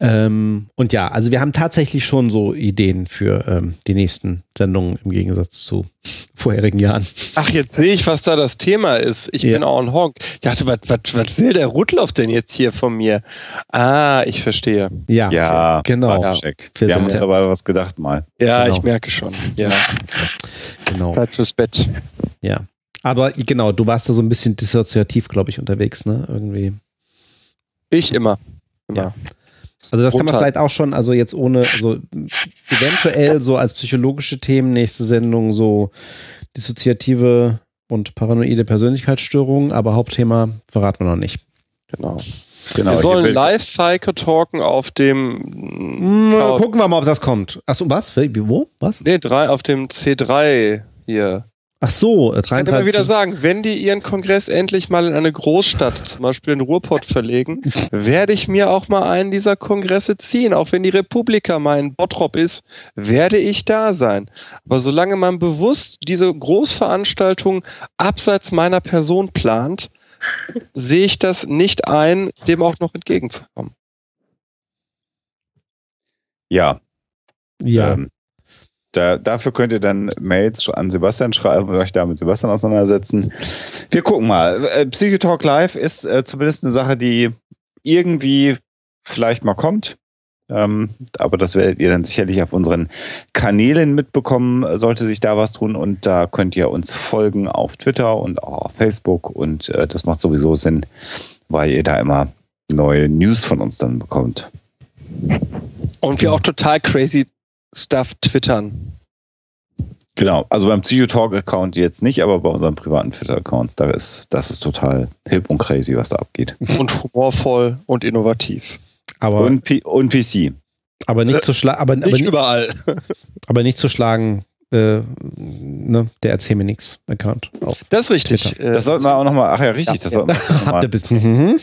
Ähm, und ja, also wir haben tatsächlich schon so Ideen für ähm, die nächsten Sendungen im Gegensatz zu [LAUGHS] vorherigen Jahren. Ach, jetzt sehe ich, was da das Thema ist. Ich Ja. bin auch ein Honk. Ich dachte, was, was, was will der Rudloff denn jetzt hier von mir? Ah, ich verstehe. Ja, Ja, genau. Bartoschek. Für Wir haben uns aber was gedacht mal. Ja, Genau. ich merke schon. Ja, genau. Zeit fürs Bett. Ja. Aber genau, du warst da so ein bisschen dissoziativ, glaube ich, unterwegs, ne? Irgendwie. Ich immer. Immer. Ja. Also das kann man Runter. vielleicht auch schon, also jetzt ohne, so eventuell so als psychologische Themen nächste Sendung so dissoziative und paranoide Persönlichkeitsstörungen, aber Hauptthema verraten wir noch nicht. Genau. Genau. wir sollen live Psycho talken auf dem Couch. gucken wir mal, ob das kommt. Achso, was? Wo? Was? Nee, drei, auf dem C3 hier. Ach so, äh, Ich kann immer 33. wieder sagen, wenn die ihren Kongress endlich mal in eine Großstadt, zum Beispiel in Ruhrpott verlegen, [LAUGHS] werde ich mir auch mal einen dieser Kongresse ziehen. Auch wenn die Republika mein Bottrop ist, werde ich da sein. Aber solange man bewusst diese Großveranstaltung abseits meiner Person plant, [LAUGHS] sehe ich das nicht ein, dem auch noch entgegenzukommen. Ja, Ja. Ähm, da, dafür könnt ihr dann Mails an Sebastian schreiben und euch da mit Sebastian auseinandersetzen. Wir gucken mal. Äh, Psychotalk Live ist äh, zumindest eine Sache, die irgendwie vielleicht mal kommt. Ähm, aber das werdet ihr dann sicherlich auf unseren Kanälen mitbekommen, sollte sich da was tun. Und da könnt ihr uns folgen auf Twitter und auch auf Facebook. Und äh, das macht sowieso Sinn, weil ihr da immer neue News von uns dann bekommt. Und wir auch total crazy Stuff twittern. Genau, also beim Psychotalk-Account jetzt nicht, aber bei unseren privaten Twitter-Accounts, da ist, das ist total hip und crazy, was da abgeht. [LAUGHS] Und humorvoll und innovativ. aber, Und, P und PC. aber nicht zu schlagen, aber, aber, Nicht nicht, überall. [LAUGHS] aber nicht zu schlagen, äh, ne, der erzähl mir nix Account. Das ist richtig. Twitter. Äh, Das sollten wir auch nochmal, ach ja, richtig, das sollten wir [LAUGHS] Habt ihr bis, mhm.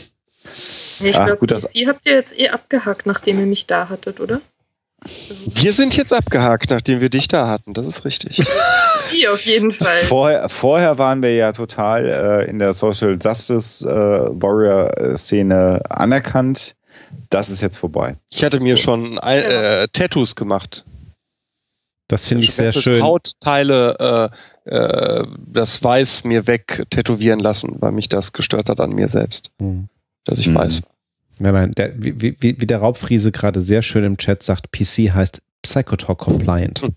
Ich Ach, glaube, gut, das- PC habt ihr jetzt eh abgehakt, nachdem ihr mich da hattet, oder? Wir sind jetzt abgehakt, nachdem wir dich da hatten. Das ist richtig. [LAUGHS] Die auf jeden Fall. Vorher, vorher waren wir ja total äh, in der Social Justice äh, Warrior-Szene anerkannt. Das ist jetzt vorbei. Ich hatte mir schon äh, Tattoos gemacht. Das finde ich sehr schön. Hautteile, äh, äh, das Weiß mir weg tätowieren lassen, weil mich das gestört hat an mir selbst. Mhm. dass ich Mhm. weiß. Nein, nein, der, wie, wie, wie der Raubfriese gerade sehr schön im Chat sagt, PC heißt Psychotalk Compliant. [LAUGHS]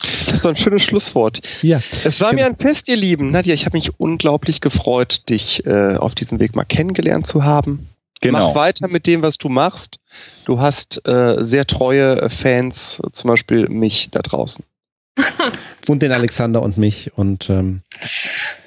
Das ist doch ein schönes Schlusswort. Ja, Es war mir ein Fest, ihr Lieben. Nadja, ich habe mich unglaublich gefreut, dich äh, auf diesem Weg mal kennengelernt zu haben. Genau. Mach weiter mit dem, was du machst. Du hast äh, sehr treue äh, Fans, zum Beispiel mich da draußen. [LAUGHS] und den Alexander und mich und ähm,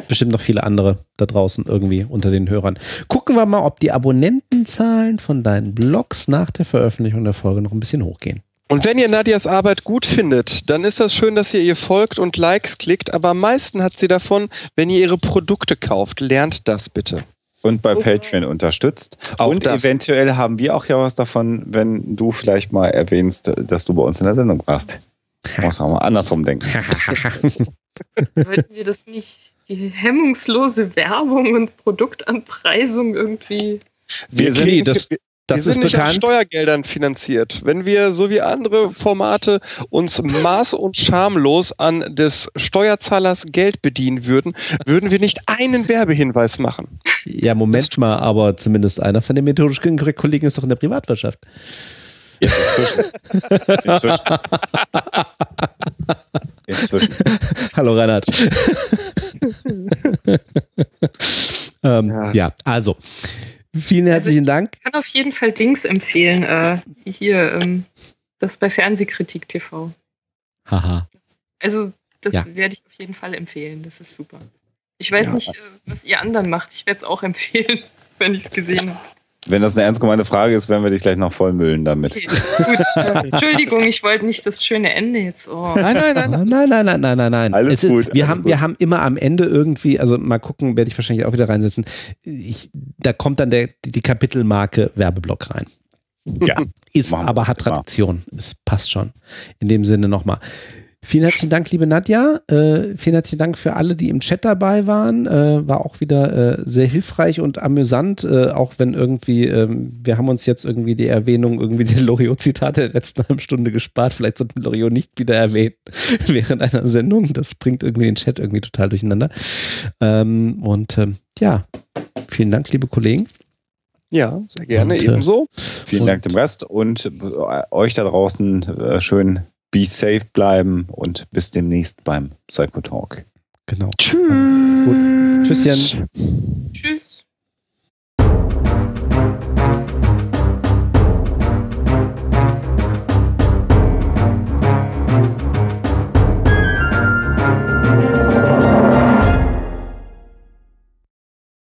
bestimmt noch viele andere da draußen irgendwie unter den Hörern. Gucken wir mal, ob die Abonnentenzahlen von deinen Blogs nach der Veröffentlichung der Folge noch ein bisschen hochgehen. Und wenn ihr Nadias Arbeit gut findet, dann ist das schön, dass ihr ihr folgt und Likes klickt, aber am meisten hat sie davon, wenn ihr ihre Produkte kauft. Lernt das bitte. Und bei. Patreon unterstützt. Auch und das. eventuell haben wir auch ja was davon, wenn du vielleicht mal erwähnst, dass du bei uns in der Sendung warst. [LAUGHS] Muss auch mal andersrum denken. [LAUGHS] Sollten wir das nicht, die hemmungslose Werbung und Produktanpreisung irgendwie. Wir Okay, sind, das, wir das sind ist nicht aus bekannt. Steuergeldern finanziert. Wenn wir so wie andere Formate uns maß- und schamlos an des Steuerzahlers Geld bedienen würden, würden wir nicht einen Werbehinweis machen. Ja, Moment mal, aber zumindest einer von den methodisch korrekten Kollegen ist doch in der Privatwirtschaft. Inzwischen. Inzwischen. Inzwischen. Hallo Reinhard. ähm, ja. Ja. also vielen herzlichen Dank. Ich kann auf jeden Fall Dings empfehlen. Äh, hier, ähm, das bei Fernsehkritik TV. Haha. Also, das Ja. werde ich auf jeden Fall empfehlen. Das ist super. Ich weiß Ja. nicht, äh, was ihr anderen macht. Ich werde es auch [LAUGHS] empfehlen, wenn ich es gesehen habe. Wenn das eine ernst gemeinte Frage ist, werden wir dich gleich noch vollmüllen damit. Okay, gut. [LAUGHS] Entschuldigung, ich wollte nicht das schöne Ende jetzt. Oh. Nein, nein, nein. Nein, nein, nein, nein, nein, nein. Alles es ist, gut, wir, alles haben, gut. wir haben immer am Ende irgendwie, also mal gucken, werde ich wahrscheinlich auch wieder reinsetzen. Ich, da kommt dann der, die, Kapitelmarke Werbeblock rein. Ja. Ist aber hat. Tradition. Es passt schon. In dem Sinne nochmal. Vielen herzlichen Dank, liebe Nadja. Äh, vielen herzlichen Dank für alle, die im Chat dabei waren. Äh, war auch wieder äh, sehr hilfreich und amüsant, äh, auch wenn irgendwie, ähm, wir haben uns jetzt irgendwie die Erwähnung irgendwie der Loriot-Zitate der letzten [LAUGHS] halben Stunde gespart. Vielleicht sollten wir Loriot nicht wieder erwähnen [LAUGHS] während einer Sendung. Das bringt irgendwie den Chat irgendwie total durcheinander. Ähm, und ähm, ja, vielen Dank, liebe Kollegen. Ja, sehr gerne, Und, äh, ebenso. Vielen Und- Dank dem Rest und äh, euch da draußen äh, schön be safe bleiben und bis demnächst beim Psycho Talk. Genau. Tschüss. Tschüsschen. Tschüss.